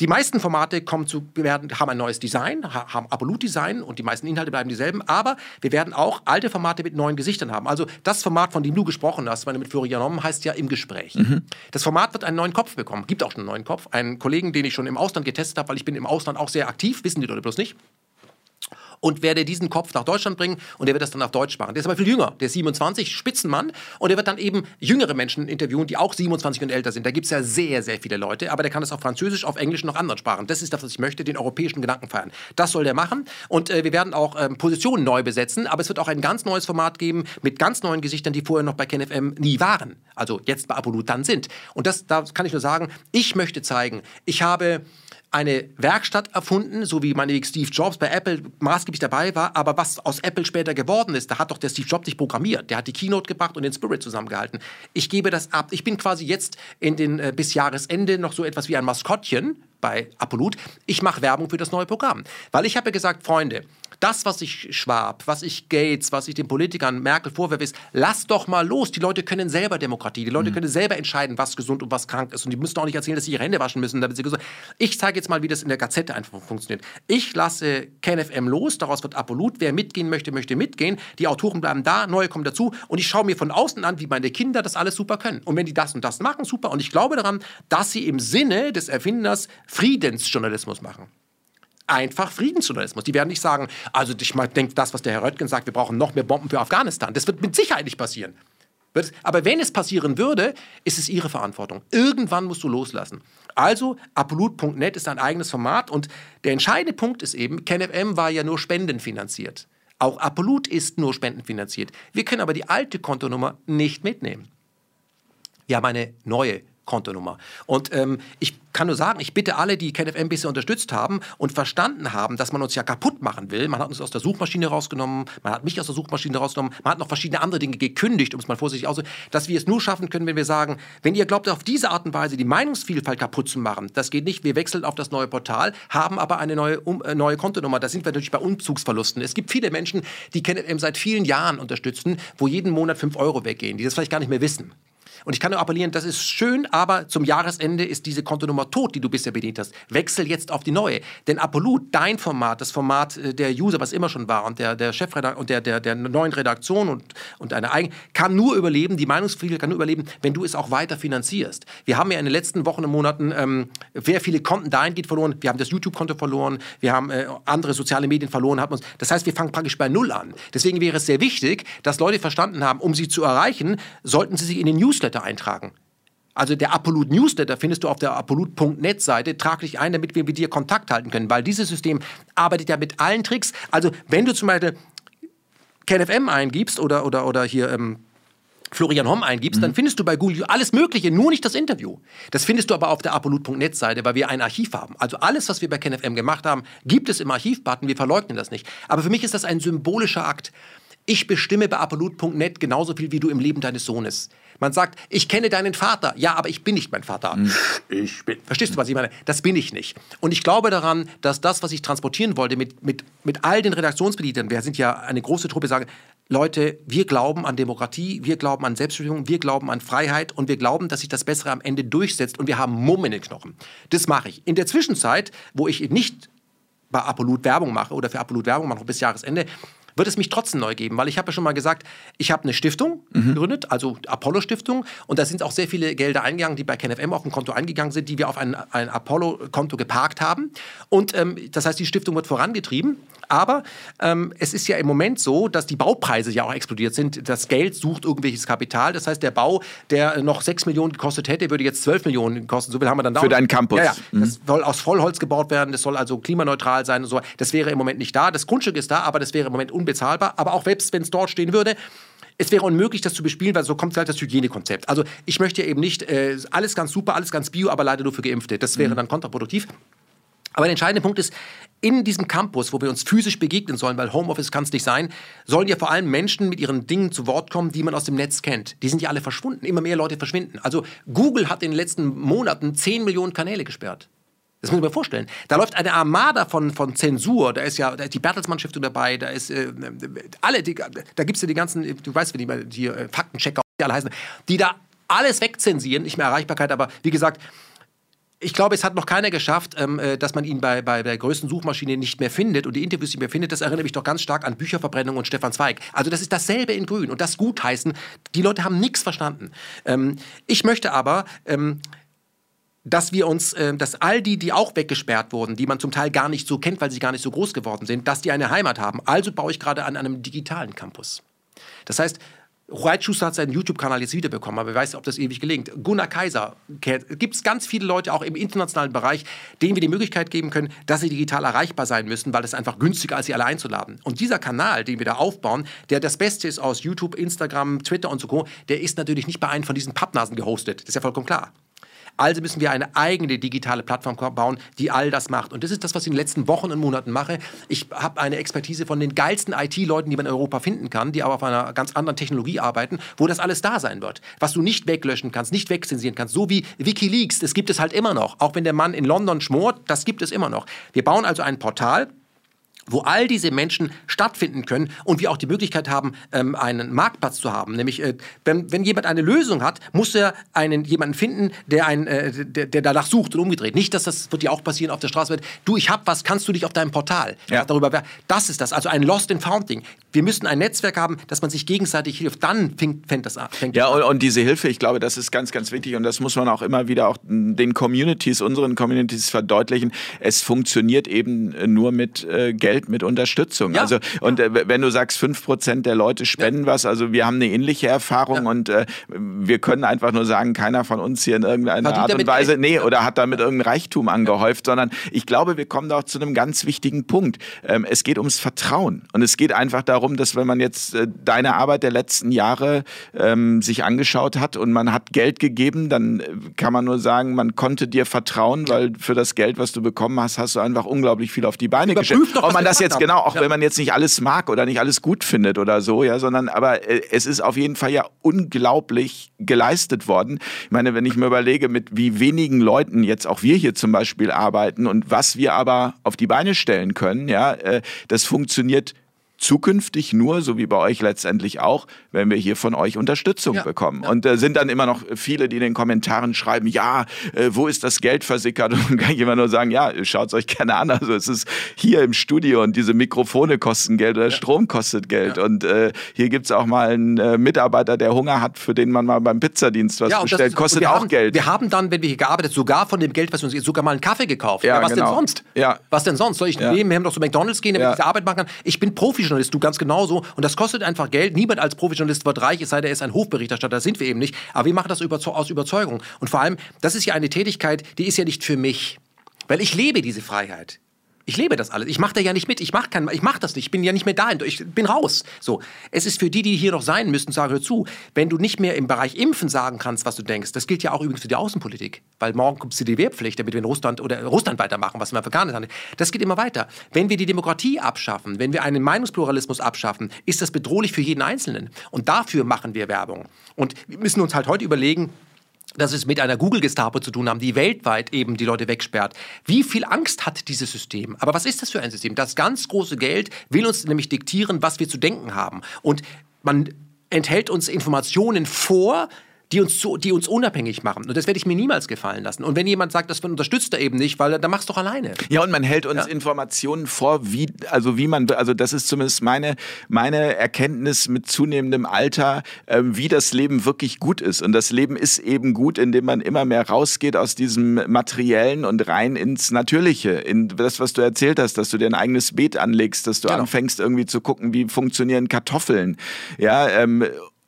Die meisten Formate kommen zu, werden, haben ein neues Design, haben Absolut-Design und die meisten Inhalte bleiben dieselben, aber wir werden auch alte Formate mit neuen Gesichtern haben. Also das Format, von dem du gesprochen hast, meine mit Florian Homm, heißt ja im Gespräch. Mhm. Das Format wird einen neuen Kopf bekommen, gibt auch schon einen neuen Kopf. Einen Kollegen, den ich schon im Ausland getestet habe, weil ich bin im Ausland auch sehr aktiv, wissen die Leute bloß nicht und werde diesen Kopf nach Deutschland bringen und der wird das dann auf Deutsch machen. Der ist aber viel jünger, der ist 27, Spitzenmann und der wird dann eben jüngere Menschen interviewen, die auch 27 und älter sind. Da gibt es ja sehr, sehr viele Leute, aber der kann das auf Französisch, auf Englisch und noch anderen Sprachen. Das ist das, was ich möchte, den europäischen Gedanken feiern. Das soll der machen und äh, wir werden auch ähm, Positionen neu besetzen, aber es wird auch ein ganz neues Format geben mit ganz neuen Gesichtern, die vorher noch bei KenFM nie waren. Also jetzt bei Apolut dann sind. Und das, da kann ich nur sagen, ich möchte zeigen, ich habe eine Werkstatt erfunden, so wie meinetwegen Steve Jobs bei Apple maßgeblich dabei war. Aber was aus Apple später geworden ist, da hat doch der Steve Jobs nicht programmiert. Der hat die Keynote gebracht und den Spirit zusammengehalten. Ich gebe das ab. Ich bin quasi jetzt in den äh, bis Jahresende noch so etwas wie ein Maskottchen bei Apollut. Ich mache Werbung für das neue Programm. Weil ich habe ja gesagt, Freunde, das, was ich Schwab, was ich Gates, was ich den Politikern Merkel vorwerfe, ist, lass doch mal los. Die Leute können selber Demokratie. Die Leute mhm. können selber entscheiden, was gesund und was krank ist. Und die müssen auch nicht erzählen, dass sie ihre Hände waschen müssen, damit sie gesund Ich zeige jetzt mal, wie das in der Gazette einfach funktioniert. Ich lasse KenFM los, daraus wird Apolut. Wer mitgehen möchte, möchte mitgehen. Die Autoren bleiben da, neue kommen dazu. Und ich schaue mir von außen an, wie meine Kinder das alles super können. Und wenn die das und das machen, super. Und ich glaube daran, dass sie im Sinne des Erfinders Friedensjournalismus machen einfach Friedensjournalismus. Die werden nicht sagen, also ich denke das, was der Herr Röttgen sagt, wir brauchen noch mehr Bomben für Afghanistan. Das wird mit Sicherheit nicht passieren. Aber wenn es passieren würde, ist es ihre Verantwortung. Irgendwann musst du loslassen. Also, Apolut.net ist ein eigenes Format und der entscheidende Punkt ist eben, KenFM war ja nur spendenfinanziert. Auch Apolut ist nur spendenfinanziert. Wir können aber die alte Kontonummer nicht mitnehmen. Wir haben eine neue Kontonummer. Und ähm, ich kann nur sagen, ich bitte alle, die KenFM bisher unterstützt haben und verstanden haben, dass man uns ja kaputt machen will. Man hat uns aus der Suchmaschine rausgenommen, man hat mich aus der Suchmaschine rausgenommen, man hat noch verschiedene andere Dinge gekündigt, um es mal vorsichtig auszudrücken, dass wir es nur schaffen können, wenn wir sagen, wenn ihr glaubt, auf diese Art und Weise die Meinungsvielfalt kaputt zu machen, das geht nicht. Wir wechseln auf das neue Portal, haben aber eine neue, um, äh, neue Kontonummer. Da sind wir natürlich bei Umzugsverlusten. Es gibt viele Menschen, die KenFM seit vielen Jahren unterstützen, wo jeden Monat 5 Euro weggehen, die das vielleicht gar nicht mehr wissen. Und ich kann nur appellieren, das ist schön, aber zum Jahresende ist diese Kontonummer tot, die du bisher bedient hast. Wechsel jetzt auf die neue. Denn Apolut, dein Format, das Format äh, der User, was immer schon war, und der, der Chefredaktion und der, der, der neuen Redaktion und, und deiner eigenen, kann nur überleben, die Meinungsfreiheit kann nur überleben, wenn du es auch weiter finanzierst. Wir haben ja in den letzten Wochen und Monaten ähm, sehr viele Konten dahingehend verloren. Wir haben das YouTube-Konto verloren, wir haben äh, andere soziale Medien verloren. Haben uns, das heißt, wir fangen praktisch bei Null an. Deswegen wäre es sehr wichtig, dass Leute verstanden haben, um sie zu erreichen, sollten sie sich in den Newsletter Newsletter eintragen. Also der Apolut Newsletter findest du auf der apolut.net Seite. Trag dich ein, damit wir mit dir Kontakt halten können, weil dieses System arbeitet ja mit allen Tricks. Also wenn du zum Beispiel KenFM eingibst oder, oder, oder hier ähm, Florian Homm eingibst, mhm. dann findest du bei Google alles Mögliche, nur nicht das Interview. Das findest du aber auf der apolut.net Seite, weil wir ein Archiv haben. Also alles, was wir bei KenFM gemacht haben, gibt es im Archivbutton. Wir verleugnen das nicht. Aber für mich ist das ein symbolischer Akt. Ich bestimme bei apolut.net genauso viel wie du im Leben deines Sohnes. Man sagt, ich kenne deinen Vater. Ja, aber ich bin nicht mein Vater. Mhm. Ich bin. Verstehst du, was ich meine? Das bin ich nicht. Und ich glaube daran, dass das, was ich transportieren wollte mit, mit, mit all den Redaktionsmitgliedern, wir sind ja eine große Truppe, sagen, Leute, wir glauben an Demokratie, wir glauben an Selbstbestimmung, wir glauben an Freiheit und wir glauben, dass sich das Bessere am Ende durchsetzt und wir haben Mumm in den Knochen. Das mache ich. In der Zwischenzeit, wo ich nicht bei Apolut Werbung mache oder für Apolut Werbung mache bis Jahresende, wird es mich trotzdem neu geben, weil ich habe ja schon mal gesagt, ich habe eine Stiftung mhm. gegründet, also Apollo-Stiftung, und da sind auch sehr viele Gelder eingegangen, die bei KenFM auf ein Konto eingegangen sind, die wir auf ein, ein Apollo-Konto geparkt haben. Und ähm, das heißt, die Stiftung wird vorangetrieben. Aber ähm, es ist ja im Moment so, dass die Baupreise ja auch explodiert sind. Das Geld sucht irgendwelches Kapital. Das heißt, der Bau, der noch 6 Millionen gekostet hätte, würde jetzt 12 Millionen kosten. So viel haben wir dann da. Für deinen Campus. Ja, ja. Mhm. Das soll aus Vollholz gebaut werden. Das soll also klimaneutral sein und so. Das wäre im Moment nicht da. Das Grundstück ist da, aber das wäre im Moment unbezahlbar. Aber auch selbst wenn es dort stehen würde, es wäre unmöglich, das zu bespielen, weil so kommt halt das Hygienekonzept. Also ich möchte eben nicht äh, alles ganz super, alles ganz bio, aber leider nur für Geimpfte. Das wäre mhm. dann kontraproduktiv. Aber der entscheidende Punkt ist, in diesem Campus, wo wir uns physisch begegnen sollen, weil Homeoffice kann es nicht sein, sollen ja vor allem Menschen mit ihren Dingen zu Wort kommen, die man aus dem Netz kennt. Die sind ja alle verschwunden. Immer mehr Leute verschwinden. Also Google hat in den letzten Monaten 10 Millionen Kanäle gesperrt. Das muss ich mir vorstellen. Da läuft eine Armada von, von Zensur. Da ist ja da ist die Bertelsmann Stiftung dabei, da ist äh, alle, die, da gibt es ja die ganzen, du weißt, wie die, die äh, Faktenchecker, die alle heißen, die da alles wegzensieren, nicht mehr Erreichbarkeit, aber wie gesagt, ich glaube, es hat noch keiner geschafft, ähm, äh, dass man ihn bei, bei der größten Suchmaschine nicht mehr findet und die Interviews nicht mehr findet. Das erinnert mich doch ganz stark an Bücherverbrennung und Stefan Zweig. Also das ist dasselbe in Grün und das gutheißen. Die Leute haben nichts verstanden. Ähm, ich möchte aber... Ähm, dass wir uns, äh, dass all die, die auch weggesperrt wurden, die man zum Teil gar nicht so kennt, weil sie gar nicht so groß geworden sind, dass die eine Heimat haben. Also baue ich gerade an einem digitalen Campus. Das heißt, Reitschuster hat seinen YouTube-Kanal jetzt wiederbekommen, aber wer weiß, ob das ewig gelingt. Gunnar Kaiser, gibt es ganz viele Leute auch im internationalen Bereich, denen wir die Möglichkeit geben können, dass sie digital erreichbar sein müssen, weil es einfach günstiger ist, sie alle einzuladen. Und dieser Kanal, den wir da aufbauen, der das Beste ist aus YouTube, Instagram, Twitter und so, der ist natürlich nicht bei einem von diesen Pappnasen gehostet. Das ist ja vollkommen klar. Also müssen wir eine eigene digitale Plattform bauen, die all das macht. Und das ist das, was ich in den letzten Wochen und Monaten mache. Ich habe eine Expertise von den geilsten IT-Leuten, die man in Europa finden kann, die aber auf einer ganz anderen Technologie arbeiten, wo das alles da sein wird. Was du nicht weglöschen kannst, nicht wegzensieren kannst, so wie Wikileaks, das gibt es halt immer noch. Auch wenn der Mann in London schmort, das gibt es immer noch. Wir bauen also ein Portal, wo all diese Menschen stattfinden können und wir auch die Möglichkeit haben, ähm, einen Marktplatz zu haben. Nämlich, äh, wenn, wenn, jemand eine Lösung hat, muss er einen, jemanden finden, der, ein, äh, der, der, danach sucht und umgedreht. Nicht, dass das wird ja auch passieren auf der Straße. Du, ich hab was, kannst du dich auf deinem Portal ja. darüber Das ist das, also ein Lost and Found Ding. Wir müssen ein Netzwerk haben, dass man sich gegenseitig hilft. Dann fängt, fängt das an. Fängt ja, und, und, diese Hilfe, ich glaube, das ist ganz, ganz wichtig und das muss man auch immer wieder auch den Communities, unseren Communities verdeutlichen. Es funktioniert eben nur mit äh, Geld Geld, mit Unterstützung. Ja. Also, und äh, wenn du sagst, fünf Prozent der Leute spenden ja. was, also wir haben eine ähnliche Erfahrung ja. und äh, wir können einfach nur sagen, keiner von uns hier in irgendeiner Verdient Art und Weise, nee, oder hat damit irgendein Reichtum angehäuft, sondern ich glaube, wir kommen da auch zu einem ganz wichtigen Punkt. Ähm, es geht ums Vertrauen und es geht einfach darum, dass wenn man jetzt äh, deine Arbeit der letzten Jahre ähm, sich angeschaut hat und man hat Geld gegeben, dann äh, kann man nur sagen, man konnte dir vertrauen, weil für das Geld, was du bekommen hast, hast du einfach unglaublich viel auf die Beine gestellt. Ob man man das jetzt genau, auch ja. wenn man jetzt nicht alles mag oder nicht alles gut findet oder so, ja, sondern aber äh, es ist auf jeden Fall ja unglaublich geleistet worden. Ich meine, wenn ich mir überlege, mit wie wenigen Leuten jetzt auch wir hier zum Beispiel arbeiten und was wir aber auf die Beine stellen können, ja, äh, das funktioniert zukünftig nur, so wie bei euch letztendlich auch, wenn wir hier von euch Unterstützung ja, bekommen. Ja. Und äh, sind dann immer noch viele, die in den Kommentaren schreiben, ja, äh, wo ist das Geld versickert? Und kann ich immer nur sagen, ja, schaut es euch gerne an. Also es ist hier im Studio und diese Mikrofone kosten Geld oder ja. Strom kostet Geld. Und äh, hier gibt es auch mal einen äh, Mitarbeiter, der Hunger hat, für den man mal beim Pizzadienst was bestellt, ist, kostet auch haben, Geld. Wir haben dann, wenn wir hier gearbeitet, sogar von dem Geld, was wir uns sogar mal einen Kaffee gekauft. Ja, was genau. denn sonst? Ja. Was denn sonst? Soll ich nebenher noch zu McDonalds gehen, damit ich diese Arbeit machen kann? Ich bin Profi Profijournalist, du ganz genauso. Und das kostet einfach Geld. Niemand als Profijournalist wird reich, es sei denn, er ist ein Hofberichterstatter. Das sind wir eben nicht. Aber wir machen das aus Überzeugung. Und vor allem, das ist ja eine Tätigkeit, die ist ja nicht für mich. Weil ich lebe diese Freiheit. Ich lebe das alles. Ich mache da ja nicht mit. Ich mache mach das nicht. Ich bin ja nicht mehr da. Ich bin raus. So. Es ist für die, die hier noch sein müssen, sage hör zu, wenn du nicht mehr im Bereich Impfen sagen kannst, was du denkst, das gilt ja auch übrigens für die Außenpolitik. Weil morgen kommt die Wehrpflicht, damit wir in Russland oder Russland weitermachen, was wir in Afghanistan Das geht immer weiter. Wenn wir die Demokratie abschaffen, wenn wir einen Meinungspluralismus abschaffen, ist das bedrohlich für jeden Einzelnen. Und dafür machen wir Werbung. Und wir müssen uns halt heute überlegen, dass es mit einer Google-Gestapo zu tun haben, die weltweit eben die Leute wegsperrt. Wie viel Angst hat dieses System? Aber was ist das für ein System? Das ganz große Geld will uns nämlich diktieren, was wir zu denken haben. Und man enthält uns Informationen vor, die uns, so, die uns unabhängig machen. Und das werde ich mir niemals gefallen lassen. Und wenn jemand sagt, das unterstützt er eben nicht, weil dann machst du doch alleine. Ja, und man hält uns ja. Informationen vor, wie, also wie man, also das ist zumindest meine, meine Erkenntnis mit zunehmendem Alter, äh, wie das Leben wirklich gut ist. Und das Leben ist eben gut, indem man immer mehr rausgeht aus diesem Materiellen und rein ins Natürliche, in das, was du erzählt hast, dass du dir ein eigenes Beet anlegst, dass du genau. anfängst irgendwie zu gucken, wie funktionieren Kartoffeln. Ja, ähm,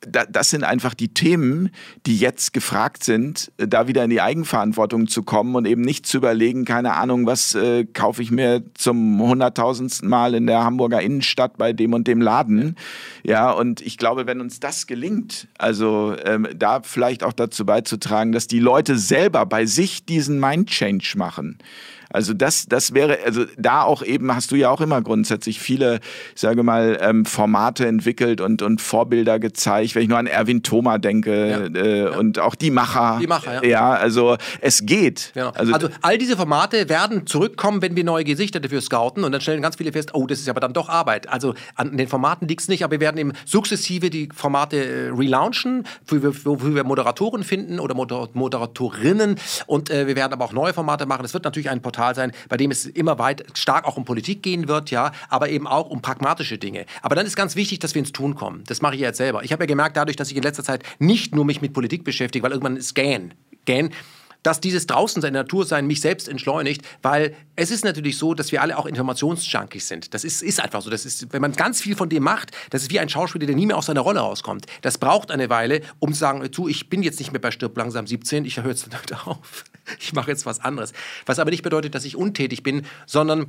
das sind einfach die Themen, die jetzt gefragt sind, äh, da wieder in die Eigenverantwortung zu kommen und eben nicht zu überlegen, keine Ahnung, was äh, kaufe ich mir zum hunderttausendsten Mal in der Hamburger Innenstadt bei dem und dem Laden. Ja, und ich glaube, wenn uns das gelingt, also ähm, da vielleicht auch dazu beizutragen, dass die Leute selber bei sich diesen Mind-Change machen. Also das, das wäre, also da auch eben hast du ja auch immer grundsätzlich viele, ich sage mal, ähm, Formate entwickelt und, und Vorbilder gezeigt, wenn ich nur an Erwin Thoma denke ja. Äh, ja. und auch die Macher. Die Macher, ja. Ja, also es geht. Genau. Also, also, all diese Formate werden zurückkommen, wenn wir neue Gesichter dafür scouten und dann stellen ganz viele fest, oh, das ist aber dann doch Arbeit. Also an den Formaten liegt es nicht, aber wir werden eben sukzessive die Formate äh, relaunchen, wofür wir, Moderatoren finden oder Moder Moderatorinnen und äh, wir werden aber auch neue Formate machen. Es wird natürlich ein Portal sein, bei dem es immer weit stark auch um Politik gehen wird, ja, aber eben auch um pragmatische Dinge. Aber dann ist ganz wichtig, dass wir ins Tun kommen. Das mache ich jetzt selber. Ich habe ja gemerkt, dadurch, dass ich in letzter Zeit nicht nur mich mit Politik beschäftige, weil irgendwann ist Scan. Scan dass dieses draußen sein Natur sein mich selbst entschleunigt, weil es ist natürlich so, dass wir alle auch Informationsjunkies sind. Das ist, ist einfach so. Das ist, wenn man ganz viel von dem macht, das ist wie ein Schauspieler, der nie mehr aus seiner Rolle rauskommt. Das braucht eine Weile, um zu sagen, du, ich bin jetzt nicht mehr bei Stirb langsam 17, ich höre jetzt auf. Ich mache jetzt was anderes. Was aber nicht bedeutet, dass ich untätig bin, sondern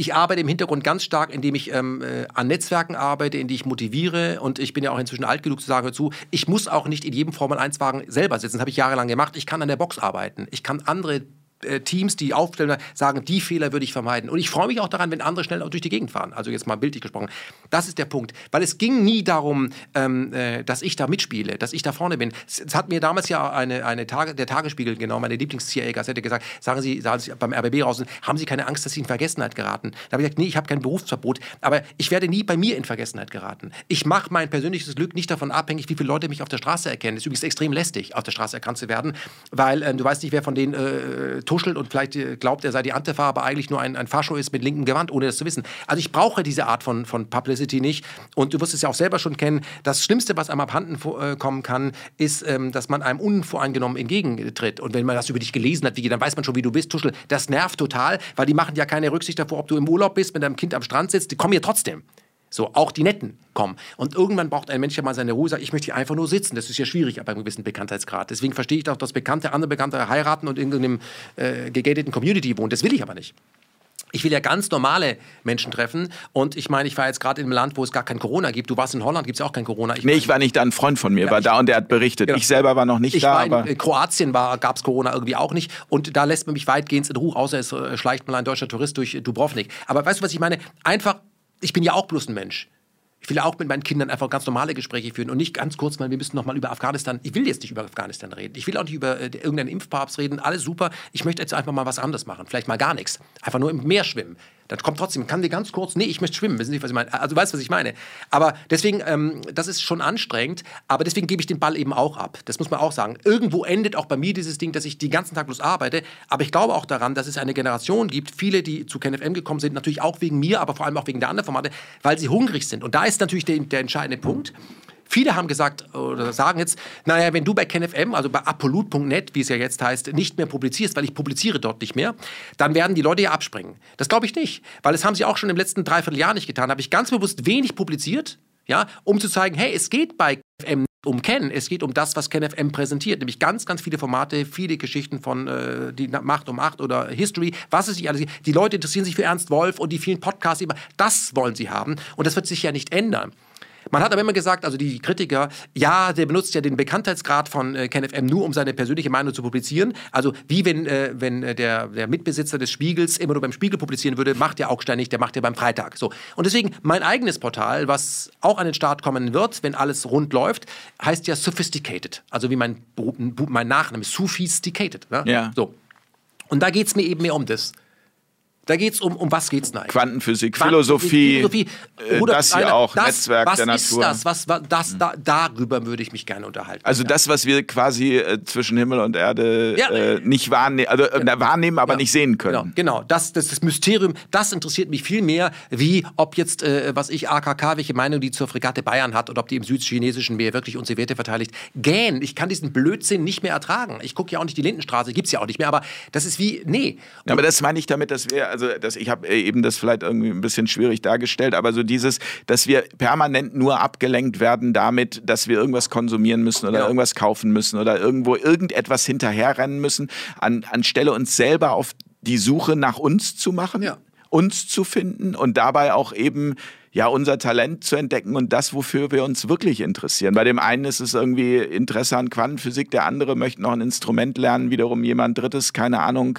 ich arbeite im Hintergrund ganz stark, indem ich ähm, äh, an Netzwerken arbeite, in die ich motiviere. Und ich bin ja auch inzwischen alt genug zu sagen, hör zu, ich muss auch nicht in jedem Formel-1-Wagen selber sitzen. Das habe ich jahrelang gemacht. Ich kann an der Box arbeiten. Ich kann andere Teams, die aufstellen, sagen, die Fehler würde ich vermeiden. Und ich freue mich auch daran, wenn andere schnell durch die Gegend fahren. Also jetzt mal bildlich gesprochen. Das ist der Punkt. Weil es ging nie darum, ähm, äh, dass ich da mitspiele, dass ich da vorne bin. Es, hat mir damals ja eine, eine Tage, der Tagesspiegel, genau, meine Lieblings-CIA-Gazette gesagt, sagen Sie, sagen Sie beim RBB raus, haben Sie keine Angst, dass Sie in Vergessenheit geraten? Da habe ich gesagt, nee, ich habe kein Berufsverbot, aber ich werde nie bei mir in Vergessenheit geraten. Ich mache mein persönliches Glück nicht davon abhängig, wie viele Leute mich auf der Straße erkennen. Es ist übrigens extrem lästig, auf der Straße erkannt zu werden, weil äh, du weißt nicht, wer von denen äh, tuschelt und vielleicht äh, glaubt, er sei die Antifa, aber eigentlich nur ein, ein Fascho ist mit linkem Gewand, ohne das zu wissen. Also ich brauche diese Art von, von Publicity nicht. Und du wirst es ja auch selber schon kennen. Das Schlimmste, was einem abhanden äh, kommen kann, ist, ähm, dass man einem unvoreingenommen entgegentritt. Und wenn man das über dich gelesen hat, wie, dann weiß man schon, wie du bist. Tuschel, das nervt total, weil die machen ja keine Rücksicht davor, ob du im Urlaub bist, mit deinem Kind am Strand sitzt. Die kommen ja trotzdem. So, auch die Netten kommen. Und irgendwann braucht ein Mensch ja mal seine Ruhe, sagt, ich möchte hier einfach nur sitzen. Das ist ja schwierig ab einem gewissen Bekanntheitsgrad. Deswegen verstehe ich auch, dass Bekannte, andere Bekannte heiraten und in irgendeinem äh, gegateten Community wohnen. Das will ich aber nicht. Ich will ja ganz normale Menschen treffen. Und ich meine, ich war jetzt gerade in einem Land, wo es gar kein Corona gibt. Du warst in Holland, gibt es auch kein Corona. Ich nee, ich war nicht da. Ein Freund von mir ja, war da und der hat berichtet. Genau. Ich selber war noch nicht ich da. War in aber Kroatien gab es Corona irgendwie auch nicht. Und da lässt man mich weitgehend in Ruhe, außer es äh, schleicht mal ein deutscher Tourist durch Dubrovnik. Aber weißt du, was ich meine? Einfach, ich bin ja auch bloß ein Mensch. Ich will auch mit meinen Kindern einfach ganz normale Gespräche führen und nicht ganz kurz mal, wir müssen noch mal über Afghanistan. Ich will jetzt nicht über Afghanistan reden. Ich will auch nicht über äh, irgendeinen Impfpapst reden. Alles super. Ich möchte jetzt einfach mal was anderes machen. Vielleicht mal gar nichts. Einfach nur im Meer schwimmen. Dann kommt trotzdem, kann dir ganz kurz, nee, ich möchte schwimmen, wissen Sie, was ich meine? Also, du weißt, was ich meine. Aber deswegen, ähm, das ist schon anstrengend, aber deswegen gebe ich den Ball eben auch ab. Das muss man auch sagen. Irgendwo endet auch bei mir dieses Ding, dass ich den ganzen Tag bloß arbeite, aber ich glaube auch daran, dass es eine Generation gibt, viele, die zu KenFM gekommen sind, natürlich auch wegen mir, aber vor allem auch wegen der anderen Formate, weil sie hungrig sind. Und da ist natürlich der, der entscheidende Punkt. Viele haben gesagt oder sagen jetzt, naja, wenn du bei KenFM, also bei apollut.net, wie es ja jetzt heißt, nicht mehr publizierst, weil ich publiziere dort nicht mehr, dann werden die Leute ja abspringen. Das glaube ich nicht, weil das haben sie auch schon im letzten Dreivierteljahr nicht getan. Habe ich ganz bewusst wenig publiziert, ja, um zu zeigen, hey, es geht bei KenFM um Ken. Es geht um das, was KenFM präsentiert, nämlich ganz, ganz viele Formate, viele Geschichten von äh, die Macht um Acht oder History, was es sich alles. Die Leute interessieren sich für Ernst Wolf und die vielen Podcasts. Das wollen sie haben und das wird sich ja nicht ändern. Man hat aber immer gesagt, also die Kritiker, ja, der benutzt ja den Bekanntheitsgrad von äh, KenFM nur, um seine persönliche Meinung zu publizieren. Also wie wenn, äh, wenn äh, der, der Mitbesitzer des Spiegels immer nur beim Spiegel publizieren würde, macht der Augstein nicht, der macht ja beim Freitag. So. Und deswegen mein eigenes Portal, was auch an den Start kommen wird, wenn alles rund läuft, heißt ja Sophisticated. Also wie mein, mein Nachname, Sophisticated. Ne? Ja. So. Und da geht es mir eben mehr um das. Da geht es um, um was geht es eigentlich? Quantenphysik, Philosophie, Philosophie äh, das hier auch, das, Netzwerk was der ist Natur. das? Was, das da, darüber würde ich mich gerne unterhalten. Also ja. das, was wir quasi äh, zwischen Himmel und Erde Ja, äh, nicht wahrnehmen, also äh, wahrnehmen, aber Ja. nicht sehen können. Genau, genau. Das, das, das Mysterium, das interessiert mich viel mehr, wie ob jetzt, äh, was ich, AKK, welche Meinung die zur Fregatte Bayern hat oder ob die im südchinesischen Meer wirklich unsere Werte verteidigt. Gähn, ich kann diesen Blödsinn nicht mehr ertragen. Ich gucke ja auch nicht die Lindenstraße, gibt's ja auch nicht mehr, aber das ist wie, nee. Ja, aber das meine ich damit, dass wir, also dass ich habe eben das vielleicht irgendwie ein bisschen schwierig dargestellt, aber so dieses, dass wir permanent nur abgelenkt werden damit, dass wir irgendwas konsumieren müssen oder Genau. irgendwas kaufen müssen oder irgendwo irgendetwas hinterherrennen müssen, an, anstelle uns selber auf die Suche nach uns zu machen, Ja. uns zu finden und dabei auch eben ja unser Talent zu entdecken und das, wofür wir uns wirklich interessieren. Bei dem einen ist es irgendwie Interesse an Quantenphysik, der andere möchte noch ein Instrument lernen, wiederum jemand drittes, keine Ahnung,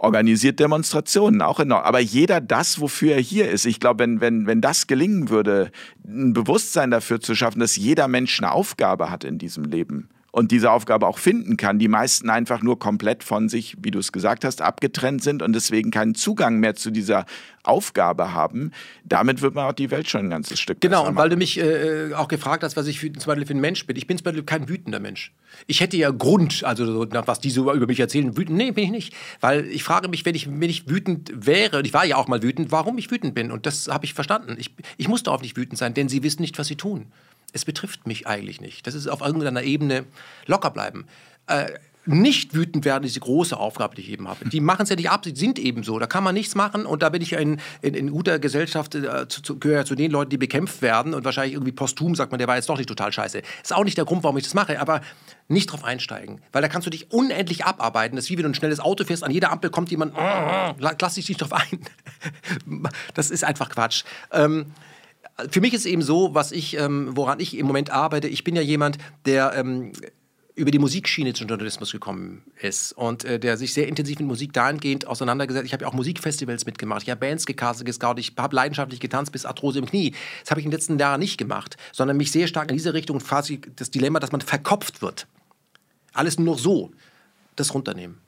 organisiert Demonstrationen, auch enorm. Aber jeder das, wofür er hier ist. Ich glaube, wenn, wenn, wenn das gelingen würde, ein Bewusstsein dafür zu schaffen, dass jeder Mensch eine Aufgabe hat in diesem Leben und diese Aufgabe auch finden kann, die meisten einfach nur komplett von sich, wie du es gesagt hast, abgetrennt sind und deswegen keinen Zugang mehr zu dieser Aufgabe haben, damit wird man auch die Welt schon ein ganzes Stück Genau, und weil du mich äh, auch gefragt hast, was ich für, zum Beispiel für ein Mensch bin. Ich bin zum Beispiel kein wütender Mensch. Ich hätte ja Grund, also so, was die so über mich erzählen, wütend. Nee, bin ich nicht. Weil ich frage mich, wenn ich, wenn ich wütend wäre, und ich war ja auch mal wütend, warum ich wütend bin. Und das habe ich verstanden. Ich, ich muss darauf nicht wütend sein, denn sie wissen nicht, was sie tun. Es betrifft mich eigentlich nicht. Das ist auf irgendeiner Ebene locker bleiben. Äh, nicht wütend werden ist die große Aufgabe, die ich eben habe. Die machen es ja nicht ab, sie sind eben so. Da kann man nichts machen und da bin ich in, in, in guter Gesellschaft, äh, zu, zu, gehöre zu den Leuten, die bekämpft werden und wahrscheinlich irgendwie posthum sagt man, der war jetzt doch nicht total scheiße. Ist auch nicht der Grund, warum ich das mache, aber nicht drauf einsteigen, weil da kannst du dich unendlich abarbeiten. Das ist wie wenn du ein schnelles Auto fährst, an jeder Ampel kommt jemand, lass dich nicht drauf ein. Das ist einfach Quatsch. Ähm, für mich ist eben so, was ich, ähm, woran ich im Moment arbeite, ich bin ja jemand, der ähm, über die Musikschiene zum Journalismus gekommen ist und äh, der sich sehr intensiv mit Musik dahingehend auseinandergesetzt. Ich habe ja auch Musikfestivals mitgemacht, ich habe Bands gecastet, gescoutet, ich habe leidenschaftlich getanzt bis Arthrose im Knie. Das habe ich in den letzten Jahren nicht gemacht, sondern mich sehr stark in diese Richtung quasi das Dilemma, dass man verkopft wird. Alles nur noch so, das runternehmen.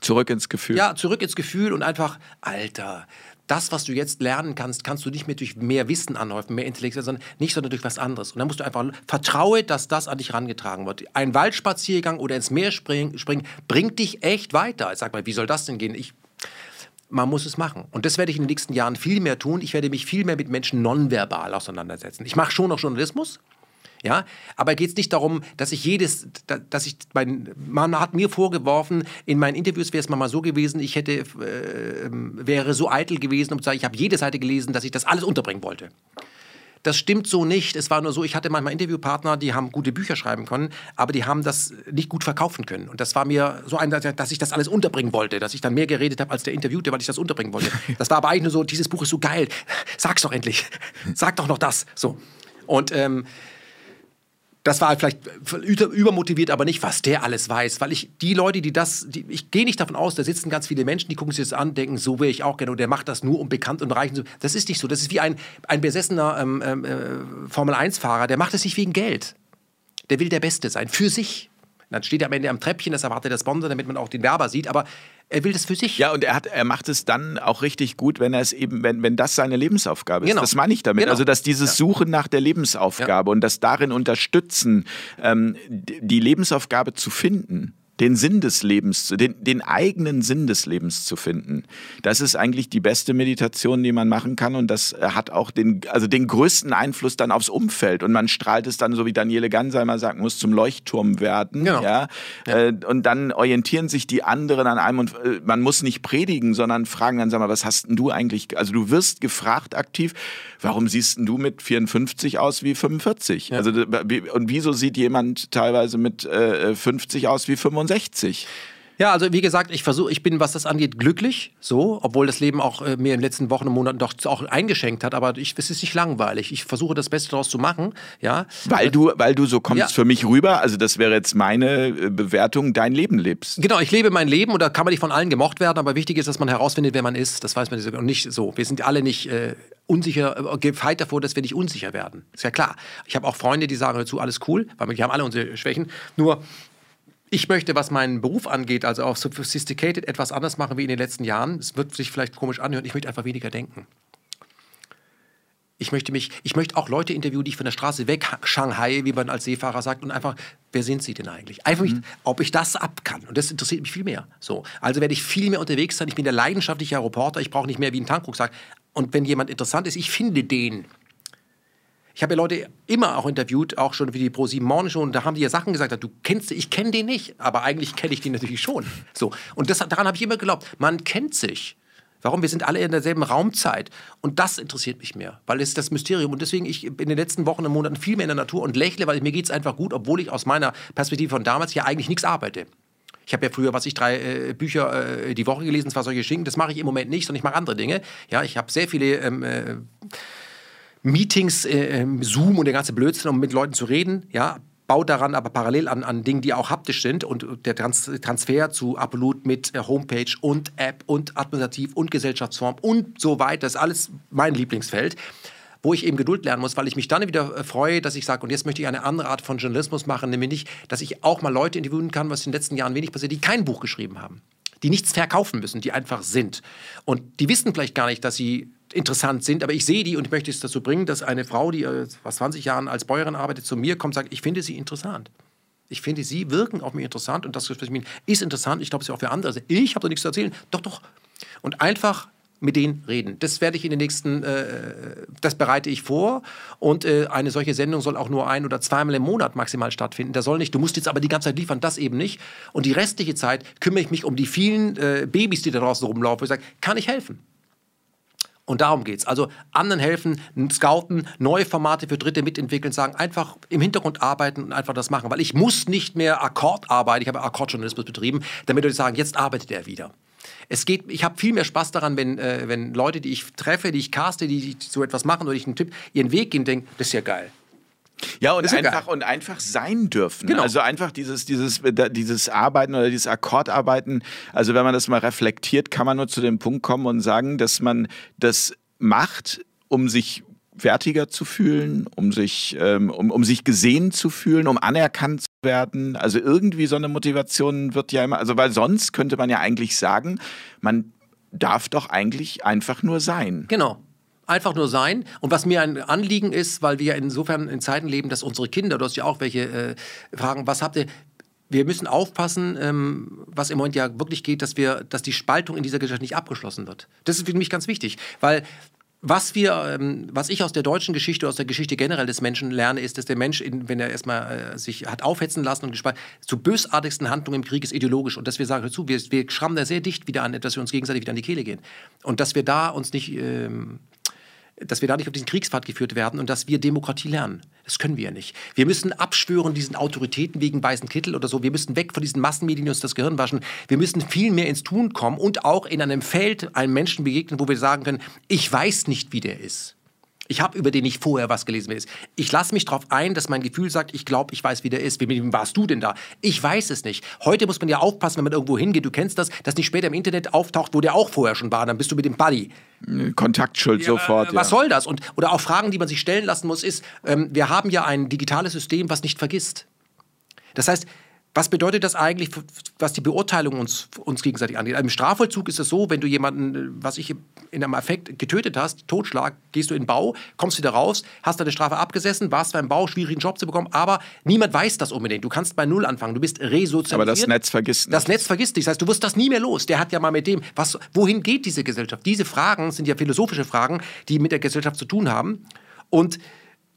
Zurück ins Gefühl. Ja, zurück ins Gefühl und einfach, Alter, das, was du jetzt lernen kannst, kannst du nicht mehr durch mehr Wissen anhäufen, mehr Intellekt, sondern nicht, sondern durch was anderes. Und dann musst du einfach vertraue, dass das an dich herangetragen wird. Ein Waldspaziergang oder ins Meer springen, springen bringt dich echt weiter. Sag mal, wie soll das denn gehen? Ich, man muss es machen. Und das werde ich in den nächsten Jahren viel mehr tun. Ich werde mich viel mehr mit Menschen nonverbal auseinandersetzen. Ich mache schon noch Journalismus. Ja, aber geht es nicht darum, dass ich jedes, da- dass ich, mein, man hat mir vorgeworfen, in meinen Interviews wäre es mal so gewesen, ich hätte, äh, ähm, wäre so eitel gewesen, um zu sagen, ich habe jede Seite gelesen, dass ich das alles unterbringen wollte. Das stimmt so nicht. Es war nur so, ich hatte manchmal Interviewpartner, die haben gute Bücher schreiben können, aber die haben das nicht gut verkaufen können. Und das war mir so ein, dass ich das alles unterbringen wollte, dass ich dann mehr geredet habe als der Interviewte, weil ich das unterbringen wollte. Das war aber eigentlich nur so, dieses Buch ist so geil. Sag's doch endlich. Sag doch noch das. So. Und ähm, das war halt vielleicht über- übermotiviert, aber nicht, was der alles weiß. Weil ich, die Leute, die das, die, ich gehe nicht davon aus, da sitzen ganz viele Menschen, die gucken sich das an, denken, so wäre ich auch gerne und der macht das nur, um bekannt und reich zu Das ist nicht so. Das ist wie ein, ein besessener ähm, ähm, äh, Formel-1-Fahrer, der macht es nicht wegen Geld. Der will der Beste sein, für sich. Dann steht er am Ende am Treppchen, das erwartet der Sponsor, damit man auch den Werber sieht, aber er will das für sich. Ja, und er, hat, er macht es dann auch richtig gut, wenn er es eben, wenn, wenn das seine Lebensaufgabe ist. Genau. Das meine ich damit. Genau. Also, dass dieses Suchen nach der Lebensaufgabe und das darin unterstützen, ähm, die Lebensaufgabe zu finden, den Sinn des Lebens, zu- den, den eigenen Sinn des Lebens zu finden, das ist eigentlich die beste Meditation, die man machen kann. Und das äh, hat auch den, also den größten Einfluss dann aufs Umfeld. Und man strahlt es dann, so wie Daniele Gansheimer sagt, muss zum Leuchtturm werden. Genau. Ja? Äh, und dann orientieren sich die anderen an einem und äh, man muss nicht predigen, sondern fragen dann, sag mal, was hast denn du eigentlich, ge- also du wirst gefragt aktiv, warum siehst denn du mit 54 aus wie 45? Also d- wie- und wieso sieht jemand teilweise mit äh, 50 aus wie 65? Ja, also wie gesagt, ich versuche, ich bin, was das angeht, glücklich, so, obwohl das Leben auch äh, mir in den letzten Wochen und Monaten doch auch eingeschenkt hat, aber ich, es ist nicht langweilig. Ich versuche das Beste daraus zu machen, ja. Weil du, weil du so kommst Ja. für mich rüber, also das wäre jetzt meine äh, Bewertung, dein Leben lebst. Genau, ich lebe mein Leben und da kann man nicht von allen gemocht werden, aber wichtig ist, dass man herausfindet, wer man ist. Das weiß man nicht- und nicht so. Wir sind alle nicht äh, unsicher, äh, gefeit davor, dass wir nicht unsicher werden. Ist ja klar. Ich habe auch Freunde, die sagen dazu, alles cool, weil wir haben alle unsere Schwächen. Nur Ich möchte, was meinen Beruf angeht, also auch sophisticated, etwas anders machen wie in den letzten Jahren. Es wird sich vielleicht komisch anhören. Ich möchte einfach weniger denken. Ich möchte mich, ich möchte auch Leute interviewen, die ich von der Straße weg Shanghai, wie man als Seefahrer sagt, und einfach, wer sind sie denn eigentlich? Einfach, mhm. ob ich das ab kann. Und das interessiert mich viel mehr. So, also werde ich viel mehr unterwegs sein. Ich bin der leidenschaftliche Reporter. Ich brauche nicht mehr wie ein Tankrucksack. Und wenn jemand interessant ist, ich finde den. Ich habe ja Leute immer auch interviewt, auch schon wie die Pro 7 Morning Show, und da haben die ja Sachen gesagt, du kennst, ich kenne den nicht, aber eigentlich kenne ich den natürlich schon. So. Und das, daran habe ich immer geglaubt, man kennt sich. Warum? Wir sind alle in derselben Raumzeit. Und das interessiert mich mehr, weil es ist das Mysterium. Und deswegen, ich in den letzten Wochen und Monaten viel mehr in der Natur und lächle, weil mir geht es einfach gut, obwohl ich aus meiner Perspektive von damals ja eigentlich nichts arbeite. Ich habe ja früher, was ich drei äh, Bücher äh, die Woche gelesen, zwar solche Schinken, das mache ich im Moment nicht, sondern ich mache andere Dinge. Ja, ich habe sehr viele ähm, äh, Meetings, äh, ähm, Zoom und der ganze Blödsinn, um mit Leuten zu reden. Ja, baut daran aber parallel an, an Dingen, die auch haptisch sind und der Trans Transfer zu Absolut mit äh, Homepage und App und Administrativ und Gesellschaftsform und so weiter, das ist alles mein Lieblingsfeld wo ich eben Geduld lernen muss, weil ich mich dann wieder äh, freue, dass ich sage, und jetzt möchte ich eine andere Art von Journalismus machen, nämlich, dass ich auch mal Leute interviewen kann, was in den letzten Jahren wenig passiert, die kein Buch geschrieben haben, die nichts verkaufen müssen, die einfach sind. Und die wissen vielleicht gar nicht, dass sie interessant sind, aber ich sehe die und möchte es dazu bringen, dass eine Frau, die äh, was 20 Jahren als Bäuerin arbeitet, zu mir kommt und sagt, ich finde sie interessant. Ich finde, sie wirken auf mich interessant und das ist interessant. Ich glaube, es ist auch für andere. Ich habe doch nichts zu erzählen. Doch, doch. Und einfach mit denen reden. Das werde ich in den nächsten, äh, das bereite ich vor. Und äh, eine solche Sendung soll auch nur ein oder zweimal im Monat maximal stattfinden. Da soll nicht, du musst jetzt aber die ganze Zeit liefern, das eben nicht. Und die restliche Zeit kümmere ich mich um die vielen äh, Babys, die da draußen rumlaufen. Ich sage, kann ich helfen? Und darum geht es. Also anderen helfen, scouten, neue Formate für Dritte mitentwickeln, sagen, einfach im Hintergrund arbeiten und einfach das machen. Weil ich muss nicht mehr Akkord arbeiten, ich habe Akkordjournalismus betrieben, damit Leute sagen, jetzt arbeitet er wieder. Es geht, ich habe viel mehr Spaß daran, wenn, äh, wenn Leute, die ich treffe, die ich caste, die, die so etwas machen oder ich einen Tipp, ihren Weg gehen, denken, das ist ja geil. Ja, und einfach, und einfach sein dürfen. Genau. Also einfach dieses, dieses, dieses Arbeiten oder dieses Akkordarbeiten. Also wenn man das mal reflektiert, kann man nur zu dem Punkt kommen und sagen, dass man das macht, um sich wertiger zu fühlen, um sich, ähm, um, um sich gesehen zu fühlen, um anerkannt zu werden. Also irgendwie so eine Motivation wird ja immer, also weil sonst könnte man ja eigentlich sagen, man darf doch eigentlich einfach nur sein. Genau einfach nur sein. Und was mir ein Anliegen ist, weil wir insofern in Zeiten leben, dass unsere Kinder, du hast ja auch welche äh, fragen, was habt ihr? Wir müssen aufpassen, ähm, was im Moment ja wirklich geht, dass wir, dass die Spaltung in dieser Gesellschaft nicht abgeschlossen wird. Das ist für mich ganz wichtig, weil was wir, ähm, was ich aus der deutschen Geschichte, aus der Geschichte generell des Menschen lerne, ist, dass der Mensch, in, wenn er erstmal äh, sich hat aufhetzen lassen und gespalten, zu bösartigsten Handlungen im Krieg ist ideologisch. Und dass wir sagen, dazu, wir, wir schrammen da sehr dicht wieder an, dass wir uns gegenseitig wieder an die Kehle gehen. Und dass wir da uns nicht ähm, dass wir da nicht auf diesen Kriegspfad geführt werden und dass wir Demokratie lernen. Das können wir ja nicht. Wir müssen abschwören diesen Autoritäten wegen weißen Kittel oder so. Wir müssen weg von diesen Massenmedien, die uns das Gehirn waschen. Wir müssen viel mehr ins Tun kommen und auch in einem Feld einem Menschen begegnen, wo wir sagen können, ich weiß nicht, wie der ist. Ich habe über den nicht vorher was gelesen. Ist. Ich lasse mich darauf ein, dass mein Gefühl sagt, ich glaube, ich weiß, wie der ist. Wie wem warst du denn da? Ich weiß es nicht. Heute muss man ja aufpassen, wenn man irgendwo hingeht. Du kennst das, dass nicht später im Internet auftaucht, wo der auch vorher schon war. Dann bist du mit dem Buddy. Kontaktschuld ja, sofort. Äh, was ja. soll das? Und, oder auch Fragen, die man sich stellen lassen muss, ist, ähm, wir haben ja ein digitales System, was nicht vergisst. Das heißt, was bedeutet das eigentlich, was die Beurteilung uns, uns gegenseitig angeht? Also Im Strafvollzug ist es so, wenn du jemanden, äh, was ich in einem Affekt getötet hast, Totschlag, gehst du in den Bau, kommst wieder raus, hast deine Strafe abgesessen, warst zwar im Bau, schwierigen Job zu bekommen, aber niemand weiß das unbedingt. Du kannst bei Null anfangen, du bist resozialisiert. Aber das Netz vergisst nicht. Das Netz vergisst dich. Das heißt, du wirst das nie mehr los. Der hat ja mal mit dem, was, wohin geht diese Gesellschaft? Diese Fragen sind ja philosophische Fragen, die mit der Gesellschaft zu tun haben. Und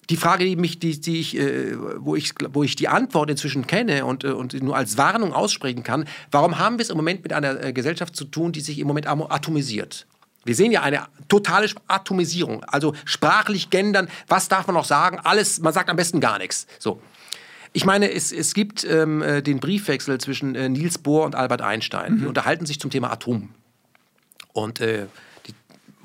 die Frage, die mich, die, die ich, äh, wo, ich, wo ich die Antwort inzwischen kenne und, äh, und nur als Warnung aussprechen kann, warum haben wir es im Moment mit einer äh, Gesellschaft zu tun, die sich im Moment atomisiert? Wir sehen ja eine totale Atomisierung, also sprachlich gendern, was darf man noch sagen? Alles, man sagt am besten gar nichts. So. Ich meine, es, es gibt ähm, äh, den Briefwechsel zwischen äh, Niels Bohr und Albert Einstein. Mhm. Die unterhalten sich zum Thema Atom. Und äh,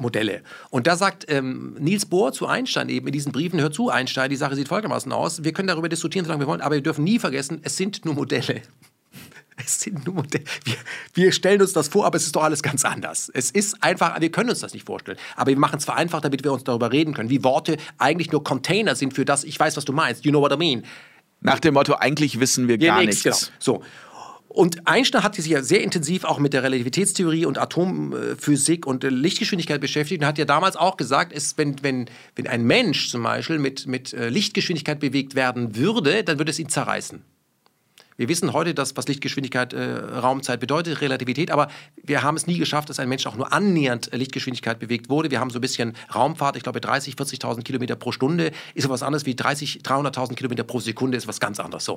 Modelle. Und da sagt ähm, Niels Bohr zu Einstein eben in diesen Briefen, hör zu Einstein, die Sache sieht folgendermaßen aus, wir können darüber diskutieren, solange wir wollen, aber wir dürfen nie vergessen, es sind nur Modelle. Es sind nur Modelle. Wir, wir, stellen uns das vor, aber es ist doch alles ganz anders. Es ist einfach, wir können uns das nicht vorstellen. Aber wir machen es vereinfacht, damit wir uns darüber reden können, wie Worte eigentlich nur Container sind für das, ich weiß, was du meinst, you know what I mean. Nach dem Motto, eigentlich wissen wir gar ja, nichts. Genau. So. Und Einstein hat sich ja sehr intensiv auch mit der Relativitätstheorie und Atomphysik und Lichtgeschwindigkeit beschäftigt und hat ja damals auch gesagt, ist, wenn, wenn, wenn ein Mensch zum Beispiel mit, mit äh, Lichtgeschwindigkeit bewegt werden würde, dann würde es ihn zerreißen. Wir wissen heute, dass, was Lichtgeschwindigkeit, äh, Raumzeit bedeutet, Relativität, aber wir haben es nie geschafft, dass ein Mensch auch nur annähernd Lichtgeschwindigkeit bewegt wurde. Wir haben so ein bisschen Raumfahrt, ich glaube 30, 40.000 Kilometer pro Stunde ist was anderes wie 30, 300.000 Kilometer pro Sekunde ist was ganz anderes. So.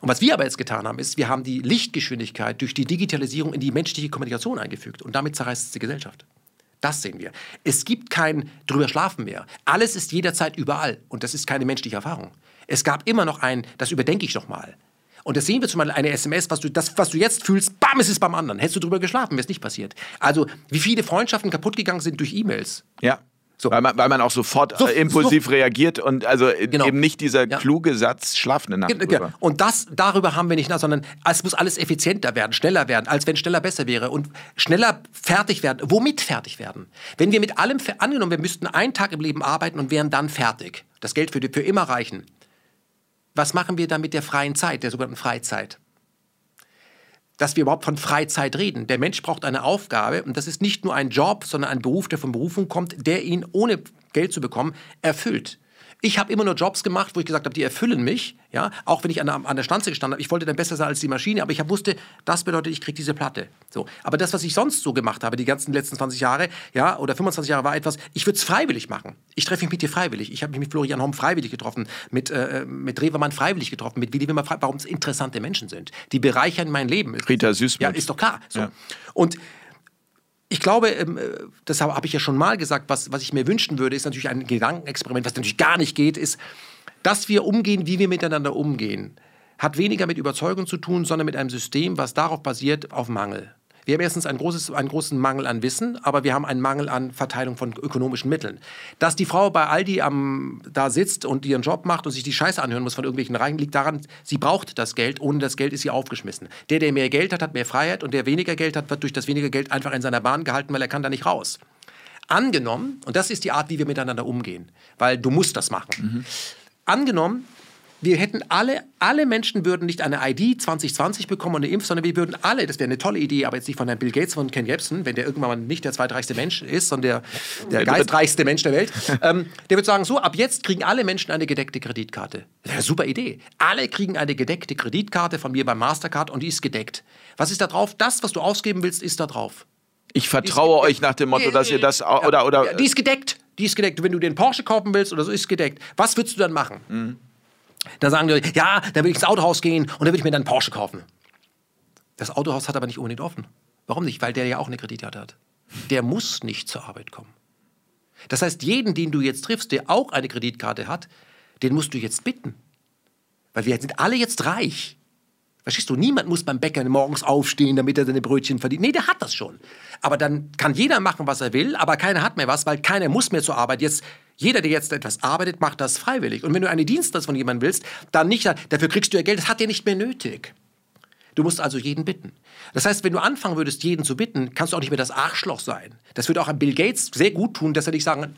Und was wir aber jetzt getan haben, ist, wir haben die Lichtgeschwindigkeit durch die Digitalisierung in die menschliche Kommunikation eingefügt und damit zerreißt es die Gesellschaft. Das sehen wir. Es gibt kein drüber schlafen mehr. Alles ist jederzeit überall und das ist keine menschliche Erfahrung. Es gab immer noch ein, das überdenke ich noch mal. Und das sehen wir zum Beispiel eine SMS, was du, das, was du jetzt fühlst, bam, ist es beim anderen. Hättest du drüber geschlafen, wäre es nicht passiert. Also, wie viele Freundschaften kaputt gegangen sind durch E-Mails. Ja. So. Weil, man, weil man auch sofort so, äh, impulsiv so. reagiert und also äh, genau. eben nicht dieser ja. kluge Satz, schlaf eine Nacht drüber. Und das, darüber haben wir nicht nach, sondern es muss alles effizienter werden, schneller werden, als wenn schneller besser wäre und schneller fertig werden. Womit fertig werden? Wenn wir mit allem, angenommen, wir müssten einen Tag im Leben arbeiten und wären dann fertig. Das Geld würde für immer reichen was machen wir dann mit der freien Zeit, der sogenannten Freizeit? Dass wir überhaupt von Freizeit reden. Der Mensch braucht eine Aufgabe und das ist nicht nur ein Job, sondern ein Beruf, der von Berufung kommt, der ihn ohne Geld zu bekommen erfüllt. Ich habe immer nur Jobs gemacht, wo ich gesagt habe, die erfüllen mich. Ja, auch wenn ich an der, an der Stanze gestanden habe. Ich wollte dann besser sein als die Maschine, aber ich wusste, das bedeutet, ich kriege diese Platte. So. Aber das, was ich sonst so gemacht habe, die ganzen letzten 20 Jahre, ja, oder 25 Jahre, war etwas, ich würde es freiwillig machen. Ich treffe mich mit dir freiwillig. Ich habe mich mit Florian Homm freiwillig getroffen, mit, äh, mit Revermann freiwillig getroffen, mit Willi Wimmer freiwillig, warum es interessante Menschen sind. Die bereichern mein Leben. Rita Süßmuth. Ja, ist doch klar. So. Ja. Und ich glaube, ähm, das habe ich ja schon mal gesagt, was, was ich mir wünschen würde, ist natürlich ein Gedankenexperiment, was natürlich gar nicht geht, ist, dass wir umgehen, wie wir miteinander umgehen. Hat weniger mit Überzeugung zu tun, sondern mit einem System, was darauf basiert, auf Mangel. Wir haben erstens ein großes, einen großen Mangel an Wissen, aber wir haben einen Mangel an Verteilung von ökonomischen Mitteln. Dass die Frau bei Aldi am, da sitzt und ihren Job macht und sich die Scheiße anhören muss von irgendwelchen Reichen, liegt daran, sie braucht das Geld. Ohne das Geld ist sie aufgeschmissen. Der, der mehr Geld hat, hat mehr Freiheit und der weniger Geld hat, wird durch das weniger Geld einfach in seiner Bahn gehalten, weil er kann da nicht raus. Angenommen, und das ist die Art, wie wir miteinander umgehen, weil du musst das machen. Mhm. Angenommen, wir hätten alle, alle Menschen würden nicht eine ID 2020 bekommen und eine Impf, sondern wir würden alle, das wäre eine tolle Idee, aber jetzt nicht von Herrn Bill Gates, von Ken Jebsen, wenn der irgendwann mal nicht der zweitreichste Mensch ist, sondern der, der geistreichste Mensch der Welt, ähm, der würde sagen, so, ab jetzt kriegen alle Menschen eine gedeckte Kreditkarte. Das wäre eine super Idee. Alle kriegen eine gedeckte Kreditkarte von mir beim Mastercard und die ist gedeckt. Was ist da drauf? Das, was du ausgeben willst, ist da drauf. Ich vertraue euch nach dem Motto, dass ihr das oder oder die ist gedeckt. Die ist gedeckt. Wenn du den Porsche kaufen willst oder so, ist gedeckt. Was würdest du dann machen? Mhm. Da sagen die, ja, da will ich ins Autohaus gehen und da will ich mir dann Porsche kaufen. Das Autohaus hat aber nicht unbedingt offen. Warum nicht? Weil der ja auch eine Kreditkarte hat. Der muss nicht zur Arbeit kommen. Das heißt, jeden, den du jetzt triffst, der auch eine Kreditkarte hat, den musst du jetzt bitten. Weil wir sind alle jetzt reich. Verstehst du? Niemand muss beim Bäcker morgens aufstehen, damit er seine Brötchen verdient. Nee, der hat das schon. Aber dann kann jeder machen, was er will, aber keiner hat mehr was, weil keiner muss mehr zur Arbeit. Jetzt jeder, der jetzt etwas arbeitet, macht das freiwillig. Und wenn du eine Dienstleistung von jemandem willst, dann nicht, dafür kriegst du ja Geld, das hat er nicht mehr nötig. Du musst also jeden bitten. Das heißt, wenn du anfangen würdest, jeden zu bitten, kannst du auch nicht mehr das Arschloch sein. Das würde auch an Bill Gates sehr gut tun, dass er nicht sagen,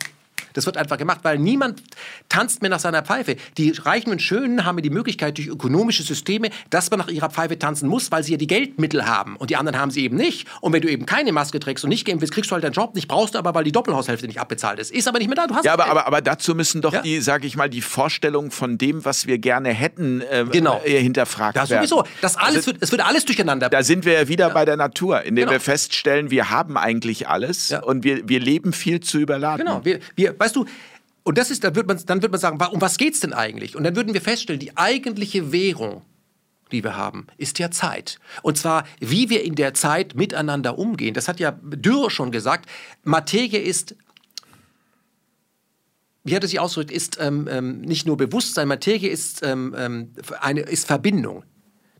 das wird einfach gemacht, weil niemand tanzt mehr nach seiner Pfeife. Die Reichen und Schönen haben die Möglichkeit durch ökonomische Systeme, dass man nach ihrer Pfeife tanzen muss, weil sie ja die Geldmittel haben. Und die anderen haben sie eben nicht. Und wenn du eben keine Maske trägst und nicht geimpft bist, kriegst du halt deinen Job nicht, brauchst du aber, weil die Doppelhaushälfte nicht abbezahlt ist. Ist aber nicht mehr da. Du hast ja, aber, aber, aber dazu müssen doch ja? die, sage ich mal, die Vorstellungen von dem, was wir gerne hätten, äh, genau. äh, hinterfragt das werden. Sowieso. Das alles also, wird, es wird alles durcheinander. Da sind wir ja wieder ja. bei der Natur, indem genau. wir feststellen, wir haben eigentlich alles ja. und wir, wir leben viel zu überladen. Genau. Wir, wir, weißt du, und das ist, dann wird man, dann wird man sagen, um was geht es denn eigentlich? Und dann würden wir feststellen, die eigentliche Währung, die wir haben, ist ja Zeit. Und zwar, wie wir in der Zeit miteinander umgehen. Das hat ja Dürr schon gesagt. Materie ist wie hat er sich ausgedrückt, ist ähm, ähm, nicht nur Bewusstsein, Materie ist, ähm, ähm eine, ist Verbindung.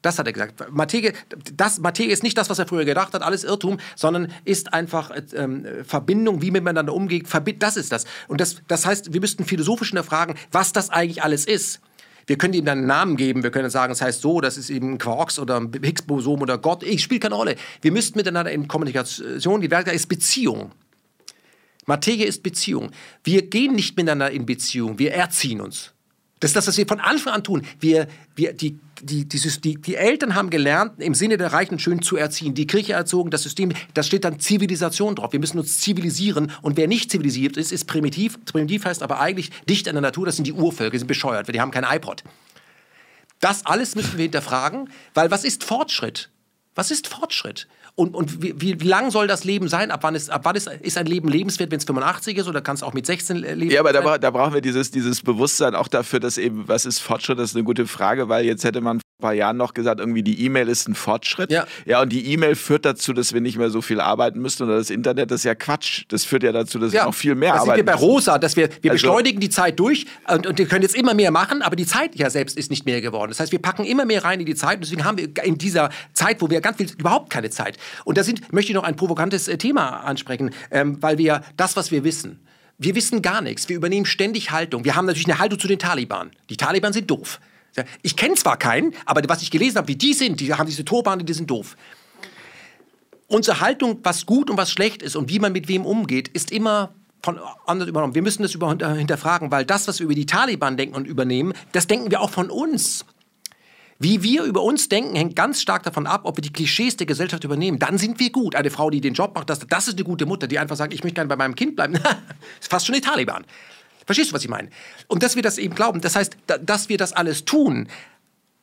Das hat er gesagt. Materie, das, Materie ist nicht das, was er früher gedacht hat, alles Irrtum, sondern ist einfach ähm, Verbindung, wie miteinander umgeht. Das ist das. Und das, das heißt, wir müssten philosophisch erfragen, was das eigentlich alles ist. Wir können ihm dann einen Namen geben, wir können sagen, es heißt so, das ist eben Quarks oder ein Higgs-Bosom oder Gott. Ich spiele keine Rolle. Wir müssten miteinander in Kommunikation, die Werkzeug ist Beziehung. Materie ist Beziehung. Wir gehen nicht miteinander in Beziehung, wir erziehen uns. Das ist das, was wir von Anfang an tun. Wir, wir, die, die, dieses, die, die Eltern haben gelernt, im Sinne der Reichen schön zu erziehen. Die Kirche erzogen, das System, da steht dann Zivilisation drauf. Wir müssen uns zivilisieren. Und wer nicht zivilisiert ist, ist primitiv. Primitiv heißt aber eigentlich dicht an der Natur, das sind die Urvölker, die sind bescheuert, weil die haben kein iPod. Das alles müssen wir hinterfragen, weil was ist Fortschritt? Was ist Fortschritt? Und, und wie, wie, lang soll das Leben sein? Ab wann ist, ab wann ist, ist ein Leben lebenswert, wenn es 85 ist oder kann es auch mit 16 leben? Ja, aber da, da, brauchen wir dieses, dieses Bewusstsein auch dafür, dass eben, was ist Fortschritt, das ist eine gute Frage, weil jetzt hätte man paar Jahren noch gesagt, irgendwie die E-Mail ist ein Fortschritt. Ja. ja, und die E-Mail führt dazu, dass wir nicht mehr so viel arbeiten müssen. Oder das Internet das ist ja Quatsch. Das führt ja dazu, dass ja. wir noch viel mehr da arbeiten. Sind wir bei Rosa, dass wir, wir also, beschleunigen die Zeit durch und, und wir können jetzt immer mehr machen, aber die Zeit ja selbst ist nicht mehr geworden. Das heißt, wir packen immer mehr rein in die Zeit. Und deswegen haben wir in dieser Zeit, wo wir ganz viel, überhaupt keine Zeit. Und da sind, möchte ich noch ein provokantes äh, Thema ansprechen, ähm, weil wir das, was wir wissen, wir wissen gar nichts. Wir übernehmen ständig Haltung. Wir haben natürlich eine Haltung zu den Taliban. Die Taliban sind doof. Ich kenne zwar keinen, aber was ich gelesen habe, wie die sind, die haben diese Turbane, die sind doof. Unsere Haltung, was gut und was schlecht ist und wie man mit wem umgeht, ist immer von anderen übernommen. Wir müssen das über, hinterfragen, weil das, was wir über die Taliban denken und übernehmen, das denken wir auch von uns. Wie wir über uns denken, hängt ganz stark davon ab, ob wir die Klischees der Gesellschaft übernehmen. Dann sind wir gut. Eine Frau, die den Job macht, das, das ist eine gute Mutter, die einfach sagt, ich möchte gerne bei meinem Kind bleiben. ist fast schon die Taliban. Verstehst du, was ich meine? Und dass wir das eben glauben, das heißt, dass wir das alles tun,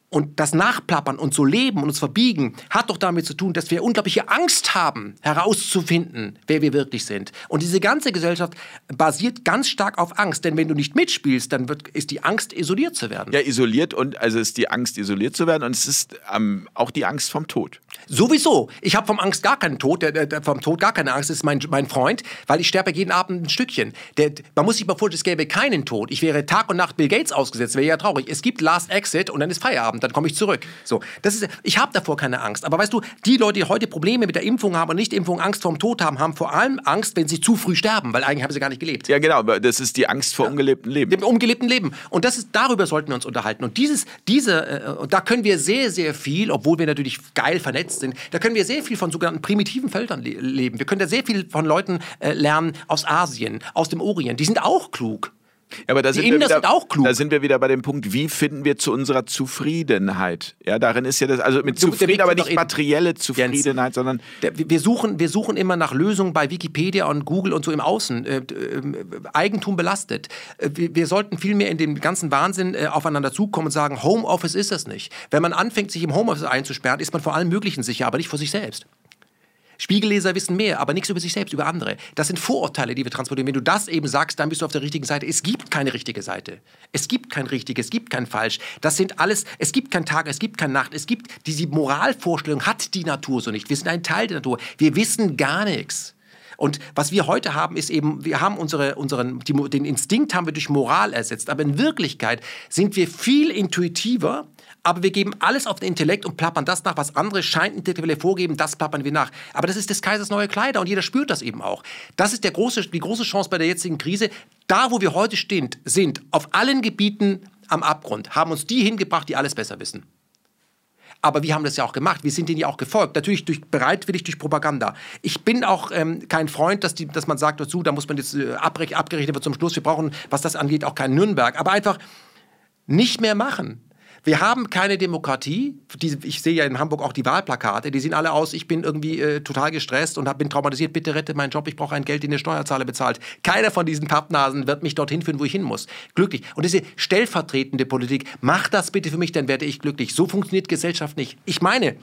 und das Nachplappern und so leben und uns verbiegen, hat doch damit zu tun, dass wir unglaubliche Angst haben, herauszufinden, wer wir wirklich sind. Und diese ganze Gesellschaft basiert ganz stark auf Angst. Denn wenn du nicht mitspielst, dann wird, ist die Angst, isoliert zu werden. Ja, isoliert und also ist die Angst, isoliert zu werden und es ist ähm, auch die Angst vom Tod. Sowieso. Ich habe vom Angst gar keinen Tod, der, der, vom Tod gar keine Angst. Das ist mein, mein Freund, weil ich sterbe jeden Abend ein Stückchen. Der, man muss sich mal vorstellen, es gäbe keinen Tod. Ich wäre Tag und Nacht Bill Gates ausgesetzt, wäre ja traurig. Es gibt Last Exit und dann ist Feierabend, dann komme ich zurück. So, das ist, ich habe davor keine Angst. Aber weißt du, die Leute, die heute Probleme mit der Impfung haben und Nicht-Impfung, Angst vorm Tod haben, haben vor allem Angst, wenn sie zu früh sterben, weil eigentlich haben sie gar nicht gelebt. Ja, genau. Das ist die Angst vor ja. ungelebtem Leben. Dem ungelebten Leben. Und das ist, darüber sollten wir uns unterhalten. Und dieses, diese, äh, da können wir sehr, sehr viel, obwohl wir natürlich geil vernetzt sind, da können wir sehr viel von sogenannten primitiven Feldern le leben. Wir können da sehr viel von Leuten äh, lernen aus Asien, aus dem Orient. Die sind auch klug. Ja, aber da die sind, Inder wir wieder, sind auch klug. Da sind wir wieder bei dem Punkt, wie finden wir zu unserer Zufriedenheit? Ja, darin ist ja das, also mit Zufriedenheit, aber nicht materielle Zufriedenheit, sondern. Der, wir, suchen, wir suchen immer nach Lösungen bei Wikipedia und Google und so im Außen. Äh, äh, Eigentum belastet. Äh, wir, wir, sollten viel mehr in dem ganzen Wahnsinn äh, aufeinander zukommen und sagen, Homeoffice ist das nicht. Wenn man anfängt, sich im Homeoffice einzusperren, ist man vor allem Möglichen sicher, aber nicht vor sich selbst. Spiegelleser wissen mehr, aber nichts über sich selbst, über andere. Das sind Vorurteile, die wir transportieren. Wenn du das eben sagst, dann bist du auf der richtigen Seite. Es gibt keine richtige Seite. Es gibt kein richtig, es gibt kein falsch. Das sind alles, es gibt kein Tag, es gibt keine Nacht. Es gibt diese Moralvorstellung hat die Natur so nicht. Wir sind ein Teil der Natur. Wir wissen gar nichts. Und was wir heute haben, ist eben, wir haben unsere, unseren, die, den Instinkt haben wir durch Moral ersetzt. Aber in Wirklichkeit sind wir viel intuitiver aber wir geben alles auf den Intellekt und plappern das nach, was andere Scheinintellektuelle vorgeben, das plappern wir nach. Aber das ist des Kaisers neue Kleider und jeder spürt das eben auch. Das ist der große, die große Chance bei der jetzigen Krise. Da, wo wir heute stehen, sind auf allen Gebieten am Abgrund, haben uns die hingebracht, die alles besser wissen. Aber wir haben das ja auch gemacht. Wir sind denen ja auch gefolgt. Natürlich durch, bereitwillig durch Propaganda. Ich bin auch ähm, kein Freund, dass, die, dass man sagt dazu, da muss man jetzt äh, abgerechnet wird zum Schluss. Wir brauchen, was das angeht, auch keinen Nürnberg. Aber einfach nicht mehr machen. Wir haben keine Demokratie. ich sehe ja in Hamburg auch die Wahlplakate. Die sehen alle aus, ich bin irgendwie äh, total gestresst und hab, bin traumatisiert. Bitte rette meinen Job, ich brauche ein Geld, den der Steuerzahler bezahlt. Keiner von diesen Pappnasen wird mich dorthin führen, wo ich hin muss. Glücklich. Und diese stellvertretende Politik, mach das bitte für mich, dann werde ich glücklich. So funktioniert Gesellschaft nicht. Ich meine,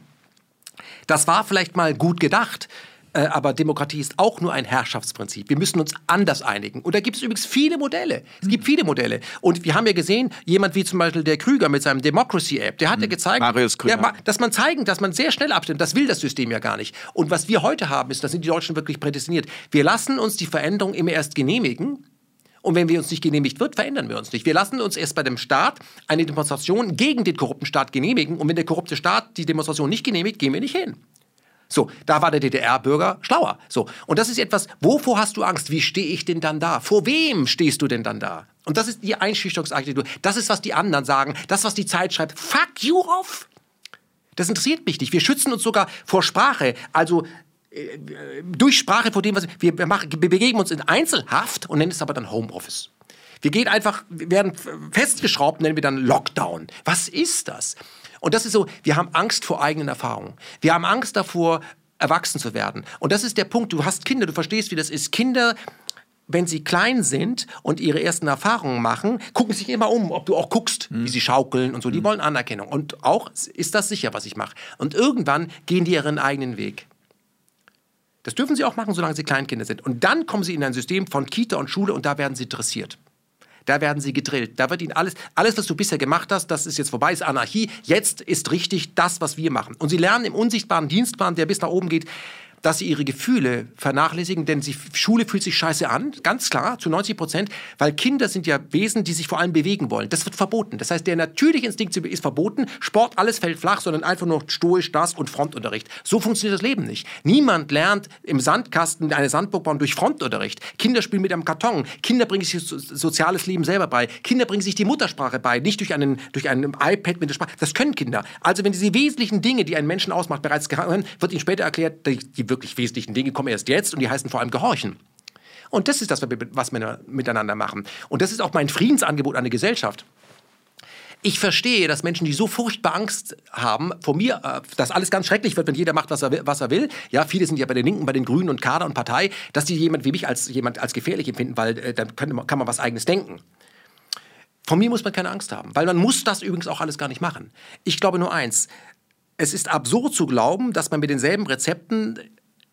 das war vielleicht mal gut gedacht. Äh, aber Demokratie ist auch nur ein Herrschaftsprinzip. Wir müssen uns anders einigen. Und da gibt es übrigens viele Modelle. Es gibt viele Modelle. Und wir haben ja gesehen, jemand wie zum Beispiel der Krüger mit seinem Democracy App, der hat ja hm. gezeigt, Marius Krüger. Ja, dass man zeigen, dass man sehr schnell abstimmt. Das will das System ja gar nicht. Und was wir heute haben, ist, da sind die Deutschen wirklich prädestiniert. Wir lassen uns die Veränderung immer erst genehmigen. Und wenn wir uns nicht genehmigt wird, verändern wir uns nicht. Wir lassen uns erst bei dem Staat eine Demonstration gegen den korrupten Staat genehmigen. Und wenn der korrupte Staat die Demonstration nicht genehmigt, gehen wir nicht hin. So, da war der DDR-Bürger schlauer. So, und das ist etwas, wovor hast du Angst? Wie stehe ich denn dann da? Vor wem stehst du denn dann da? Und das ist die Einschüchterungsarchitektur. Das ist, was die anderen sagen. Das, was die Zeit schreibt. Fuck you off! Das interessiert mich nicht. Wir schützen uns sogar vor Sprache. Also äh, durch Sprache vor dem, was wir, wir machen. Wir begeben uns in Einzelhaft und nennen es aber dann Homeoffice. Wir gehen einfach, werden festgeschraubt, nennen wir dann Lockdown. Was ist das? Und das ist so, wir haben Angst vor eigenen Erfahrungen. Wir haben Angst davor, erwachsen zu werden. Und das ist der Punkt. Du hast Kinder, du verstehst, wie das ist. Kinder wenn sie klein sind und ihre ersten Erfahrungen machen, gucken sich immer um, ob du auch guckst, mhm. wie sie schaukeln und so. Die mhm. wollen Anerkennung. Und auch ist das sicher, was ich mache. Und irgendwann gehen die ihren eigenen Weg. Das dürfen sie auch machen, solange sie Kleinkinder sind. Und dann kommen sie in ein System von Kita und Schule und da werden sie dressiert. Da werden sie gedrillt. Da wird ihnen alles, alles, was du bisher gemacht hast, das ist jetzt vorbei, ist Anarchie. Jetzt ist richtig das, was wir machen. Und sie lernen im unsichtbaren Dienstplan, der bis nach oben geht, dass sie ihre Gefühle vernachlässigen, denn sie, Schule fühlt sich scheiße an, ganz klar, zu 90 Prozent, weil Kinder sind ja Wesen, die sich vor allem bewegen wollen. Das wird verboten. Das heißt, der natürliche Instinkt ist verboten, Sport, alles fällt flach, sondern einfach nur stoisch das und Frontunterricht. So funktioniert das Leben nicht. Niemand lernt im Sandkasten eine Sandburg bauen durch Frontunterricht. Kinder spielen mit einem Karton. Kinder bringen sich soziales Leben selber bei. Kinder bringen sich die Muttersprache bei, nicht durch einen, durch einen iPad mit der Sprache. Das können Kinder. Also wenn diese wesentlichen Dinge, die einen Menschen ausmacht, bereits gehangen wird ihnen später erklärt, die, die wirklich wesentlichen Dinge kommen erst jetzt und die heißen vor allem Gehorchen. Und das ist das, was wir miteinander machen. Und das ist auch mein Friedensangebot an die Gesellschaft. Ich verstehe, dass Menschen, die so furchtbar Angst haben vor mir, äh, dass alles ganz schrecklich wird, wenn jeder macht, was er, will, was er will. Ja, viele sind ja bei den Linken, bei den Grünen und Kader und Partei, dass die jemand wie mich als jemand als gefährlich empfinden, weil äh, dann kann, kann man was Eigenes denken. Von mir muss man keine Angst haben, weil man muss das übrigens auch alles gar nicht machen. Ich glaube nur eins: Es ist absurd zu glauben, dass man mit denselben Rezepten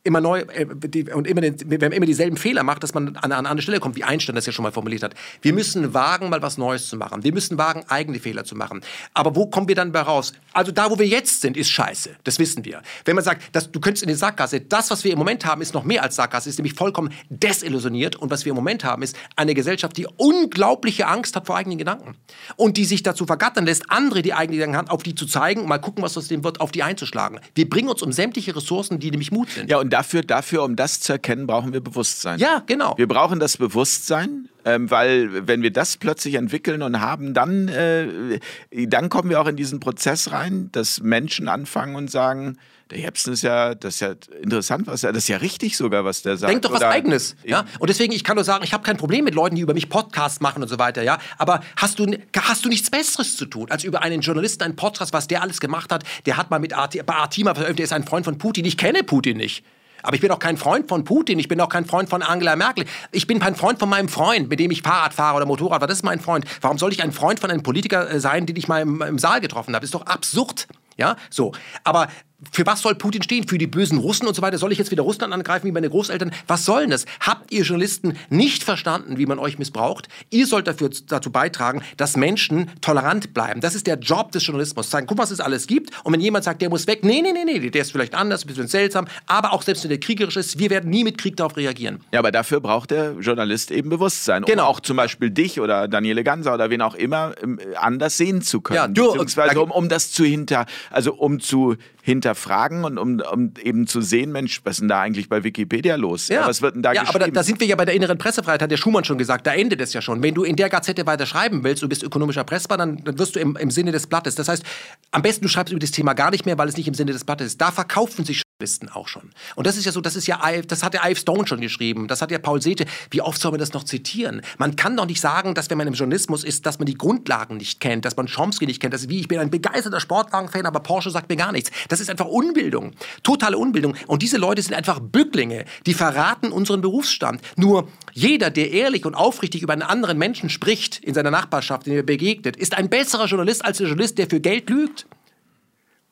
immer neu äh, die, und immer, den, wenn man immer dieselben Fehler macht, dass man an, an eine Stelle kommt, wie Einstein das ja schon mal formuliert hat. Wir müssen wagen, mal was Neues zu machen. Wir müssen wagen, eigene Fehler zu machen. Aber wo kommen wir dann bei raus? Also da, wo wir jetzt sind, ist scheiße. Das wissen wir. Wenn man sagt, dass, du könntest in die Sackgasse, das, was wir im Moment haben, ist noch mehr als Sackgasse, ist nämlich vollkommen desillusioniert. Und was wir im Moment haben, ist eine Gesellschaft, die unglaubliche Angst hat vor eigenen Gedanken. Und die sich dazu vergattern lässt, andere, die eigene Gedanken haben, auf die zu zeigen, mal gucken, was aus dem wird, auf die einzuschlagen. Wir bringen uns um sämtliche Ressourcen, die nämlich Mut sind. Ja, und dafür, dafür, um das zu erkennen, brauchen wir Bewusstsein. Ja, genau. Wir brauchen das Bewusstsein, ähm, weil wenn wir das plötzlich entwickeln und haben, dann, äh, dann kommen wir auch in diesen Prozess rein, dass Menschen anfangen und sagen, der Jepsen ist ja, das ist ja interessant, was er, das ist ja richtig sogar, was der sagt. Denk doch was Eigenes, ja. Und deswegen, ich kann nur sagen, ich habe kein Problem mit Leuten, die über mich Podcasts machen und so weiter, ja. Aber hast du, hast du nichts Besseres zu tun, als über einen Journalisten einen Podcast, was der alles gemacht hat? Der hat mal mit Art, bei Artima veröffentlicht, der ist ein Freund von Putin. Ich kenne Putin nicht. Aber ich bin auch kein Freund von Putin, ich bin auch kein Freund von Angela Merkel. Ich bin kein Freund von meinem Freund, mit dem ich Fahrrad fahre oder Motorrad fahre. Das ist mein Freund. Warum soll ich ein Freund von einem Politiker äh, sein, den ich mal im, im Saal getroffen habe? Das ist doch absurd. Ja, so. Aber für was soll Putin stehen? Für die bösen Russen und so weiter? Soll ich jetzt wieder Russland angreifen wie meine Großeltern? Was soll denn das? Habt ihr Journalisten nicht verstanden, wie man euch missbraucht? Ihr sollt dafür, dazu beitragen, dass Menschen tolerant bleiben. Das ist der Job des Journalismus. Sagen, guck, was es alles gibt. Und wenn jemand sagt, der muss weg, nee, nee, nee, nee, der ist vielleicht anders, ein bisschen seltsam, aber auch selbst wenn der kriegerisch ist, wir werden nie mit Krieg darauf reagieren. Ja, aber dafür braucht der Journalist eben Bewusstsein, genau. um auch zum Beispiel dich oder Daniele Ganser oder wen auch immer ähm, anders sehen zu können. Ja, du, Beziehungsweise um, um das zu hinter, also um zu hinterfragen und um, um eben zu sehen, Mensch, was ist denn da eigentlich bei Wikipedia los? Ja. Was wird denn da ja, geschrieben? aber da, da, sind wir ja bei der inneren Pressefreiheit, hat der Schumann schon gesagt, da endet es ja schon. Wenn du in der Gazette weiter schreiben willst, du bist ökonomisch erpressbar, dann, dann wirst du im, im Sinne des Blattes. Das heißt, am besten du schreibst über das Thema gar nicht mehr, weil es nicht im Sinne des Blattes ist. Da verkaufen sich Journalisten auch schon. Und das ist ja so, das ist ja, das hat der Ive Stone schon geschrieben, das hat ja Paul Sete. Wie oft soll man das noch zitieren? Man kann doch nicht sagen, dass wenn man im Journalismus ist, dass man die Grundlagen nicht kennt, dass man Chomsky nicht kennt, dass wie ich bin ein begeisterter Sportwagen-Fan, aber Porsche sagt mir gar nichts. Das ist einfach Unbildung, totale Unbildung. Und diese Leute sind einfach Bücklinge, die verraten unseren Berufsstand. Nur jeder, der ehrlich und aufrichtig über einen anderen Menschen spricht in seiner Nachbarschaft, den er begegnet, ist ein besserer Journalist als der Journalist, der für Geld lügt.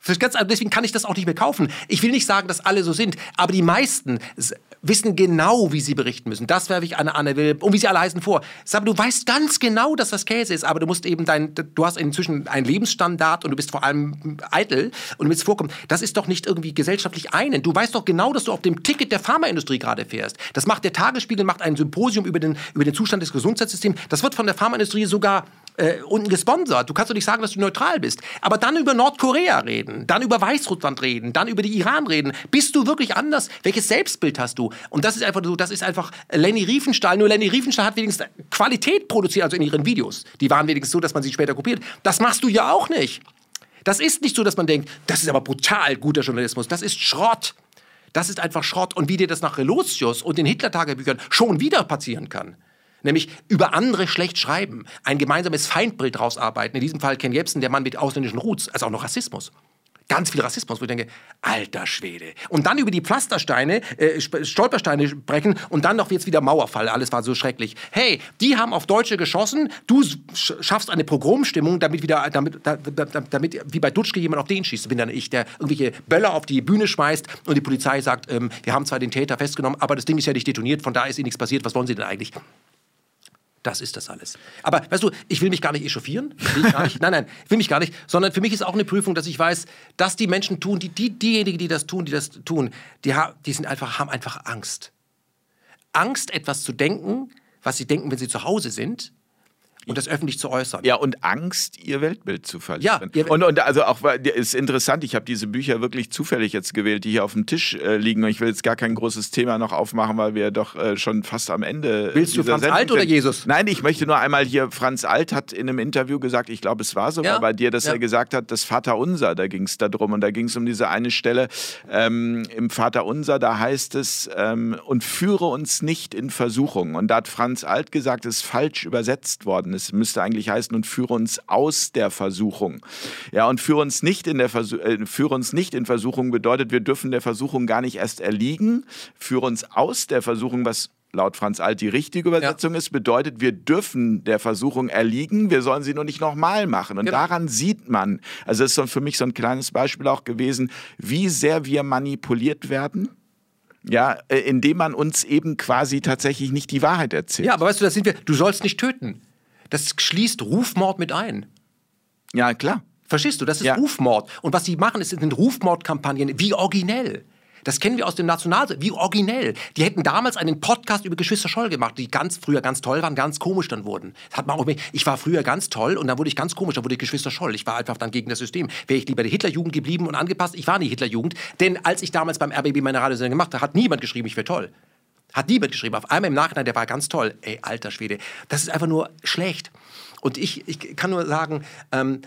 Deswegen kann ich das auch nicht mehr kaufen. Ich will nicht sagen, dass alle so sind, aber die meisten wissen genau, wie sie berichten müssen. Das werfe ich an Anne Will und wie sie alle heißen vor. Sag, du weißt ganz genau, dass das Käse ist, aber du musst eben dein, du hast inzwischen einen Lebensstandard und du bist vor allem eitel und du willst vorkommen. Das ist doch nicht irgendwie gesellschaftlich einen. Du weißt doch genau, dass du auf dem Ticket der Pharmaindustrie gerade fährst. Das macht der Tagesspiegel, macht ein Symposium über den, über den Zustand des Gesundheitssystems. Das wird von der Pharmaindustrie sogar äh, unten gesponsert. Du kannst doch nicht sagen, dass du neutral bist. Aber dann über Nordkorea reden, dann über Weißrussland reden, dann über die Iran reden. Bist du wirklich anders? Welches Selbstbild hast du? Und das ist einfach so, das ist einfach Lenny Riefenstahl. Nur Lenny Riefenstahl hat wenigstens Qualität produziert, also in ihren Videos. Die waren wenigstens so, dass man sie später kopiert. Das machst du ja auch nicht. Das ist nicht so, dass man denkt, das ist aber brutal guter Journalismus. Das ist Schrott. Das ist einfach Schrott. Und wie dir das nach Relotius und den Hitler-Tagebüchern schon wieder passieren kann. Nämlich über andere schlecht schreiben, ein gemeinsames Feindbild daraus arbeiten. In diesem Fall Ken Jebsen, der Mann mit ausländischen Roots, also auch noch Rassismus ganz viel Rassismus, wo ich denke, alter Schwede. Und dann über die Pflastersteine, äh, Stolpersteine sprechen und dann noch jetzt wieder Mauerfall. Alles war so schrecklich. Hey, die haben auf Deutsche geschossen, du schaffst eine Pogromstimmung, damit wieder, damit, damit, damit wie bei Dutschke jemand auf den schießt. Bin dann ich, der irgendwelche Böller auf die Bühne schmeißt und die Polizei sagt, ähm, wir haben zwar den Täter festgenommen, aber das Ding ist ja nicht detoniert, von da ist ihnen nichts passiert. Was wollen sie denn eigentlich? Das ist das alles. Aber weißt du, ich will mich gar nicht echauffieren. Gar nicht. Nein, nein, ich will mich gar nicht. Sondern für mich ist auch eine Prüfung, dass ich weiß, dass die Menschen tun, die, die, diejenigen, die das tun, die das tun, die, die sind einfach, haben einfach Angst. Angst, etwas zu denken, was sie denken, wenn sie zu Hause sind, und das öffentlich zu äußern. Ja, und Angst, ihr Weltbild zu verlieren. Ja, und, und also auch, ist interessant, ich habe diese Bücher wirklich zufällig jetzt gewählt, die hier auf dem Tisch äh, liegen. Und ich will jetzt gar kein großes Thema noch aufmachen, weil wir doch äh, schon fast am Ende. Willst du Franz Sendung Alt oder Jesus? Nein, ich möchte nur einmal hier, Franz Alt hat in einem Interview gesagt, ich glaube, es war sogar ja. bei dir, dass ja. er gesagt hat, das Vaterunser, da ging es darum. Und da ging es um diese eine Stelle ähm, im Vaterunser, da heißt es, ähm, und führe uns nicht in Versuchung. Und da hat Franz Alt gesagt, es ist falsch übersetzt worden. Es müsste eigentlich heißen, und führe uns aus der Versuchung. Ja, und führe uns nicht in der Versuch, äh, führe uns nicht in Versuchung bedeutet, wir dürfen der Versuchung gar nicht erst erliegen. Führe uns aus der Versuchung, was laut Franz Alt die richtige Übersetzung ja. ist, bedeutet, wir dürfen der Versuchung erliegen, wir sollen sie nur nicht nochmal machen. Und genau. daran sieht man, also das ist so für mich so ein kleines Beispiel auch gewesen, wie sehr wir manipuliert werden ja, äh, indem man uns eben quasi tatsächlich nicht die Wahrheit erzählt. Ja, aber weißt du, da sind wir, du sollst nicht töten. Das schließt Rufmord mit ein. Ja, klar. Verstehst du? Das ist ja. Rufmord. Und was sie machen, ist, sind Rufmordkampagnen. Wie originell. Das kennen wir aus dem Nationalsozialismus. Wie originell. Die hätten damals einen Podcast über Geschwister Scholl gemacht, die ganz früher ganz toll waren, ganz komisch dann wurden. Das hat man auch, ich war früher ganz toll und dann wurde ich ganz komisch, dann wurde ich Geschwister Scholl. Ich war einfach dann gegen das System. Wäre ich lieber der Hitlerjugend geblieben und angepasst, ich war nie Hitlerjugend. Denn als ich damals beim RBB meine Radiosendung gemacht habe, hat niemand geschrieben, ich wäre toll. Hat niemand geschrieben. Auf einmal im Nachhinein, der war ganz toll. Ey, alter Schwede. Das ist einfach nur schlecht. Und ich, ich kann nur sagen, ähm,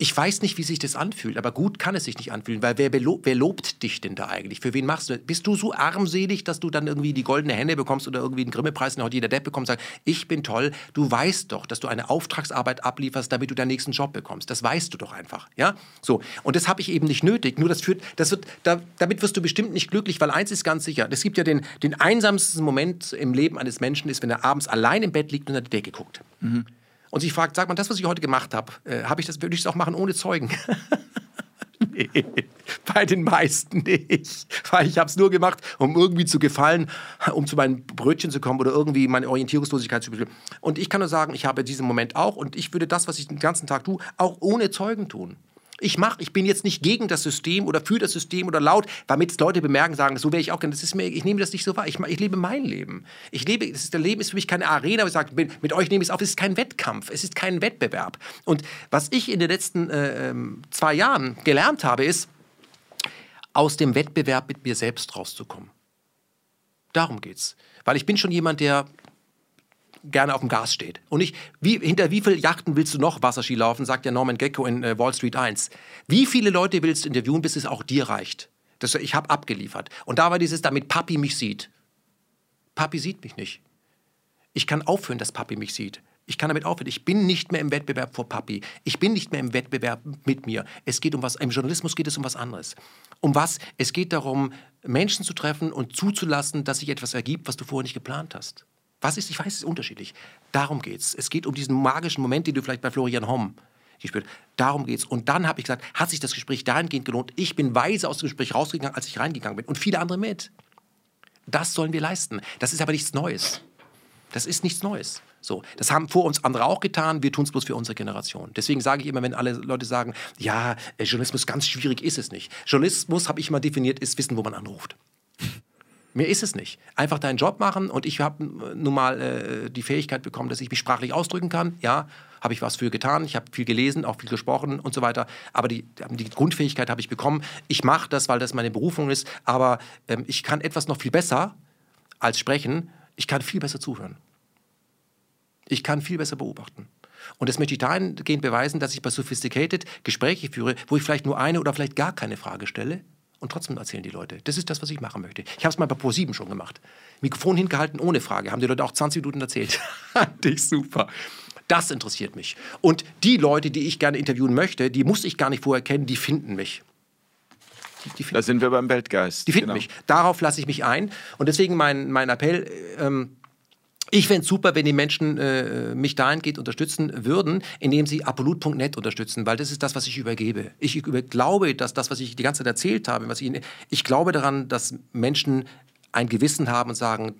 ich weiß nicht, wie sich das anfühlt, aber gut kann es sich nicht anfühlen, weil wer, wer, lobt dich denn da eigentlich? Für wen machst du? Bist du so armselig, dass du dann irgendwie die goldene Hände bekommst oder irgendwie einen Grimme-Preis, den heute jeder Depp bekommt, sagt, ich bin toll. Du weißt doch, dass du eine Auftragsarbeit ablieferst, damit du deinen nächsten Job bekommst. Das weißt du doch einfach, ja? So. Und das habe ich eben nicht nötig. Nur das führt, das wird, da, damit wirst du bestimmt nicht glücklich, weil eins ist ganz sicher. Es gibt ja den, den einsamsten Moment im Leben eines Menschen ist, wenn er abends allein im Bett liegt und an die Decke guckt. Mhm und sich fragt, sag mal, das, was ich heute gemacht habe, äh, habe ich das, würde ich das auch machen ohne Zeugen? nee, bei den meisten nicht. Weil ich habe es nur gemacht, um irgendwie zu gefallen, um zu meinen Brötchen zu kommen oder irgendwie meine Orientierungslosigkeit zu beschreiben. Und ich kann nur sagen, ich habe diesen Moment auch und ich würde das, was ich den ganzen Tag tue, auch ohne Zeugen tun. Ich mache, ich bin jetzt nicht gegen das System oder für das System oder laut, damit Leute bemerken, sagen, so wäre ich auch gerne. Das ist mir, ich nehme das nicht so wahr. Ich, ich lebe mein Leben. Ich lebe, das ist, der Leben ist für mich keine Arena, wo ich sage, mit euch nehme ich es auf. Es ist kein Wettkampf, es ist kein Wettbewerb. Und was ich in den letzten äh, ähm, zwei Jahren gelernt habe, ist, aus dem Wettbewerb mit mir selbst rauszukommen. Darum geht's. Weil ich bin schon jemand, der gerne auf dem Gas steht. Und nicht, wie, hinter wie vielen Yachten willst du noch Wasserski laufen, sagt ja Norman Gecko in äh, Wall Street 1. Wie viele Leute willst du interviewen, bis es auch dir reicht? Das, ich habe abgeliefert. Und da war dieses, damit Papi mich sieht. Papi sieht mich nicht. Ich kann aufhören, dass Papi mich sieht. Ich kann damit aufhören. Ich bin nicht mehr im Wettbewerb vor Papi. Ich bin nicht mehr im Wettbewerb mit mir. Es geht um was, im Journalismus geht es um was anderes. Um was? Es geht darum, Menschen zu treffen und zuzulassen, dass sich etwas ergibt, was du vorher nicht geplant hast. Was ist, ich weiß, es ist unterschiedlich. Darum geht es. Es geht um diesen magischen Moment, den du vielleicht bei Florian Homm gespürt Darum geht es. Und dann habe ich gesagt, hat sich das Gespräch dahingehend gelohnt. Ich bin weise aus dem Gespräch rausgegangen, als ich reingegangen bin. Und viele andere mit. Das sollen wir leisten. Das ist aber nichts Neues. Das ist nichts Neues. So, das haben vor uns andere auch getan, wir tun es bloß für unsere Generation. Deswegen sage ich immer, wenn alle Leute sagen, ja, äh, Journalismus ganz schwierig ist es nicht. Journalismus, habe ich immer definiert, ist Wissen, wo man anruft. Mehr ist es nicht. Einfach deinen Job machen und ich habe nun mal äh, die Fähigkeit bekommen, dass ich mich sprachlich ausdrücken kann. Ja, habe ich was für getan. Ich habe viel gelesen, auch viel gesprochen und so weiter. Aber die, die Grundfähigkeit habe ich bekommen. Ich mache das, weil das meine Berufung ist. Aber ähm, ich kann etwas noch viel besser als sprechen. Ich kann viel besser zuhören. Ich kann viel besser beobachten. Und das möchte ich dahingehend beweisen, dass ich bei Sophisticated Gespräche führe, wo ich vielleicht nur eine oder vielleicht gar keine Frage stelle Und trotzdem erzählen die Leute. Das ist das, was ich machen möchte. Ich habe es mal bei Pro7 schon gemacht. Mikrofon hingehalten, ohne Frage. Haben die Leute auch 20 Minuten erzählt. Fand ich super. Das interessiert mich. Und die Leute, die ich gerne interviewen möchte, die muss ich gar nicht vorher kennen, die finden mich. Die, die finden da sind wir beim Weltgeist. Die finden genau. mich. Darauf lasse ich mich ein. Und deswegen mein, mein Appell, ähm, ich fände es super, wenn die Menschen äh, mich dahingehend unterstützen würden, indem sie apolut.net unterstützen, weil das ist das, was ich übergebe. Ich über glaube, dass das, was ich die ganze Zeit erzählt habe, was ich, ich glaube daran, dass Menschen ein Gewissen haben und sagen,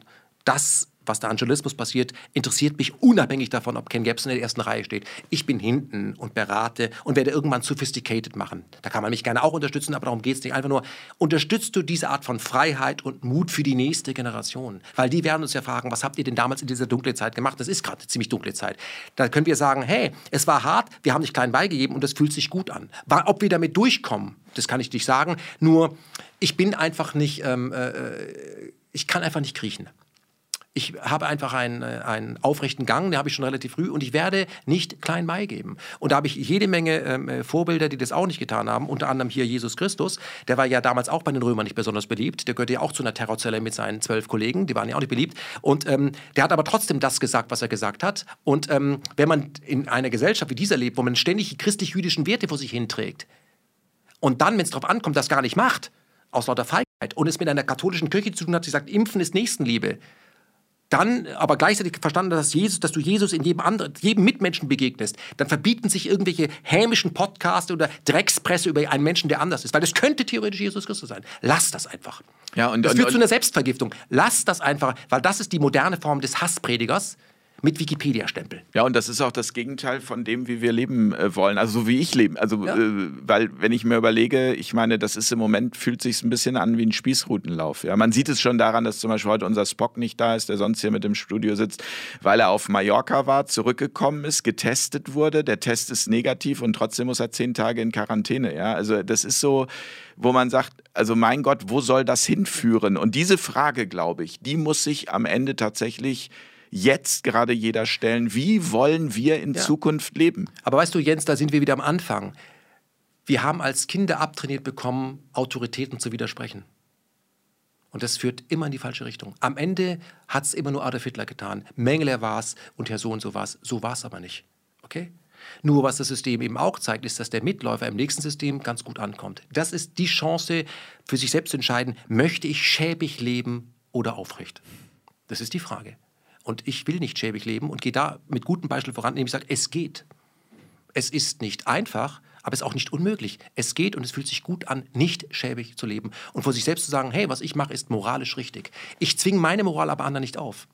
das was da an Journalismus passiert, interessiert mich unabhängig davon, ob Ken Jebsen in der ersten Reihe steht. Ich bin hinten und berate und werde irgendwann sophisticated machen. Da kann man mich gerne auch unterstützen, aber darum geht es nicht. Einfach nur, unterstützt du diese Art von Freiheit und Mut für die nächste Generation? Weil die werden uns ja fragen, was habt ihr denn damals in dieser dunklen Zeit gemacht? Das ist gerade eine ziemlich dunkle Zeit. Da können wir sagen, hey, es war hart, wir haben dich klein beigegeben und es fühlt sich gut an. Ob wir damit durchkommen, das kann ich nicht sagen. Nur, ich bin einfach nicht, ähm, äh, äh ich kann einfach nicht kriechen ich habe einfach einen, äh, einen aufrechten Gang, den habe ich schon relativ früh und ich werde nicht klein beigeben. Und da habe ich jede Menge ähm, äh, Vorbilder, die das auch nicht getan haben, unter anderem hier Jesus Christus, der war ja damals auch bei den Römern nicht besonders beliebt, der gehörte ja auch zu einer Terrorzelle mit seinen zwölf Kollegen, die waren ja auch nicht beliebt. Und ähm, der hat aber trotzdem das gesagt, was er gesagt hat. Und ähm, wenn man in einer Gesellschaft wie dieser lebt, wo man ständig die christlich-jüdischen Werte vor sich hinträgt und dann, wenn es darauf ankommt, das gar nicht macht, aus lauter Feigheit und es mit einer katholischen Kirche zu tun hat, die sagt, Impfen ist Nächstenliebe, dann aber gleichzeitig verstanden, dass, Jesus, dass du Jesus in jedem, anderen, jedem Mitmenschen begegnest, dann verbieten sich irgendwelche hämischen Podcasts oder Dreckspresse über einen Menschen, der anders ist. Weil das könnte theoretisch Jesus Christus sein. Lass das einfach. Ja, und, das führt und, zu einer Selbstvergiftung. Lass das einfach, weil das ist die moderne Form des Hasspredigers mit Wikipedia-Stempel. Ja, und das ist auch das Gegenteil von dem, wie wir leben äh, wollen. Also so wie ich leben. Also, ja. äh, weil wenn ich mir überlege, ich meine, das ist im Moment, fühlt sich ein bisschen an wie ein Spießrutenlauf. Ja, man sieht es schon daran, dass zum Beispiel heute unser Spock nicht da ist, der sonst hier mit im Studio sitzt, weil er auf Mallorca war, zurückgekommen ist, getestet wurde. Der Test ist negativ und trotzdem muss er zehn Tage in Quarantäne. Ja, also das ist so, wo man sagt, also mein Gott, wo soll das hinführen? Und diese Frage, glaube ich, die muss sich am Ende tatsächlich jetzt gerade jeder stellen. Wie wollen wir in ja. Zukunft leben? Aber weißt du, Jens, da sind wir wieder am Anfang. Wir haben als Kinder abtrainiert bekommen, Autoritäten zu widersprechen. Und das führt immer in die falsche Richtung. Am Ende hat es immer nur Adolf Hitler getan. Mengele war es und Herr So und so war es. So war es aber nicht. Okay? Nur was das System eben auch zeigt, ist, dass der Mitläufer im nächsten System ganz gut ankommt. Das ist die Chance, für sich selbst zu entscheiden, möchte ich schäbig leben oder aufrecht? Das ist die Frage. Und ich will nicht schäbig leben und gehe da mit gutem Beispiel voran, indem ich sage, es geht. Es ist nicht einfach, aber es ist auch nicht unmöglich. Es geht und es fühlt sich gut an, nicht schäbig zu leben und vor sich selbst zu sagen, hey, was ich mache, ist moralisch richtig. Ich zwinge meine Moral aber anderen nicht auf.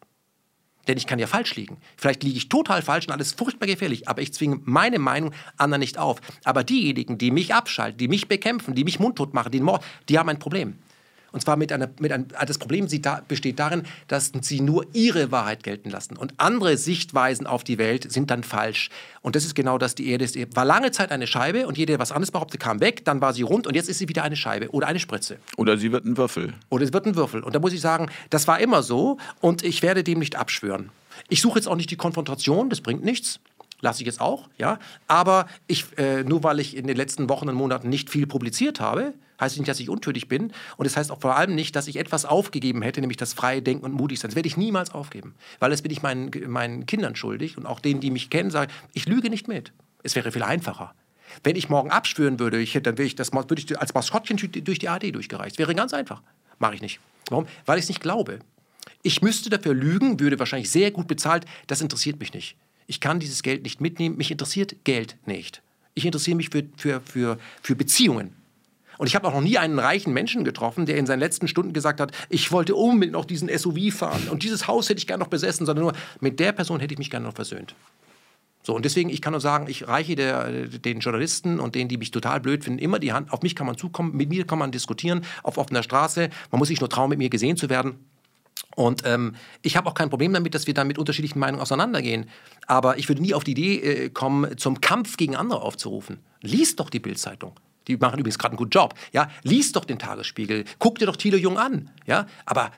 Denn ich kann ja falsch liegen. Vielleicht liege ich total falsch und alles furchtbar gefährlich, aber ich zwinge meine Meinung anderen nicht auf. Aber diejenigen, die mich abschalten, die mich bekämpfen, die mich mundtot machen, die, die haben ein Problem. Und zwar mit einer, mit einem, das Problem da, besteht darin, dass sie nur ihre Wahrheit gelten lassen. Und andere Sichtweisen auf die Welt sind dann falsch. Und das ist genau das, die Erde ist, war lange Zeit eine Scheibe und jeder, der was anderes behauptet, kam weg, dann war sie rund und jetzt ist sie wieder eine Scheibe oder eine Spritze. Oder sie wird ein Würfel. Oder es wird ein Würfel. Und da muss ich sagen, das war immer so und ich werde dem nicht abschwören. Ich suche jetzt auch nicht die Konfrontation, das bringt nichts lasse ich jetzt auch, ja. Aber ich, äh, nur weil ich in den letzten Wochen und Monaten nicht viel publiziert habe, heißt nicht, dass ich untötig bin. Und es das heißt auch vor allem nicht, dass ich etwas aufgegeben hätte, nämlich das freie Denken und mutig sein. Das werde ich niemals aufgeben. Weil das bin ich meinen, meinen Kindern schuldig und auch denen, die mich kennen, sagen, ich lüge nicht mit. Es wäre viel einfacher. Wenn ich morgen abschwören würde, ich, dann würde ich, das, würde ich als Maskottchen durch die AD durchgereicht. Wäre ganz einfach. Mache ich nicht. Warum? Weil ich es nicht glaube. Ich müsste dafür lügen, würde wahrscheinlich sehr gut bezahlt. Das interessiert mich nicht. Ich kann dieses Geld nicht mitnehmen. Mich interessiert Geld nicht. Ich interessiere mich für, für, für, für Beziehungen. Und ich habe auch noch nie einen reichen Menschen getroffen, der in seinen letzten Stunden gesagt hat, ich wollte unbedingt noch diesen SUV fahren und dieses Haus hätte ich gerne noch besessen, sondern nur mit der Person hätte ich mich gerne noch versöhnt. So, und deswegen, ich kann nur sagen, ich reiche der, den Journalisten und denen, die mich total blöd finden, immer die Hand. Auf mich kann man zukommen, mit mir kann man diskutieren, auf offener Straße. Man muss sich nur trauen, mit mir gesehen zu werden. Und ähm, ich habe auch kein Problem damit, dass wir dann mit unterschiedlichen Meinungen auseinandergehen. Aber ich würde nie auf die Idee äh, kommen, zum Kampf gegen andere aufzurufen. Lies doch die Bildzeitung. Die machen übrigens gerade einen guten Job. Ja, lies doch den Tagesspiegel. Guck dir doch Thilo Jung an. Ja, aber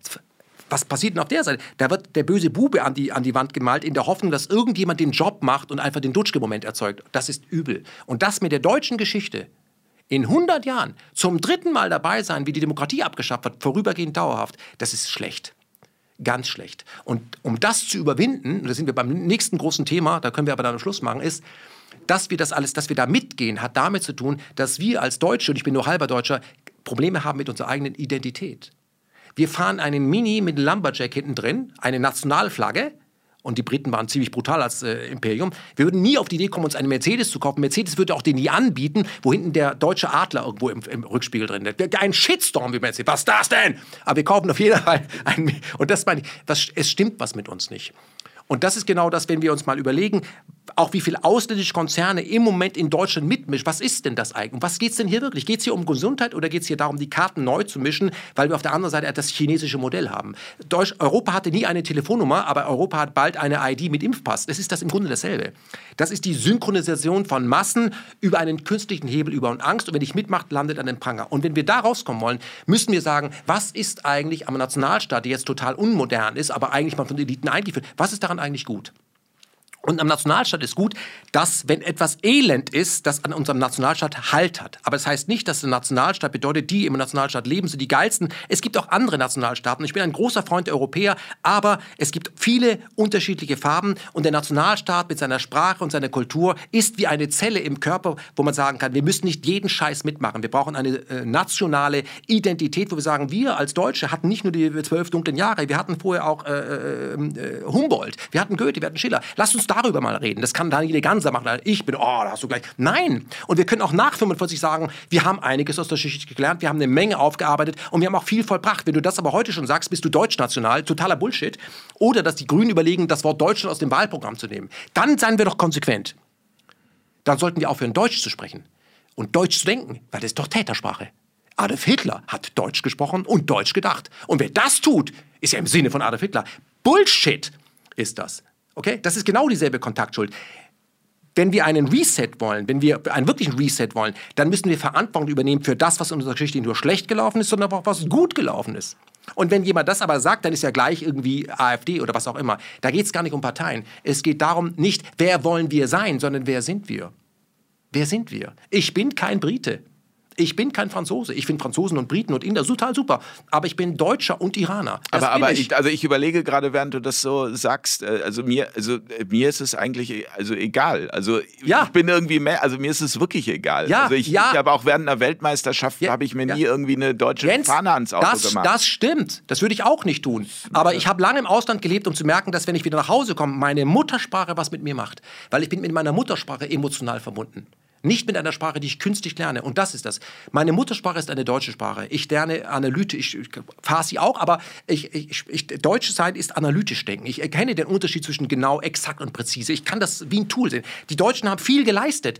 was passiert denn auf der Seite? Da wird der böse Bube an die, an die Wand gemalt, in der Hoffnung, dass irgendjemand den Job macht und einfach den Dutschke-Moment erzeugt. Das ist übel. Und das mit der deutschen Geschichte in 100 Jahren zum dritten Mal dabei sein, wie die Demokratie abgeschafft wird, vorübergehend dauerhaft, das ist schlecht. Ganz schlecht. Und um das zu überwinden, und da sind wir beim nächsten großen Thema, da können wir aber dann Schluss machen, ist, dass wir das alles, dass wir da mitgehen, hat damit zu tun, dass wir als Deutsche, und ich bin nur halber Deutscher, Probleme haben mit unserer eigenen Identität. Wir fahren einen Mini mit einem Lumberjack hinten drin, eine Nationalflagge, und die Briten waren ziemlich brutal als äh, Imperium. Wir würden nie auf die Idee kommen, uns einen Mercedes zu kaufen. Mercedes würde auch den nie anbieten, wo hinten der deutsche Adler irgendwo im, im Rückspiegel drin ist. Ein Shitstorm, wie sieht. Was ist das denn? Aber wir kaufen auf jeden Fall einen. Und das meine ich, was, es stimmt was mit uns nicht. Und das ist genau das, wenn wir uns mal überlegen, auch wie viele ausländische Konzerne im Moment in Deutschland mitmischen. Was ist denn das eigentlich? Was geht es denn hier wirklich? Geht es hier um Gesundheit oder geht es hier darum, die Karten neu zu mischen, weil wir auf der anderen Seite das chinesische Modell haben? Deutsch, Europa hatte nie eine Telefonnummer, aber Europa hat bald eine ID mit Impfpass. Das ist das im Grunde dasselbe. Das ist die Synchronisation von Massen über einen künstlichen Hebel über und Angst. Und wenn ich mitmacht, landet an den Pranger. Und wenn wir da rauskommen wollen, müssen wir sagen, was ist eigentlich am Nationalstaat, der jetzt total unmodern ist, aber eigentlich mal von Eliten eingeführt, was ist daran eigentlich gut? Und am Nationalstaat ist gut, dass, wenn etwas Elend ist, das an unserem Nationalstaat Halt hat. Aber das heißt nicht, dass der Nationalstaat bedeutet, die im Nationalstaat leben, sind die geilsten. Es gibt auch andere Nationalstaaten. Ich bin ein großer Freund der Europäer, aber es gibt viele unterschiedliche Farben und der Nationalstaat mit seiner Sprache und seiner Kultur ist wie eine Zelle im Körper, wo man sagen kann, wir müssen nicht jeden Scheiß mitmachen. Wir brauchen eine äh, nationale Identität, wo wir sagen, wir als Deutsche hatten nicht nur die zwölf dunklen Jahre, wir hatten vorher auch äh, äh, äh Humboldt, wir hatten Goethe, wir hatten Schiller. Lasst uns da darüber mal reden. Das kann Daniele Ganser machen. Ich bin, oh, da hast du gleich. Nein. Und wir können auch nach 45 sagen, wir haben einiges aus der Geschichte gelernt, wir haben eine Menge aufgearbeitet und wir haben auch viel vollbracht. Wenn du das aber heute schon sagst, bist du deutschnational, totaler Bullshit. Oder dass die Grünen überlegen, das Wort Deutschland aus dem Wahlprogramm zu nehmen. Dann seien wir doch konsequent. Dann sollten wir aufhören, Deutsch zu sprechen und Deutsch zu denken, weil das ist doch Tätersprache. Adolf Hitler hat Deutsch gesprochen und Deutsch gedacht. Und wer das tut, ist ja im Sinne von Adolf Hitler. Bullshit ist das. Okay? Das ist genau dieselbe Kontaktschuld. Wenn wir einen Reset wollen, wenn wir einen wirklichen Reset wollen, dann müssen wir Verantwortung übernehmen für das, was in unserer Geschichte nicht nur schlecht gelaufen ist, sondern auch was gut gelaufen ist. Und wenn jemand das aber sagt, dann ist ja gleich irgendwie AfD oder was auch immer. Da geht es gar nicht um Parteien. Es geht darum nicht, wer wollen wir sein, sondern wer sind wir. Wer sind wir? Ich bin kein Brite. Ich bin kein Franzose. Ich finde Franzosen und Briten und Inder total super. Aber ich bin Deutscher und Iraner. Das aber aber ich. Ich, also ich überlege gerade, während du das so sagst, äh, also mir, also äh, mir ist es eigentlich also egal. Also ja. ich bin irgendwie mehr, also mir ist es wirklich egal. Ja, also ich, ja. ich habe auch während einer Weltmeisterschaft ja. habe ich mir nie irgendwie eine deutsche Jens, Fahne ans Auto das, gemacht. Das stimmt. Das würde ich auch nicht tun. Aber ich habe lange im Ausland gelebt, um zu merken, dass wenn ich wieder nach Hause komme, meine Muttersprache was mit mir macht. Weil ich bin mit meiner Muttersprache emotional verbunden. Nicht mit einer Sprache, die ich künstlich lerne. Und das ist das. Meine Muttersprache ist eine deutsche Sprache. Ich lerne analytisch, ich, fahre sie auch, aber ich, ich, ich, Deutsch sein ist analytisch denken. Ich erkenne den Unterschied zwischen genau, exakt und präzise. Ich kann das wie ein Tool sehen. Die Deutschen haben viel geleistet.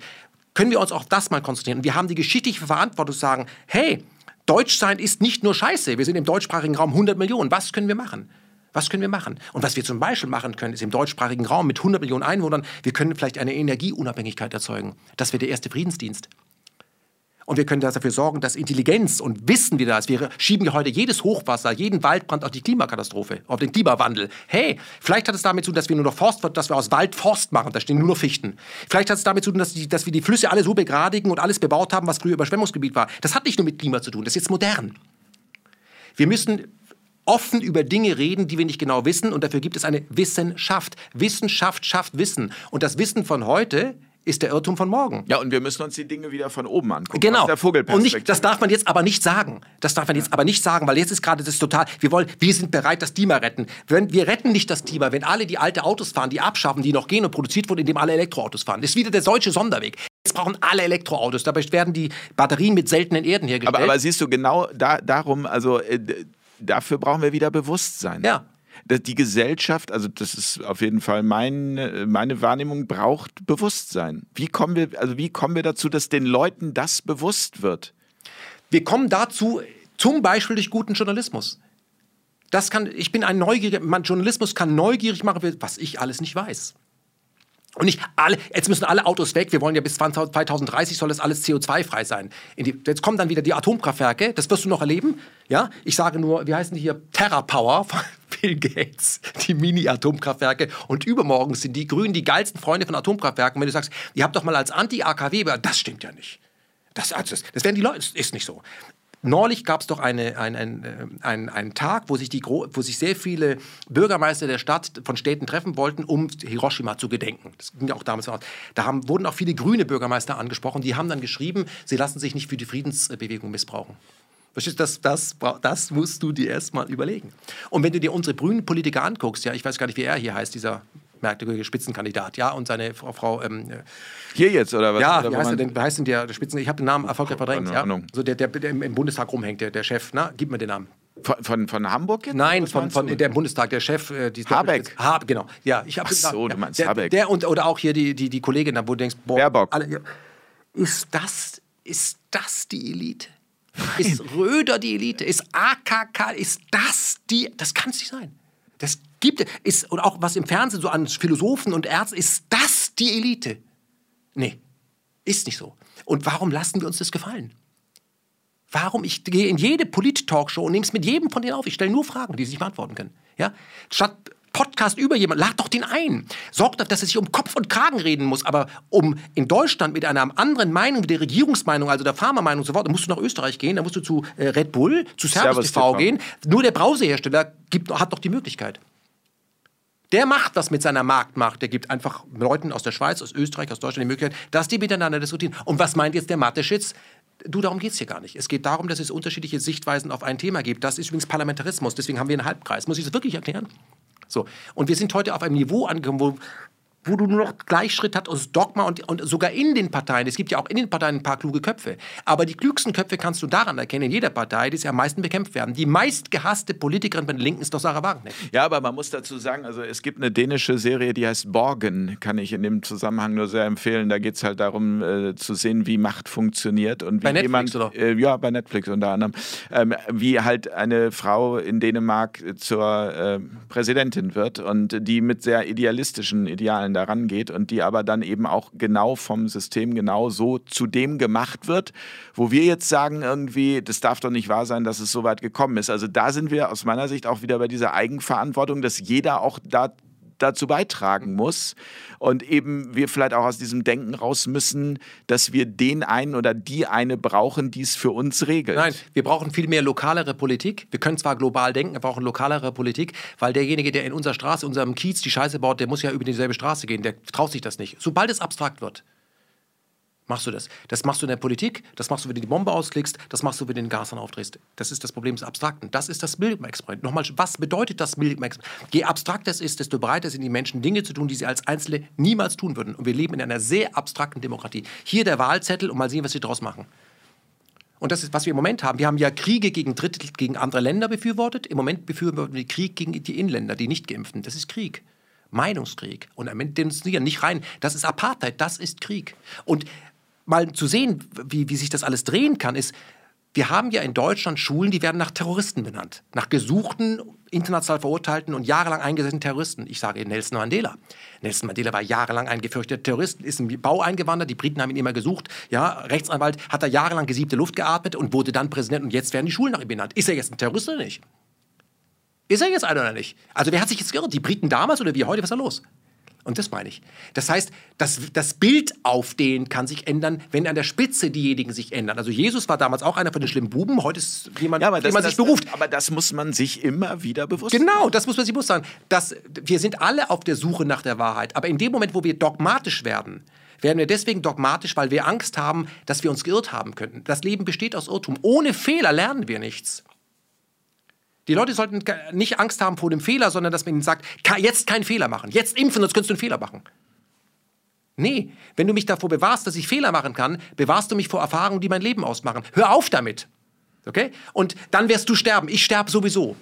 Können wir uns auf das mal konzentrieren? Wir haben die geschichtliche Verantwortung zu sagen, hey, Deutsch sein ist nicht nur Scheiße. Wir sind im deutschsprachigen Raum 100 Millionen. Was können wir machen? Was können wir machen? Und was wir zum Beispiel machen können, ist im deutschsprachigen Raum mit 100 Millionen Einwohnern, wir können vielleicht eine Energieunabhängigkeit erzeugen. Das wäre der erste Friedensdienst. Und wir können dafür sorgen, dass Intelligenz und Wissen wieder da ist. Wir schieben ja heute jedes Hochwasser, jeden Waldbrand auf die Klimakatastrophe, auf den Klimawandel. Hey, vielleicht hat es damit zu tun, dass wir nur noch Forst, dass wir aus Wald Forst machen, da stehen nur noch Fichten. Vielleicht hat es damit zu tun, dass, die, dass wir die Flüsse alle so begradigen und alles bebaut haben, was früher Überschwemmungsgebiet war. Das hat nicht nur mit Klima zu tun, das ist jetzt modern. Wir müssen offen über Dinge reden, die wir nicht genau wissen. Und dafür gibt es eine Wissenschaft. Wissenschaft schafft Wissen. Und das Wissen von heute ist der Irrtum von morgen. Ja, und wir müssen uns die Dinge wieder von oben angucken. Genau. Aus der Vogelperspektive. Und nicht, das darf man jetzt aber nicht sagen. Das darf man jetzt aber nicht sagen, weil jetzt ist gerade das total. Wir wollen, wir sind bereit, das Klima retten. Wenn, wir retten nicht das Klima, wenn alle die alte Autos fahren, die abschaffen, die noch gehen und produziert wurden, indem alle Elektroautos fahren. Das ist wieder der deutsche Sonderweg. Jetzt brauchen alle Elektroautos. Dabei werden die Batterien mit seltenen Erden hergestellt. Aber, aber siehst du genau da, darum, also äh, dafür brauchen wir wieder Bewusstsein. Ja. Die Gesellschaft, also das ist auf jeden Fall mein, meine Wahrnehmung, braucht Bewusstsein. Wie kommen, wir, also wie kommen wir dazu, dass den Leuten das bewusst wird? Wir kommen dazu zum Beispiel durch guten Journalismus. Das kann, ich bin ein neugieriger, Journalismus kann neugierig machen, was ich alles nicht weiß. Und nicht alle, jetzt müssen alle Autos weg. Wir wollen ja bis 2030 soll das alles CO2-frei sein. Die, jetzt kommen dann wieder die Atomkraftwerke. Das wirst du noch erleben. Ja, ich sage nur, wie heißen die hier? TerraPower von Bill Gates, die Mini-Atomkraftwerke. Und übermorgen sind die Grünen die geilsten Freunde von Atomkraftwerken. Wenn du sagst, ihr habt doch mal als Anti-AKW, das stimmt ja nicht. Das, also das, das werden die Leute, das ist nicht so. Neulich gab es doch eine, ein, ein, äh, ein, einen Tag, wo sich, die, wo sich sehr viele Bürgermeister der Stadt von Städten treffen wollten, um Hiroshima zu gedenken. Das ging ja auch damals aus. Da haben, wurden auch viele grüne Bürgermeister angesprochen. Die haben dann geschrieben, sie lassen sich nicht für die Friedensbewegung missbrauchen. Das, das, das musst du dir erstmal überlegen. Und wenn du dir unsere grünen Politiker anguckst, ja, ich weiß gar nicht, wie er hier heißt, dieser merkwürdige Spitzenkandidat, ja, und seine Frau. Frau ähm, Hier jetzt, oder was? Ja, oder wie heißt, er denn, wie heißt denn der, der Spitzen? Ich habe den Namen erfolgreich verdrängt. Ja? So der, der, der im Bundestag rumhängt, der, der Chef, na, gib mir den Namen. Von, von, von, Hamburg jetzt? Nein, von, von der Bundestag, der Chef. Äh, Habeck. Hab, genau. Ja, ich Ach so, du meinst der, Habeck. Der und, oder auch hier die, die, die Kollegin, wo du denkst, boah. Baerbock. Alle, ja. Ist das, ist das die Elite? Nein. Ist Röder die Elite? Ist AKK, ist das die, das kann es nicht sein. Das gibt ist und auch was im Fernsehen so an Philosophen und Ärzten ist das die Elite? Nee, ist nicht so. Und warum lassen wir uns das gefallen? Warum? Ich gehe in jede Polit-Talkshow und nehme es mit jedem von denen auf. Ich stelle nur Fragen, die sie nicht beantworten können. Ja? Statt Podcast über jemanden, lad doch den ein. Sorgt dafür, dass er sich um Kopf und Kragen reden muss. Aber um in Deutschland mit einer anderen Meinung, wie der Regierungsmeinung, also der Pharma-Meinung und so fort, dann musst du nach Österreich gehen, dann musst du zu äh, Red Bull, zu Service, Service TV, TV gehen. Nur der Browserhersteller gibt, hat doch die Möglichkeit. Der macht was mit seiner Marktmacht. Der gibt einfach Leuten aus der Schweiz, aus Österreich, aus Deutschland die Möglichkeit, dass die miteinander diskutieren. Und was meint jetzt der Mathe-Schitz? Du, darum geht es hier gar nicht. Es geht darum, dass es unterschiedliche Sichtweisen auf ein Thema gibt. Das ist übrigens Parlamentarismus. Deswegen haben wir einen Halbkreis. Muss ich das wirklich erklären? So. Und wir sind heute auf einem Niveau angekommen, wo wo du nur noch Gleichschritt hast aus Dogma und, und sogar in den Parteien. Es gibt ja auch in den Parteien ein paar kluge Köpfe. Aber die klügsten Köpfe kannst du daran erkennen, in jeder Partei, die sie am meisten bekämpft werden. Die meistgehasste Politikerin bei den Linken ist doch Sarah Wagenknecht. Ja, aber man muss dazu sagen, also es gibt eine dänische Serie, die heißt Borgen, kann ich in dem Zusammenhang nur sehr empfehlen. Da geht es halt darum, äh, zu sehen, wie Macht funktioniert und wie bei Netflix, jemand, äh, ja, bei Netflix unter anderem, ähm, wie halt eine Frau in Dänemark zur äh, Präsidentin wird und die mit sehr idealistischen Idealen daran geht und die aber dann eben auch genau vom System genau so zu dem gemacht wird, wo wir jetzt sagen irgendwie, das darf doch nicht wahr sein, dass es so weit gekommen ist. Also da sind wir aus meiner Sicht auch wieder bei dieser Eigenverantwortung, dass jeder auch da dazu beitragen muss. Und eben wir vielleicht auch aus diesem Denken raus müssen, dass wir den einen oder die eine brauchen, die es für uns regelt. Nein, wir brauchen viel mehr lokalere Politik. Wir können zwar global denken, wir brauchen lokalere Politik, weil derjenige, der in unserer Straße, unserem Kiez die Scheiße baut, der muss ja über dieselbe Straße gehen. Der traut sich das nicht. Sobald es abstrakt wird, machst du das. Das machst du in der Politik, das machst du, wenn du die Bombe ausklickst, das machst du, wenn du den Gas aufdrehst. Das ist das Problem des Abstrakten. Das ist das Milgram-Experiment. Nochmal, was bedeutet das Milgram-Experiment? Je abstrakter es ist, desto breiter sind die Menschen, Dinge zu tun, die sie als Einzelne niemals tun würden. Und wir leben in einer sehr abstrakten Demokratie. Hier der Wahlzettel und mal sehen, was sie daraus machen. Und das ist, was wir im Moment haben. Wir haben ja Kriege gegen Dritte, gegen andere Länder befürwortet. Im Moment befürworten wir Krieg gegen die Inländer, die nicht geimpften. Das ist Krieg. Meinungskrieg. Und am Ende demonstrieren nicht rein. Das ist Apartheid, das ist Krieg. Und mal zu sehen, wie, wie sich das alles drehen kann, ist, wir haben ja in Deutschland Schulen, die werden nach Terroristen benannt. Nach gesuchten, international verurteilten und jahrelang eingesetzten Terroristen. Ich sage Nelson Mandela. Nelson Mandela war jahrelang ein gefürchteter Terrorist, ist im Bau eingewandert, die Briten haben ihn immer gesucht. Ja, Rechtsanwalt hat er jahrelang gesiebte Luft geatmet und wurde dann Präsident und jetzt werden die Schulen nach ihm benannt. Ist er jetzt ein Terrorist oder nicht? Ist er jetzt einer oder nicht? Also wer hat sich jetzt geirrt? Die Briten damals oder wie heute? Was ist da los? Und das meine ich. Das heißt, das, das Bild auf den kann sich ändern, wenn an der Spitze diejenigen sich ändern. Also Jesus war damals auch einer von den schlimmen Buben, heute ist jemand, ja, aber den man sich beruft. Aber das muss man sich immer wieder bewusst Genau, das muss man sich bewusst sein. Dass, wir sind alle auf der Suche nach der Wahrheit. Aber in dem Moment, wo wir dogmatisch werden, werden wir deswegen dogmatisch, weil wir Angst haben, dass wir uns geirrt haben könnten. Das Leben besteht aus Irrtum. Ohne Fehler lernen wir nichts. Die Leute sollten nicht Angst haben vor dem Fehler, sondern dass man ihnen sagt, jetzt keinen Fehler machen, jetzt impfen, sonst könntest du einen Fehler machen. Nee, wenn du mich davor bewahrst, dass ich Fehler machen kann, bewahrst du mich vor Erfahrungen, die mein Leben ausmachen. Hör auf damit. Okay? Und dann wirst du sterben. Ich sterbe sowieso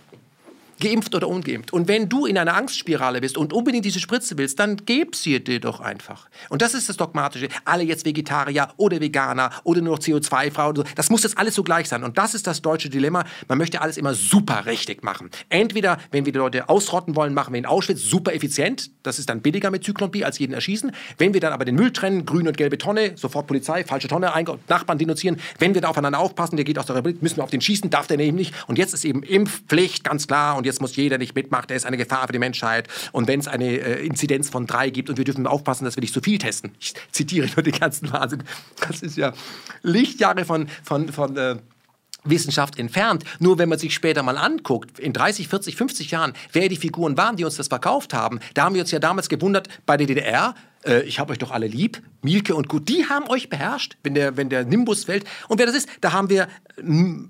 geimpft oder ungeimpft. Und wenn du in einer Angstspirale bist und unbedingt diese Spritze willst, dann gib sie dir doch einfach. Und das ist das Dogmatische. Alle jetzt Vegetarier oder Veganer oder nur noch CO2-Frau. Das muss jetzt alles so gleich sein. Und das ist das deutsche Dilemma. Man möchte alles immer super richtig machen. Entweder, wenn wir die Leute ausrotten wollen, machen wir in Auschwitz super effizient. Das ist dann billiger mit Zyklon B als jeden erschießen. Wenn wir dann aber den Müll trennen, grüne und gelbe Tonne, sofort Polizei, falsche Tonne, Nachbarn denunzieren. Wenn wir da aufeinander aufpassen, der geht aus der Republik, müssen wir auf den schießen, darf der nämlich nicht. Und jetzt ist eben Impfpflicht, ganz klar. Und und jetzt muss jeder nicht mitmachen, der ist eine Gefahr für die Menschheit. Und wenn es eine äh, Inzidenz von drei gibt und wir dürfen aufpassen, dass wir nicht zu viel testen. Ich zitiere nur den ganzen Wahnsinn. Das ist ja Lichtjahre von, von, von äh, Wissenschaft entfernt. Nur wenn man sich später mal anguckt, in 30, 40, 50 Jahren, wer die Figuren waren, die uns das verkauft haben, da haben wir uns ja damals gewundert, bei der DDR, äh, ich habe euch doch alle lieb, Mielke und Gut, die haben euch beherrscht, wenn der, wenn der Nimbus fällt. Und wer das ist, da haben wir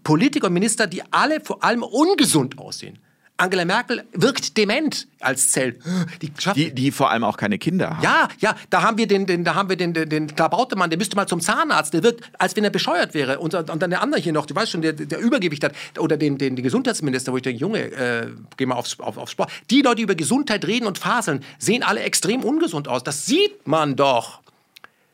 Politiker und Minister, die alle vor allem ungesund aussehen. Angela Merkel wirkt dement als Zell. Die, die, die, vor allem auch keine Kinder haben. Ja, ja, da haben wir den, den da haben wir den, den, den Klabautemann, der müsste mal zum Zahnarzt, der wirkt, als wenn er bescheuert wäre. Und, und dann der andere hier noch, du weißt schon, der, der Übergewicht hat, oder den, den, den Gesundheitsminister, wo ich denke, Junge, äh, geh mal aufs, auf, aufs Sport. Die Leute, die über Gesundheit reden und faseln, sehen alle extrem ungesund aus. Das sieht man doch.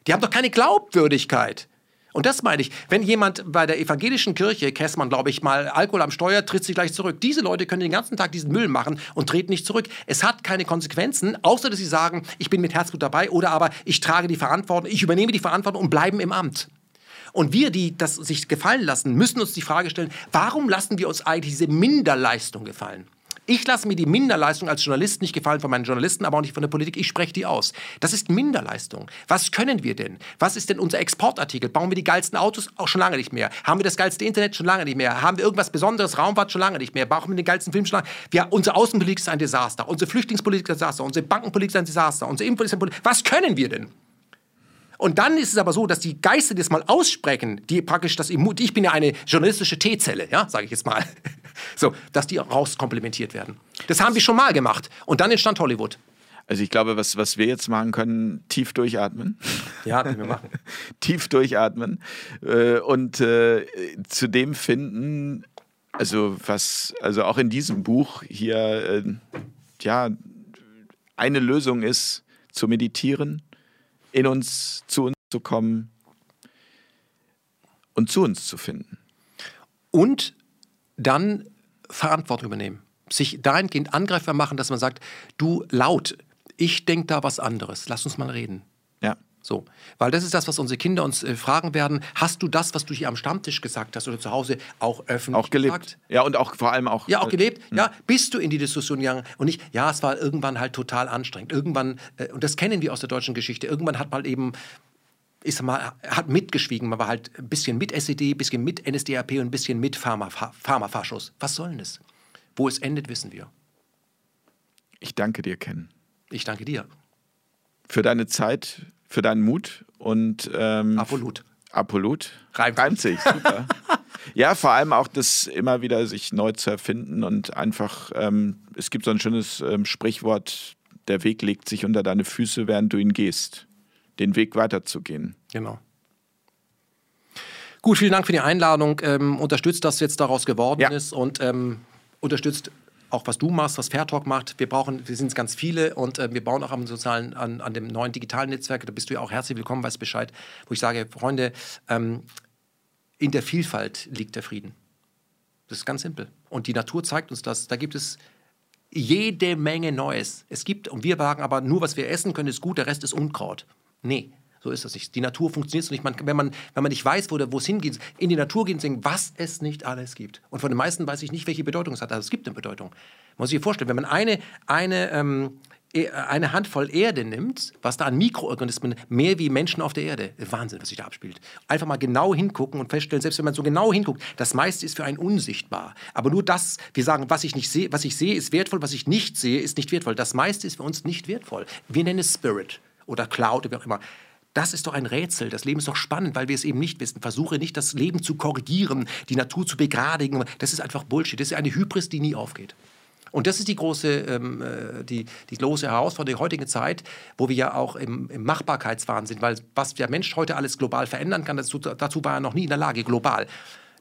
Die haben doch keine Glaubwürdigkeit. Und das meine ich, wenn jemand bei der evangelischen Kirche, Kessmann, glaube ich, mal Alkohol am Steuer, tritt sie gleich zurück. Diese Leute können den ganzen Tag diesen Müll machen und treten nicht zurück. Es hat keine Konsequenzen, außer dass sie sagen, ich bin mit Herzblut dabei oder aber ich trage die Verantwortung, ich übernehme die Verantwortung und bleiben im Amt. Und wir, die das sich gefallen lassen, müssen uns die Frage stellen, warum lassen wir uns eigentlich diese Minderleistung gefallen? Ich lasse mir die Minderleistung als Journalist nicht gefallen von meinen Journalisten, aber auch nicht von der Politik. Ich spreche die aus. Das ist Minderleistung. Was können wir denn? Was ist denn unser Exportartikel? Bauen wir die geilsten Autos? Auch schon lange nicht mehr. Haben wir das geilste Internet? Schon lange nicht mehr. Haben wir irgendwas Besonderes? Raumfahrt? Schon lange nicht mehr. Brauchen wir den geilsten Film? Schon lange? Wir, unsere Außenpolitik ist ein Desaster. Unsere Flüchtlingspolitik ist ein Desaster. Unsere Bankenpolitik ist ein Desaster. Unsere Impfpolitik ist ein Desaster. Was können wir denn? Und dann ist es aber so, dass die Geister, die das mal aussprechen, die praktisch das Immun, ich bin ja eine journalistische T-Zelle, ja, sage ich jetzt mal, so, dass die rauskomplementiert werden. Das haben wir schon mal gemacht. Und dann entstand Hollywood. Also ich glaube, was, was wir jetzt machen können, tief durchatmen. Ja, können wir machen. tief durchatmen äh, und äh, zu dem finden, also was, also auch in diesem Buch hier, äh, ja, eine Lösung ist, zu meditieren, in uns, zu uns zu kommen und zu uns zu finden. Und dann Verantwortung übernehmen. Sich dahingehend angreifbar machen, dass man sagt, du laut, ich denke da was anderes, lass uns mal reden. Ja. So, weil das ist das, was unsere Kinder uns äh, fragen werden. Hast du das, was du hier am Stammtisch gesagt hast oder zu Hause auch öffentlich auch gelebt. Gesagt? Ja, und auch vor allem auch. Ja, auch äh, gelebt. Äh, ja, bist du in die Diskussion gegangen und nicht, ja, es war irgendwann halt total anstrengend. Irgendwann, äh, und das kennen wir aus der deutschen Geschichte, irgendwann hat mal eben ich sag mal, hat mitgeschwiegen. Man war halt ein bisschen mit SED, ein bisschen mit NSDAP und ein bisschen mit Pharmafaschos. Was soll denn das? Wo es endet, wissen wir. Ich danke dir, Ken. Ich danke dir. Für deine Zeit, für deinen Mut und. Ähm, Apollut. Apollut. Reimt, Reimt sich, super. ja, vor allem auch das immer wieder sich neu zu erfinden und einfach, ähm, es gibt so ein schönes ähm, Sprichwort, der Weg legt sich unter deine Füße, während du ihn gehst den Weg weiterzugehen. Genau. Gut, vielen Dank für die Einladung. Ähm, unterstützt, dass jetzt daraus geworden ja. ist und ähm, unterstützt auch was du machst, was Fairtalk macht. Wir brauchen, wir sind ganz viele und äh, wir bauen auch am sozialen, an, an dem neuen digitalen Netzwerk. Da bist du ja auch herzlich willkommen, weißt Bescheid, wo ich sage, Freunde, ähm, in der Vielfalt liegt der Frieden. Das ist ganz simpel. Und die Natur zeigt uns das. Da gibt es jede Menge Neues. Es gibt, und wir sagen aber, nur was wir essen können, ist gut, der Rest ist Unkraut. Nee, so ist das nicht. Die Natur funktioniert so nicht. Man, wenn, man, wenn man nicht weiß, wo es hingeht, in die Natur gehen und sehen, was es nicht alles gibt. Und von den meisten weiß ich nicht, welche Bedeutung es hat. Also es gibt eine Bedeutung. Man muss sich vorstellen, wenn man eine, eine, ähm, e, eine Handvoll Erde nimmt, was da an Mikroorganismen mehr wie Menschen auf der Erde, Wahnsinn, was sich da abspielt. Einfach mal genau hingucken und feststellen, selbst wenn man so genau hinguckt, das meiste ist für einen unsichtbar. Aber nur das, wir sagen, was ich nicht sehe, was ich sehe, ist wertvoll, was ich nicht sehe, ist nicht wertvoll. Das meiste ist für uns nicht wertvoll. Wir nennen es Spirit oder Cloud wie auch immer. Das ist doch ein Rätsel. Das Leben ist doch spannend, weil wir es eben nicht wissen. Versuche nicht, das Leben zu korrigieren, die Natur zu begradigen. Das ist einfach Bullshit. Das ist eine Hybris, die nie aufgeht. Und das ist die große, ähm, äh, die, die große Herausforderung der heutigen Zeit, wo wir ja auch im, im Machbarkeitswahn sind. Weil was der Mensch heute alles global verändern kann, dazu, dazu war er noch nie in der Lage, global.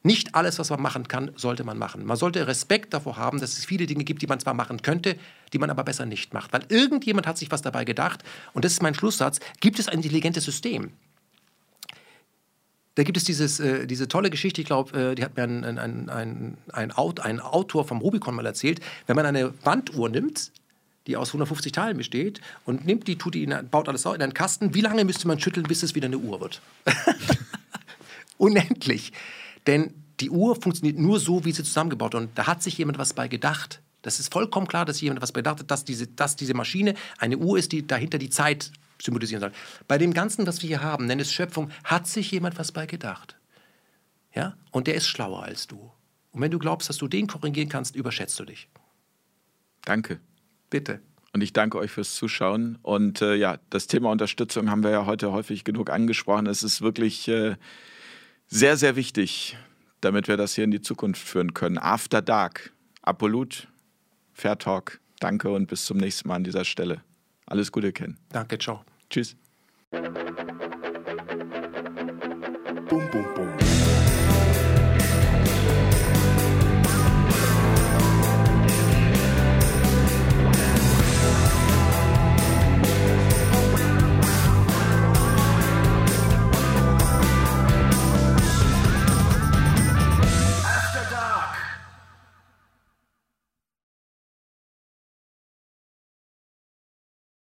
Nicht alles, was man machen kann, sollte man machen. Man sollte Respekt davor haben, dass es viele Dinge gibt, die man zwar machen könnte, die man aber besser nicht macht. Weil irgendjemand hat sich was dabei gedacht. Und das ist mein Schlusssatz. Gibt es ein intelligentes System? Da gibt es dieses, äh, diese tolle Geschichte, ich glaube, äh, die hat mir ein, ein, ein, ein, ein Autor vom Rubicon mal erzählt. Wenn man eine Wanduhr nimmt, die aus 150 Teilen besteht, und nimmt die, tut die in, baut alles in einen Kasten, wie lange müsste man schütteln, bis es wieder eine Uhr wird? Unendlich. Denn die Uhr funktioniert nur so, wie sie zusammengebaut wird. Und da hat sich jemand was bei gedacht. Das ist vollkommen klar, dass jemand was bedacht hat, dass diese, dass diese Maschine eine Uhr ist, die dahinter die Zeit symbolisieren soll. Bei dem Ganzen, was wir hier haben, nenn es Schöpfung, hat sich jemand was bei gedacht. Ja? Und der ist schlauer als du. Und wenn du glaubst, dass du den korrigieren kannst, überschätzt du dich. Danke. Bitte. Und ich danke euch fürs Zuschauen. Und äh, ja, das Thema Unterstützung haben wir ja heute häufig genug angesprochen. Es ist wirklich äh, sehr, sehr wichtig, damit wir das hier in die Zukunft führen können. After Dark, Apolut, Fair Talk. Danke und bis zum nächsten Mal an dieser Stelle. Alles Gute, Ken. Danke, ciao. Tschüss. Boom, boom, boom.